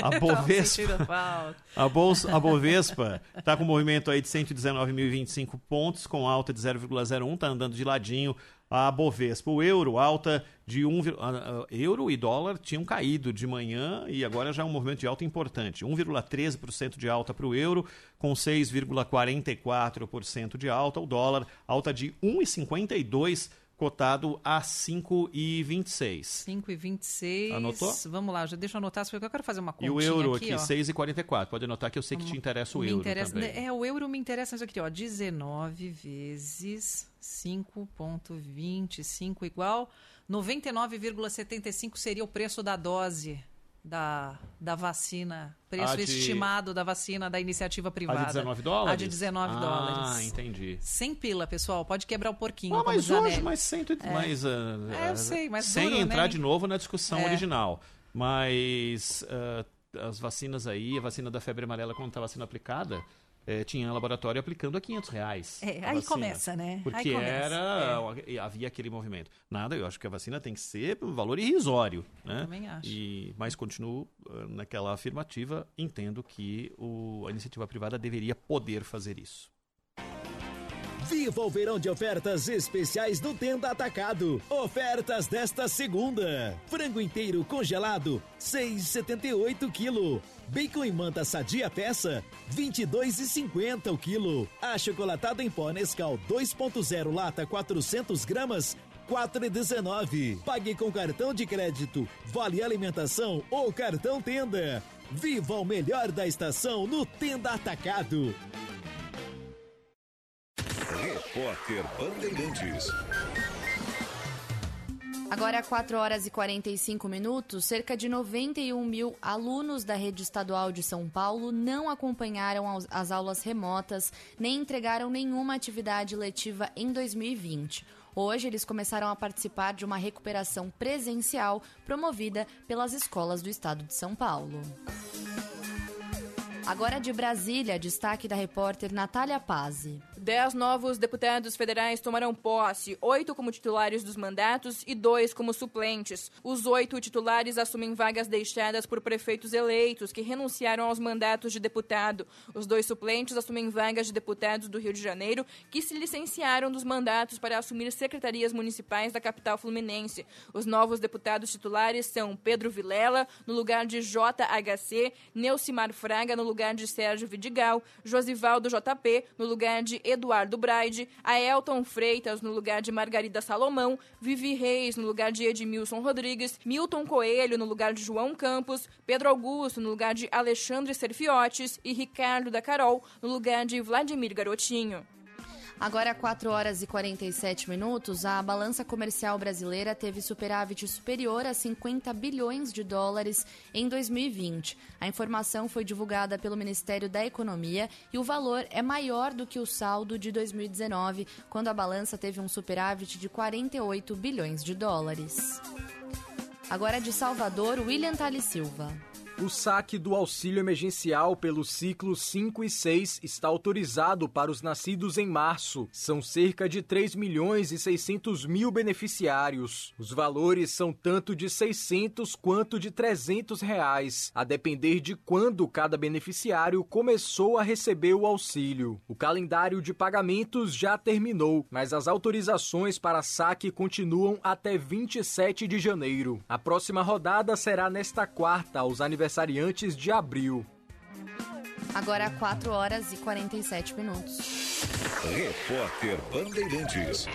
a Tava Bovespa, a, bolsa, a Bovespa está com um movimento aí de 119.025 pontos, com alta de 0,01, está andando de ladinho a Bovespa. O euro, alta de 1, vir- ah, ah, euro e dólar tinham caído de manhã e agora já é um movimento de alta importante. 1,13% de alta para o euro, com 6,44% de alta. O dólar, alta de 1,52%, cotado a 5,26%. 5 e 26. Anotou? Vamos lá, já deixa eu anotar, porque eu quero fazer uma E continha o euro aqui, aqui, ó. 6,44. Pode anotar que eu sei que te interessa o me euro interessa, também. É, o euro me interessa isso aqui, ó. 19 vezes 5,25 igual 99,75 seria o preço da dose da, da vacina. Preço de- estimado da vacina da iniciativa privada. A de 19 dólares? A de 19 ah, dólares. Ah, entendi. Sem pila, pessoal. Pode quebrar o porquinho. Ah, mas hoje, mas, cento, É. mas, ah, É, eu sei, mas sem duro, entrar né? de novo na discussão É. original. Mas ah, as vacinas aí, a vacina da febre amarela quando estava sendo aplicada, eh, tinha laboratório aplicando a 500 reais. É, aí vacina. começa, né? Porque começa, era, havia aquele movimento. Nada, eu acho que a vacina tem que ser um valor irrisório. Né? também acho. E, mas continuo ah, naquela afirmativa, entendo que o, a iniciativa privada deveria poder fazer isso. Viva o verão de ofertas especiais do Tenda Atacado. Ofertas desta segunda. Frango inteiro congelado, 6,78 kg. Bacon em manta sadia peça, 22,50 o quilo. Achocolatado em pó Nescau 2.0 lata 400 gramas, 4,19. Pague com cartão de crédito, vale alimentação ou cartão Tenda. Viva o melhor da estação no Tenda Atacado. Repórter Bandeirantes. Agora, 4 horas e 45 minutos, cerca de 91 mil alunos da rede estadual de São Paulo não acompanharam as aulas remotas nem entregaram nenhuma atividade letiva em 2020. Hoje, eles começaram a participar de uma recuperação presencial promovida pelas escolas do estado de São Paulo. Agora de Brasília, destaque da repórter Natália Pazzi. Dez novos deputados federais tomarão posse, oito como titulares dos mandatos e dois como suplentes. Os oito titulares assumem vagas deixadas por prefeitos eleitos que renunciaram aos mandatos de deputado. Os dois suplentes assumem vagas de deputados do Rio de Janeiro que se licenciaram dos mandatos para assumir secretarias municipais da capital fluminense. Os novos deputados titulares são Pedro Vilela, no lugar de JHC, Neucimar Fraga, no lugar de Sérgio Vidigal, Josivaldo JP, no lugar de Eduardo Braide, Aelton Freitas, no lugar de Margarida Salomão, Vivi Reis, no lugar de Edmilson Rodrigues, Milton Coelho, no lugar de João Campos, Pedro Augusto, no lugar de Alexandre Serfiotes e Ricardo da Carol, no lugar de Vladimir Garotinho. Agora, 4 horas e 47 minutos, a balança comercial brasileira teve superávit superior a 50 bilhões de dólares em 2020. A informação foi divulgada pelo Ministério da Economia e o valor é maior do que o saldo de 2019, quando a balança teve um superávit de 48 bilhões de dólares. Agora de Salvador, William Tali Silva. O saque do auxílio emergencial pelos ciclos 5 e 6 está autorizado para os nascidos em março. São cerca de 3 milhões e 600 mil beneficiários. Os valores são tanto de 600 quanto de 300 reais, a depender de quando cada beneficiário começou a receber o auxílio. O calendário de pagamentos já terminou, mas as autorizações para saque continuam até 27 de janeiro. A próxima rodada será nesta quarta, aos aniversariantes de abril. Agora 4 horas e 47 minutos. Repórter Bandeirantes.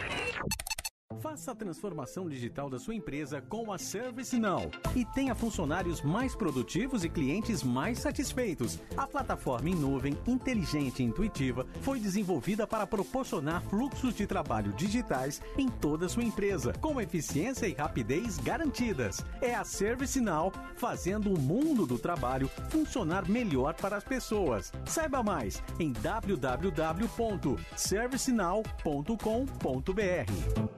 Faça a transformação digital da sua empresa com a ServiceNow e tenha funcionários mais produtivos e clientes mais satisfeitos. A plataforma em nuvem, inteligente e intuitiva, foi desenvolvida para proporcionar fluxos de trabalho digitais em toda a sua empresa, com eficiência e rapidez garantidas. É a ServiceNow fazendo o mundo do trabalho funcionar melhor para as pessoas. Saiba mais em www.servicenow.com.br.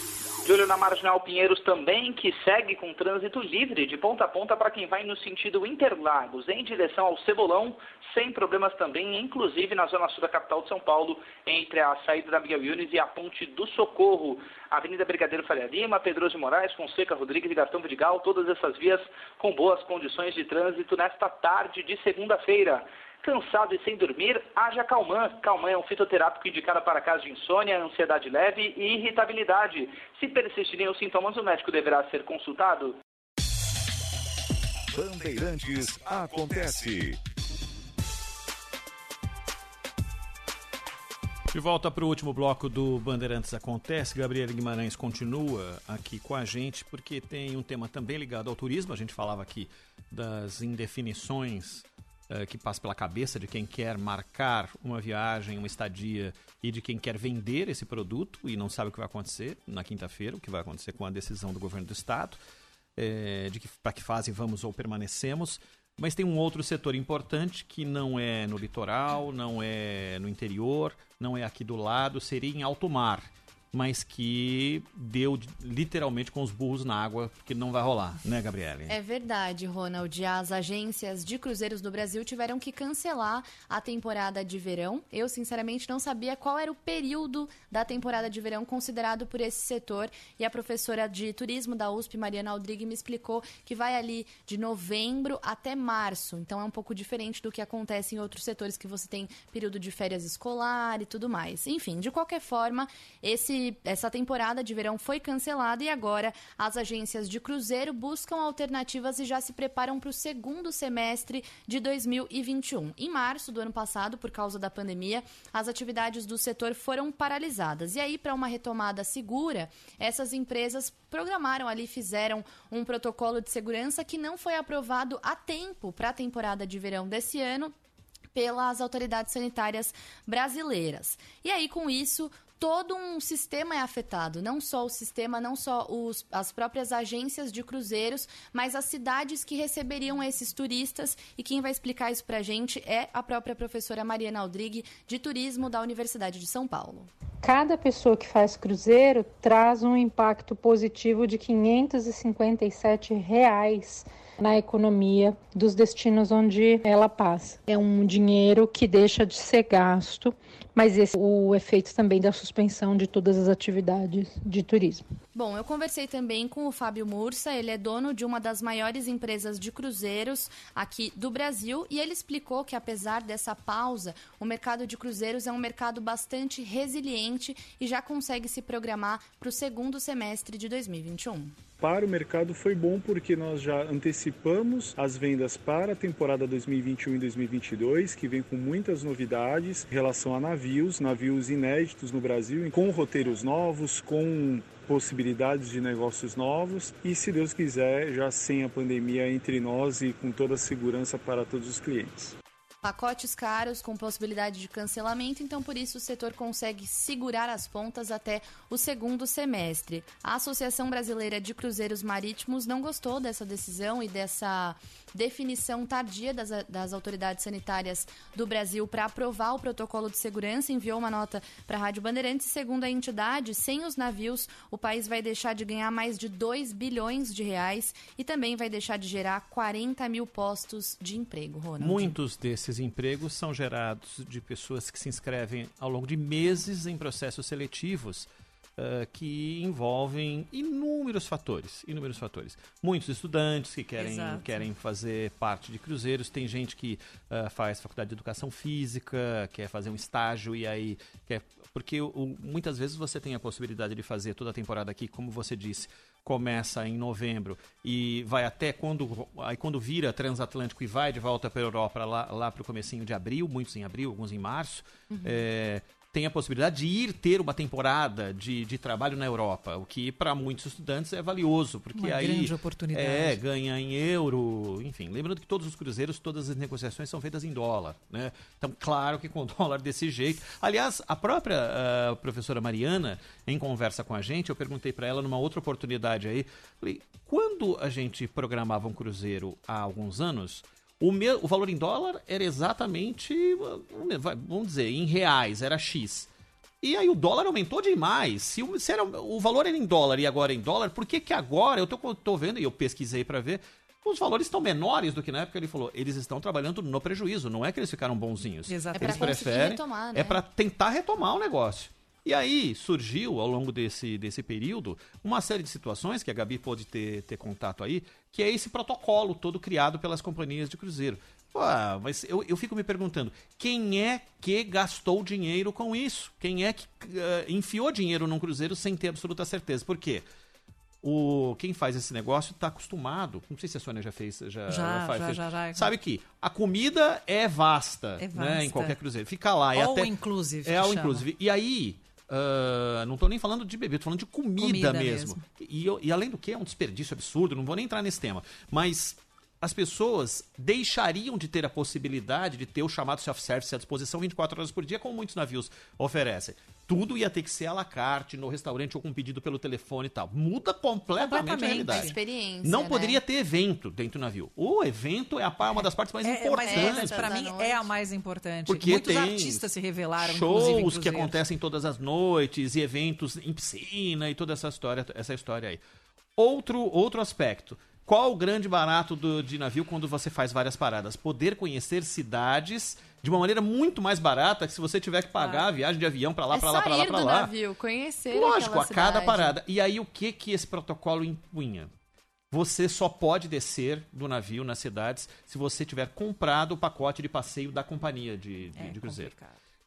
De olho na Marginal Pinheiros também, que segue com trânsito livre de ponta a ponta para quem vai no sentido Interlagos, em direção ao Cebolão, sem problemas também, inclusive na zona sul da capital de São Paulo, entre a saída da Miguel Yunes e a Ponte do Socorro. Avenida Brigadeiro Faria Lima, Pedroso Moraes, Fonseca Rodrigues e Gastão Vidigal, todas essas vias com boas condições de trânsito nesta tarde de segunda-feira. Cansado e sem dormir, haja Calman. Calman é um fitoterápico indicado para casos de insônia, ansiedade leve e irritabilidade. Se persistirem os sintomas, o médico deverá ser consultado. Bandeirantes acontece. De volta para o último bloco do Bandeirantes Acontece, Gabriela Guimarães continua aqui com a gente porque tem um tema também ligado ao turismo. A gente falava aqui das indefinições uh, que passam pela cabeça de quem quer marcar uma viagem, uma estadia e de quem quer vender esse produto e não sabe o que vai acontecer na quinta-feira, o que vai acontecer com a decisão do governo do estado, é, de que para que fase vamos ou permanecemos. Mas tem um outro setor importante que não é no litoral, não é no interior, não é aqui do lado, seria em alto mar mas que deu literalmente com os burros na água, porque não vai rolar, né, Gabriele? É verdade, Ronald. As agências de cruzeiros do Brasil tiveram que cancelar a temporada de verão. Eu, sinceramente, não sabia qual era o período da temporada de verão considerado por esse setor. E a professora de turismo da USP, Mariana Aldrigue, me explicou que vai ali de novembro até março. Então é um pouco diferente do que acontece em outros setores que você tem período de férias escolar e tudo mais. Enfim, de qualquer forma, esse essa temporada de verão foi cancelada e agora as agências de cruzeiro buscam alternativas e já se preparam para o segundo semestre de 2021. Em março do ano passado, por causa da pandemia, as atividades do setor foram paralisadas. E aí, para uma retomada segura, essas empresas programaram ali, fizeram um protocolo de segurança que não foi aprovado a tempo para a temporada de verão desse ano pelas autoridades sanitárias brasileiras. E aí, com isso, todo um sistema é afetado, não só o sistema, não só os, as próprias agências de cruzeiros, mas as cidades que receberiam esses turistas. E quem vai explicar isso para a gente é a própria professora Mariana Aldrigue, de Turismo da Universidade de São Paulo. Cada pessoa que faz cruzeiro traz um impacto positivo de 557 reais na economia dos destinos onde ela passa. É um dinheiro que deixa de ser gasto mas esse é o efeito também da suspensão de todas as atividades de turismo. Bom, eu conversei também com o Fábio Mursa, ele é dono de uma das maiores empresas de cruzeiros aqui do Brasil e ele explicou que apesar dessa pausa, o mercado de cruzeiros é um mercado bastante resiliente e já consegue se programar para o segundo semestre de 2021 para o mercado foi bom porque nós já antecipamos as vendas para a temporada 2021 e 2022, que vem com muitas novidades em relação a navios, navios inéditos no Brasil, com roteiros novos, com possibilidades de negócios novos e, se Deus quiser, já sem a pandemia entre nós e com toda a segurança para todos os clientes. Pacotes caros com possibilidade de cancelamento, então por isso o setor consegue segurar as pontas até o segundo semestre. A Associação Brasileira de Cruzeiros Marítimos não gostou dessa decisão e dessa definição tardia das, das autoridades sanitárias do Brasil para aprovar o protocolo de segurança, enviou uma nota para a Rádio Bandeirantes. Segundo a entidade, sem os navios, o país vai deixar de ganhar mais de 2 bilhões de reais e também vai deixar de gerar 40 mil postos de emprego, Ronald. Muitos desses empregos são gerados de pessoas que se inscrevem ao longo de meses em processos seletivos ah, que envolvem inúmeros fatores, inúmeros fatores. Muitos estudantes que querem, Exato. querem fazer parte de cruzeiros, tem gente que ah, faz faculdade de educação física, quer fazer um estágio e aí quer porque o- muitas vezes você tem a possibilidade de fazer toda a temporada aqui, como você disse, começa em novembro e vai até quando aí quando vira transatlântico e vai de volta para a Europa lá, lá para o comecinho de abril, muitos em abril, alguns em março, Uhum. é, tem a possibilidade de ir ter uma temporada de, de trabalho na Europa, o que para muitos estudantes é valioso, porque Uma aí grande oportunidade. é ganha em euro, enfim, lembrando que todos os cruzeiros, todas as negociações são feitas em dólar, né? Então, claro que com dólar desse jeito. Aliás, a própria ah, professora Mariana, em conversa com a gente, eu perguntei para ela numa outra oportunidade aí, falei, quando a gente programava um cruzeiro há alguns anos, o, meu, o valor em dólar era exatamente, vamos dizer, em reais, era X. E aí o dólar aumentou demais. Se, o, se era, o valor era em dólar e agora é em dólar, por que que agora, eu tô, tô vendo e eu pesquisei para ver, os valores estão menores do que na época ele falou. Eles estão trabalhando no prejuízo, não é que eles ficaram bonzinhos. Exatamente. Eles É pra conseguir preferem, retomar, né? é para tentar retomar o negócio. E aí surgiu, ao longo desse, desse período, uma série de situações que a Gabi pôde ter, ter contato aí, que é esse protocolo todo criado pelas companhias de cruzeiro. Ah, mas eu, eu fico me perguntando, quem é que gastou dinheiro com isso? Quem é que ah, enfiou dinheiro num cruzeiro sem ter absoluta certeza? Por quê? O, quem faz esse negócio está acostumado. Não sei se a Sônia já fez. Já, Já, faz- já, fez- já, já. Sabe que a comida é vasta, É Né, em vasta. qualquer cruzeiro. Fica lá. e All até, inclusive, É all chama. inclusive. E aí, ah, não tô nem falando de bebida, tô falando de comida, Comida mesmo. mesmo. E, e além do que, é um desperdício absurdo, não vou nem entrar nesse tema. Mas as pessoas deixariam de ter a possibilidade de ter o chamado self-service à disposição 24 horas por dia, como muitos navios oferecem. Tudo ia ter que ser à la carte, no restaurante ou com pedido pelo telefone e tal. Muda completamente, a Completamente. realidade. A experiência, Não né? poderia ter evento dentro do navio. O evento é a uma das partes mais É, mas importantes. para mim é a mais importante. Porque Muitos tem artistas se revelaram, inclusive, shows que cruzeiros. acontecem todas as noites e eventos em piscina e toda essa história, essa história aí. Outro, outro aspecto. Qual o grande barato do, de navio quando você faz várias paradas? Poder conhecer cidades de uma maneira muito mais barata que se você tiver que pagar a viagem de avião pra lá, é pra lá, pra lá, do lá. navio, conhecer Lógico, a cada cidade. parada. E aí o que que esse protocolo impunha? Você só pode descer do navio nas cidades se você tiver comprado o pacote de passeio da companhia de, de, de cruzeiro.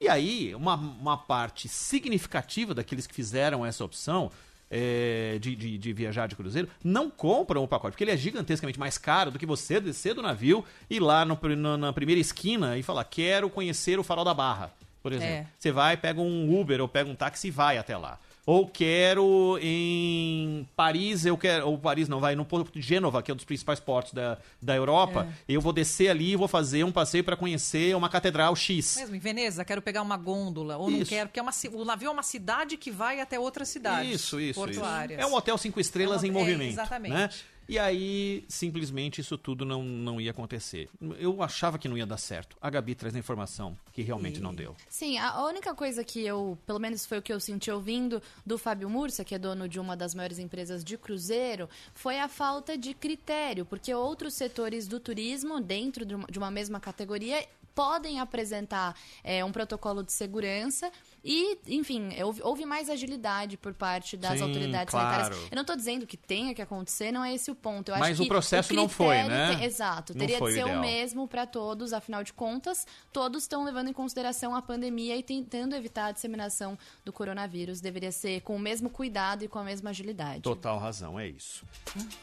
E aí, uma, uma parte significativa daqueles que fizeram essa opção é, de, de, de viajar de cruzeiro não compram o pacote, porque ele é gigantescamente mais caro do que você descer do navio e ir lá no, na, na primeira esquina e falar: quero conhecer o farol da Barra, por exemplo. É. Você vai, pega um Uber ou pega um táxi e vai até lá. Ou quero em Paris, eu quero. Ou Paris não, vai no porto de Gênova, que é um dos principais portos da, da Europa. Eu vou descer ali e vou fazer um passeio para conhecer uma catedral X. Mesmo em Veneza, quero pegar uma gôndola, ou não Isso. quero, porque é uma, o navio é uma cidade que vai até outra cidade. Isso, isso, isso. É um hotel cinco estrelas É em uma- é, movimento. exatamente. Né? E aí, simplesmente, isso tudo não, não ia acontecer. Eu achava que não ia dar certo. A Gabi traz a informação que realmente não deu. Sim, a única coisa que eu, pelo menos foi o que eu senti ouvindo do Fábio Murcia, que é dono de uma das maiores empresas de cruzeiro, foi a falta de critério, porque outros setores do turismo, dentro de uma mesma categoria, podem apresentar é, um protocolo de segurança e, enfim, houve, houve mais agilidade por parte das Sim, autoridades claro. sanitárias. Eu não estou dizendo que tenha que acontecer, não é esse o ponto. Eu Mas o que processo não foi, né? exato, Não teria de o ser o mesmo para todos, afinal de contas, todos estão levando em consideração a pandemia e tentando evitar a disseminação do coronavírus. Deveria ser com o mesmo cuidado e com a mesma agilidade. Total razão, é isso.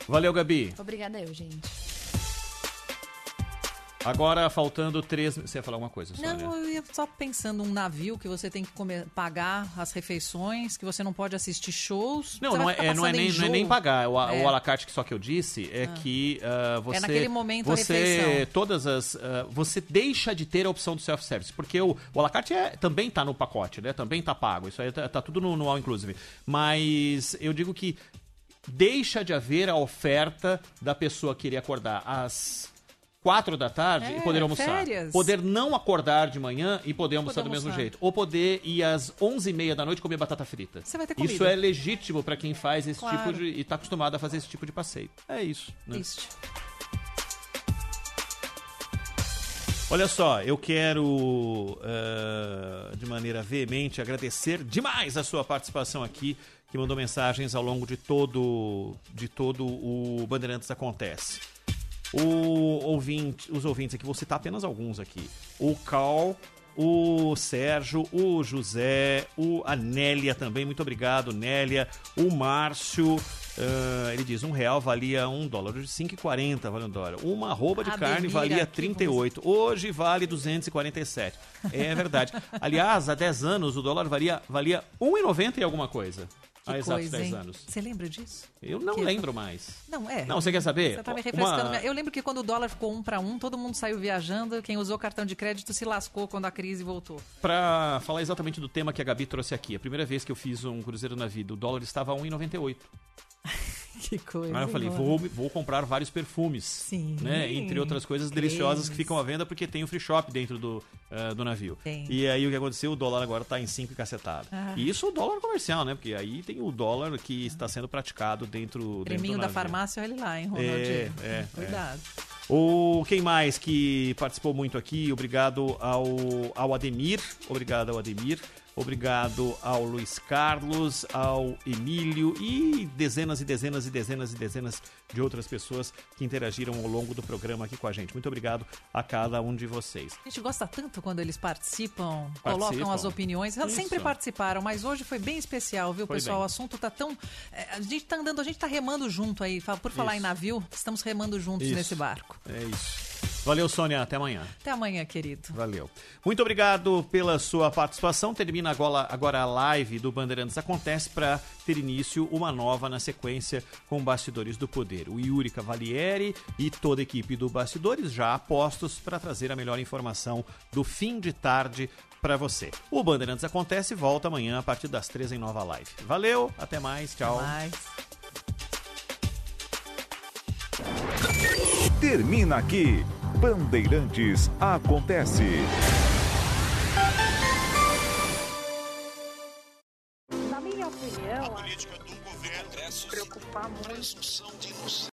Valeu, Gabi. Obrigada eu, gente. Agora, faltando três... Você ia falar alguma coisa, Sônia? Não, eu ia só pensando um navio que você tem que comer- pagar as refeições, que você não pode assistir shows. Não, não é, é- não, é nem, não é nem pagar. O, a- É. o alacarte que só que eu disse é Ah. que ah, você. naquele momento a você refeição. todas as. ah, você deixa de ter a opção do self-service. Porque o, o alacarte é, também tá no pacote, né? Também tá pago. Isso aí tá, tá tudo no, no all inclusive. Mas eu digo que deixa de haver a oferta da pessoa querer acordar às quatro da tarde É, e poder almoçar. férias. Poder não acordar de manhã e poder almoçar do mesmo jeito. Ou poder ir às onze e meia da noite comer batata frita. Você vai ter Isso comida. é legítimo pra quem faz esse Claro. tipo de. e tá acostumado a fazer esse tipo de passeio. É isso. Né? Triste. Olha só, eu quero, uh, de maneira veemente, agradecer demais a sua participação aqui, que mandou mensagens ao longo de todo, de todo o Bandeirantes Acontece. O ouvinte, os ouvintes aqui, vou citar apenas alguns aqui. O Cal, o Sérgio, o José, o, a Nélia também, muito obrigado, Nélia, o Márcio, uh, ele diz, um real valia um dólar, hoje 5,40 vale um dólar. Uma arroba de Ah, carne valia que 38, hoje vale 247. É verdade. Aliás, há 10 anos o dólar valia, valia 1,90 e alguma coisa. Que há exatos coisa, 10 hein? anos. Você lembra disso? Eu não Que- lembro mais. Não, é. Não, você quer saber? Você tá me Uma- refrescando. minha- Eu lembro que quando o dólar ficou um para um, todo mundo saiu viajando. Quem usou cartão de crédito se lascou quando a crise voltou. Pra falar exatamente do tema que a Gabi trouxe aqui. A primeira vez que eu fiz um cruzeiro na vida, o dólar estava a 1,98. Que coisa. Aí eu falei, vou, vou comprar vários perfumes. Sim. Né? Entre outras coisas deliciosas que ficam à venda porque tem o free shop dentro do, eh, do navio. Tem. E aí o que aconteceu? O dólar agora está em 5 e cacetada. Ah. E isso o dólar comercial, né? Porque aí tem o dólar que está sendo praticado dentro, dentro Creminho da farmácia, olha lá, hein, Ronald? É, é, Cuidado. O quem mais que participou muito aqui? Obrigado ao, ao Ademir. Obrigado ao Ademir. Obrigado ao Luiz Carlos, ao Emílio e dezenas e dezenas e dezenas e dezenas de outras pessoas que interagiram ao longo do programa aqui com a gente. Muito obrigado a cada um de vocês. A gente gosta tanto quando eles participam, Participam. colocam as opiniões. Elas Isso. sempre participaram, mas hoje foi bem especial, viu, Foi pessoal? bem. O assunto tá tão. é, A gente tá andando, a gente tá remando junto aí. Por falar Isso. em navio, estamos remando juntos Isso. nesse barco. É isso. Valeu, Sônia. Até amanhã. Até amanhã, querido. Valeu. Muito obrigado pela sua participação. Termina agora, agora a live do Bandeirantes Acontece para ter início uma nova na sequência com Bastidores do Poder. O Yuri Cavalieri e toda a equipe do Bastidores já apostos para trazer a melhor informação do fim de tarde para você. O Bandeirantes Acontece volta amanhã a partir das três em nova live. Valeu, até mais, tchau. Termina aqui. Bandeirantes acontece. Na minha opinião, a política do governo preocupar muito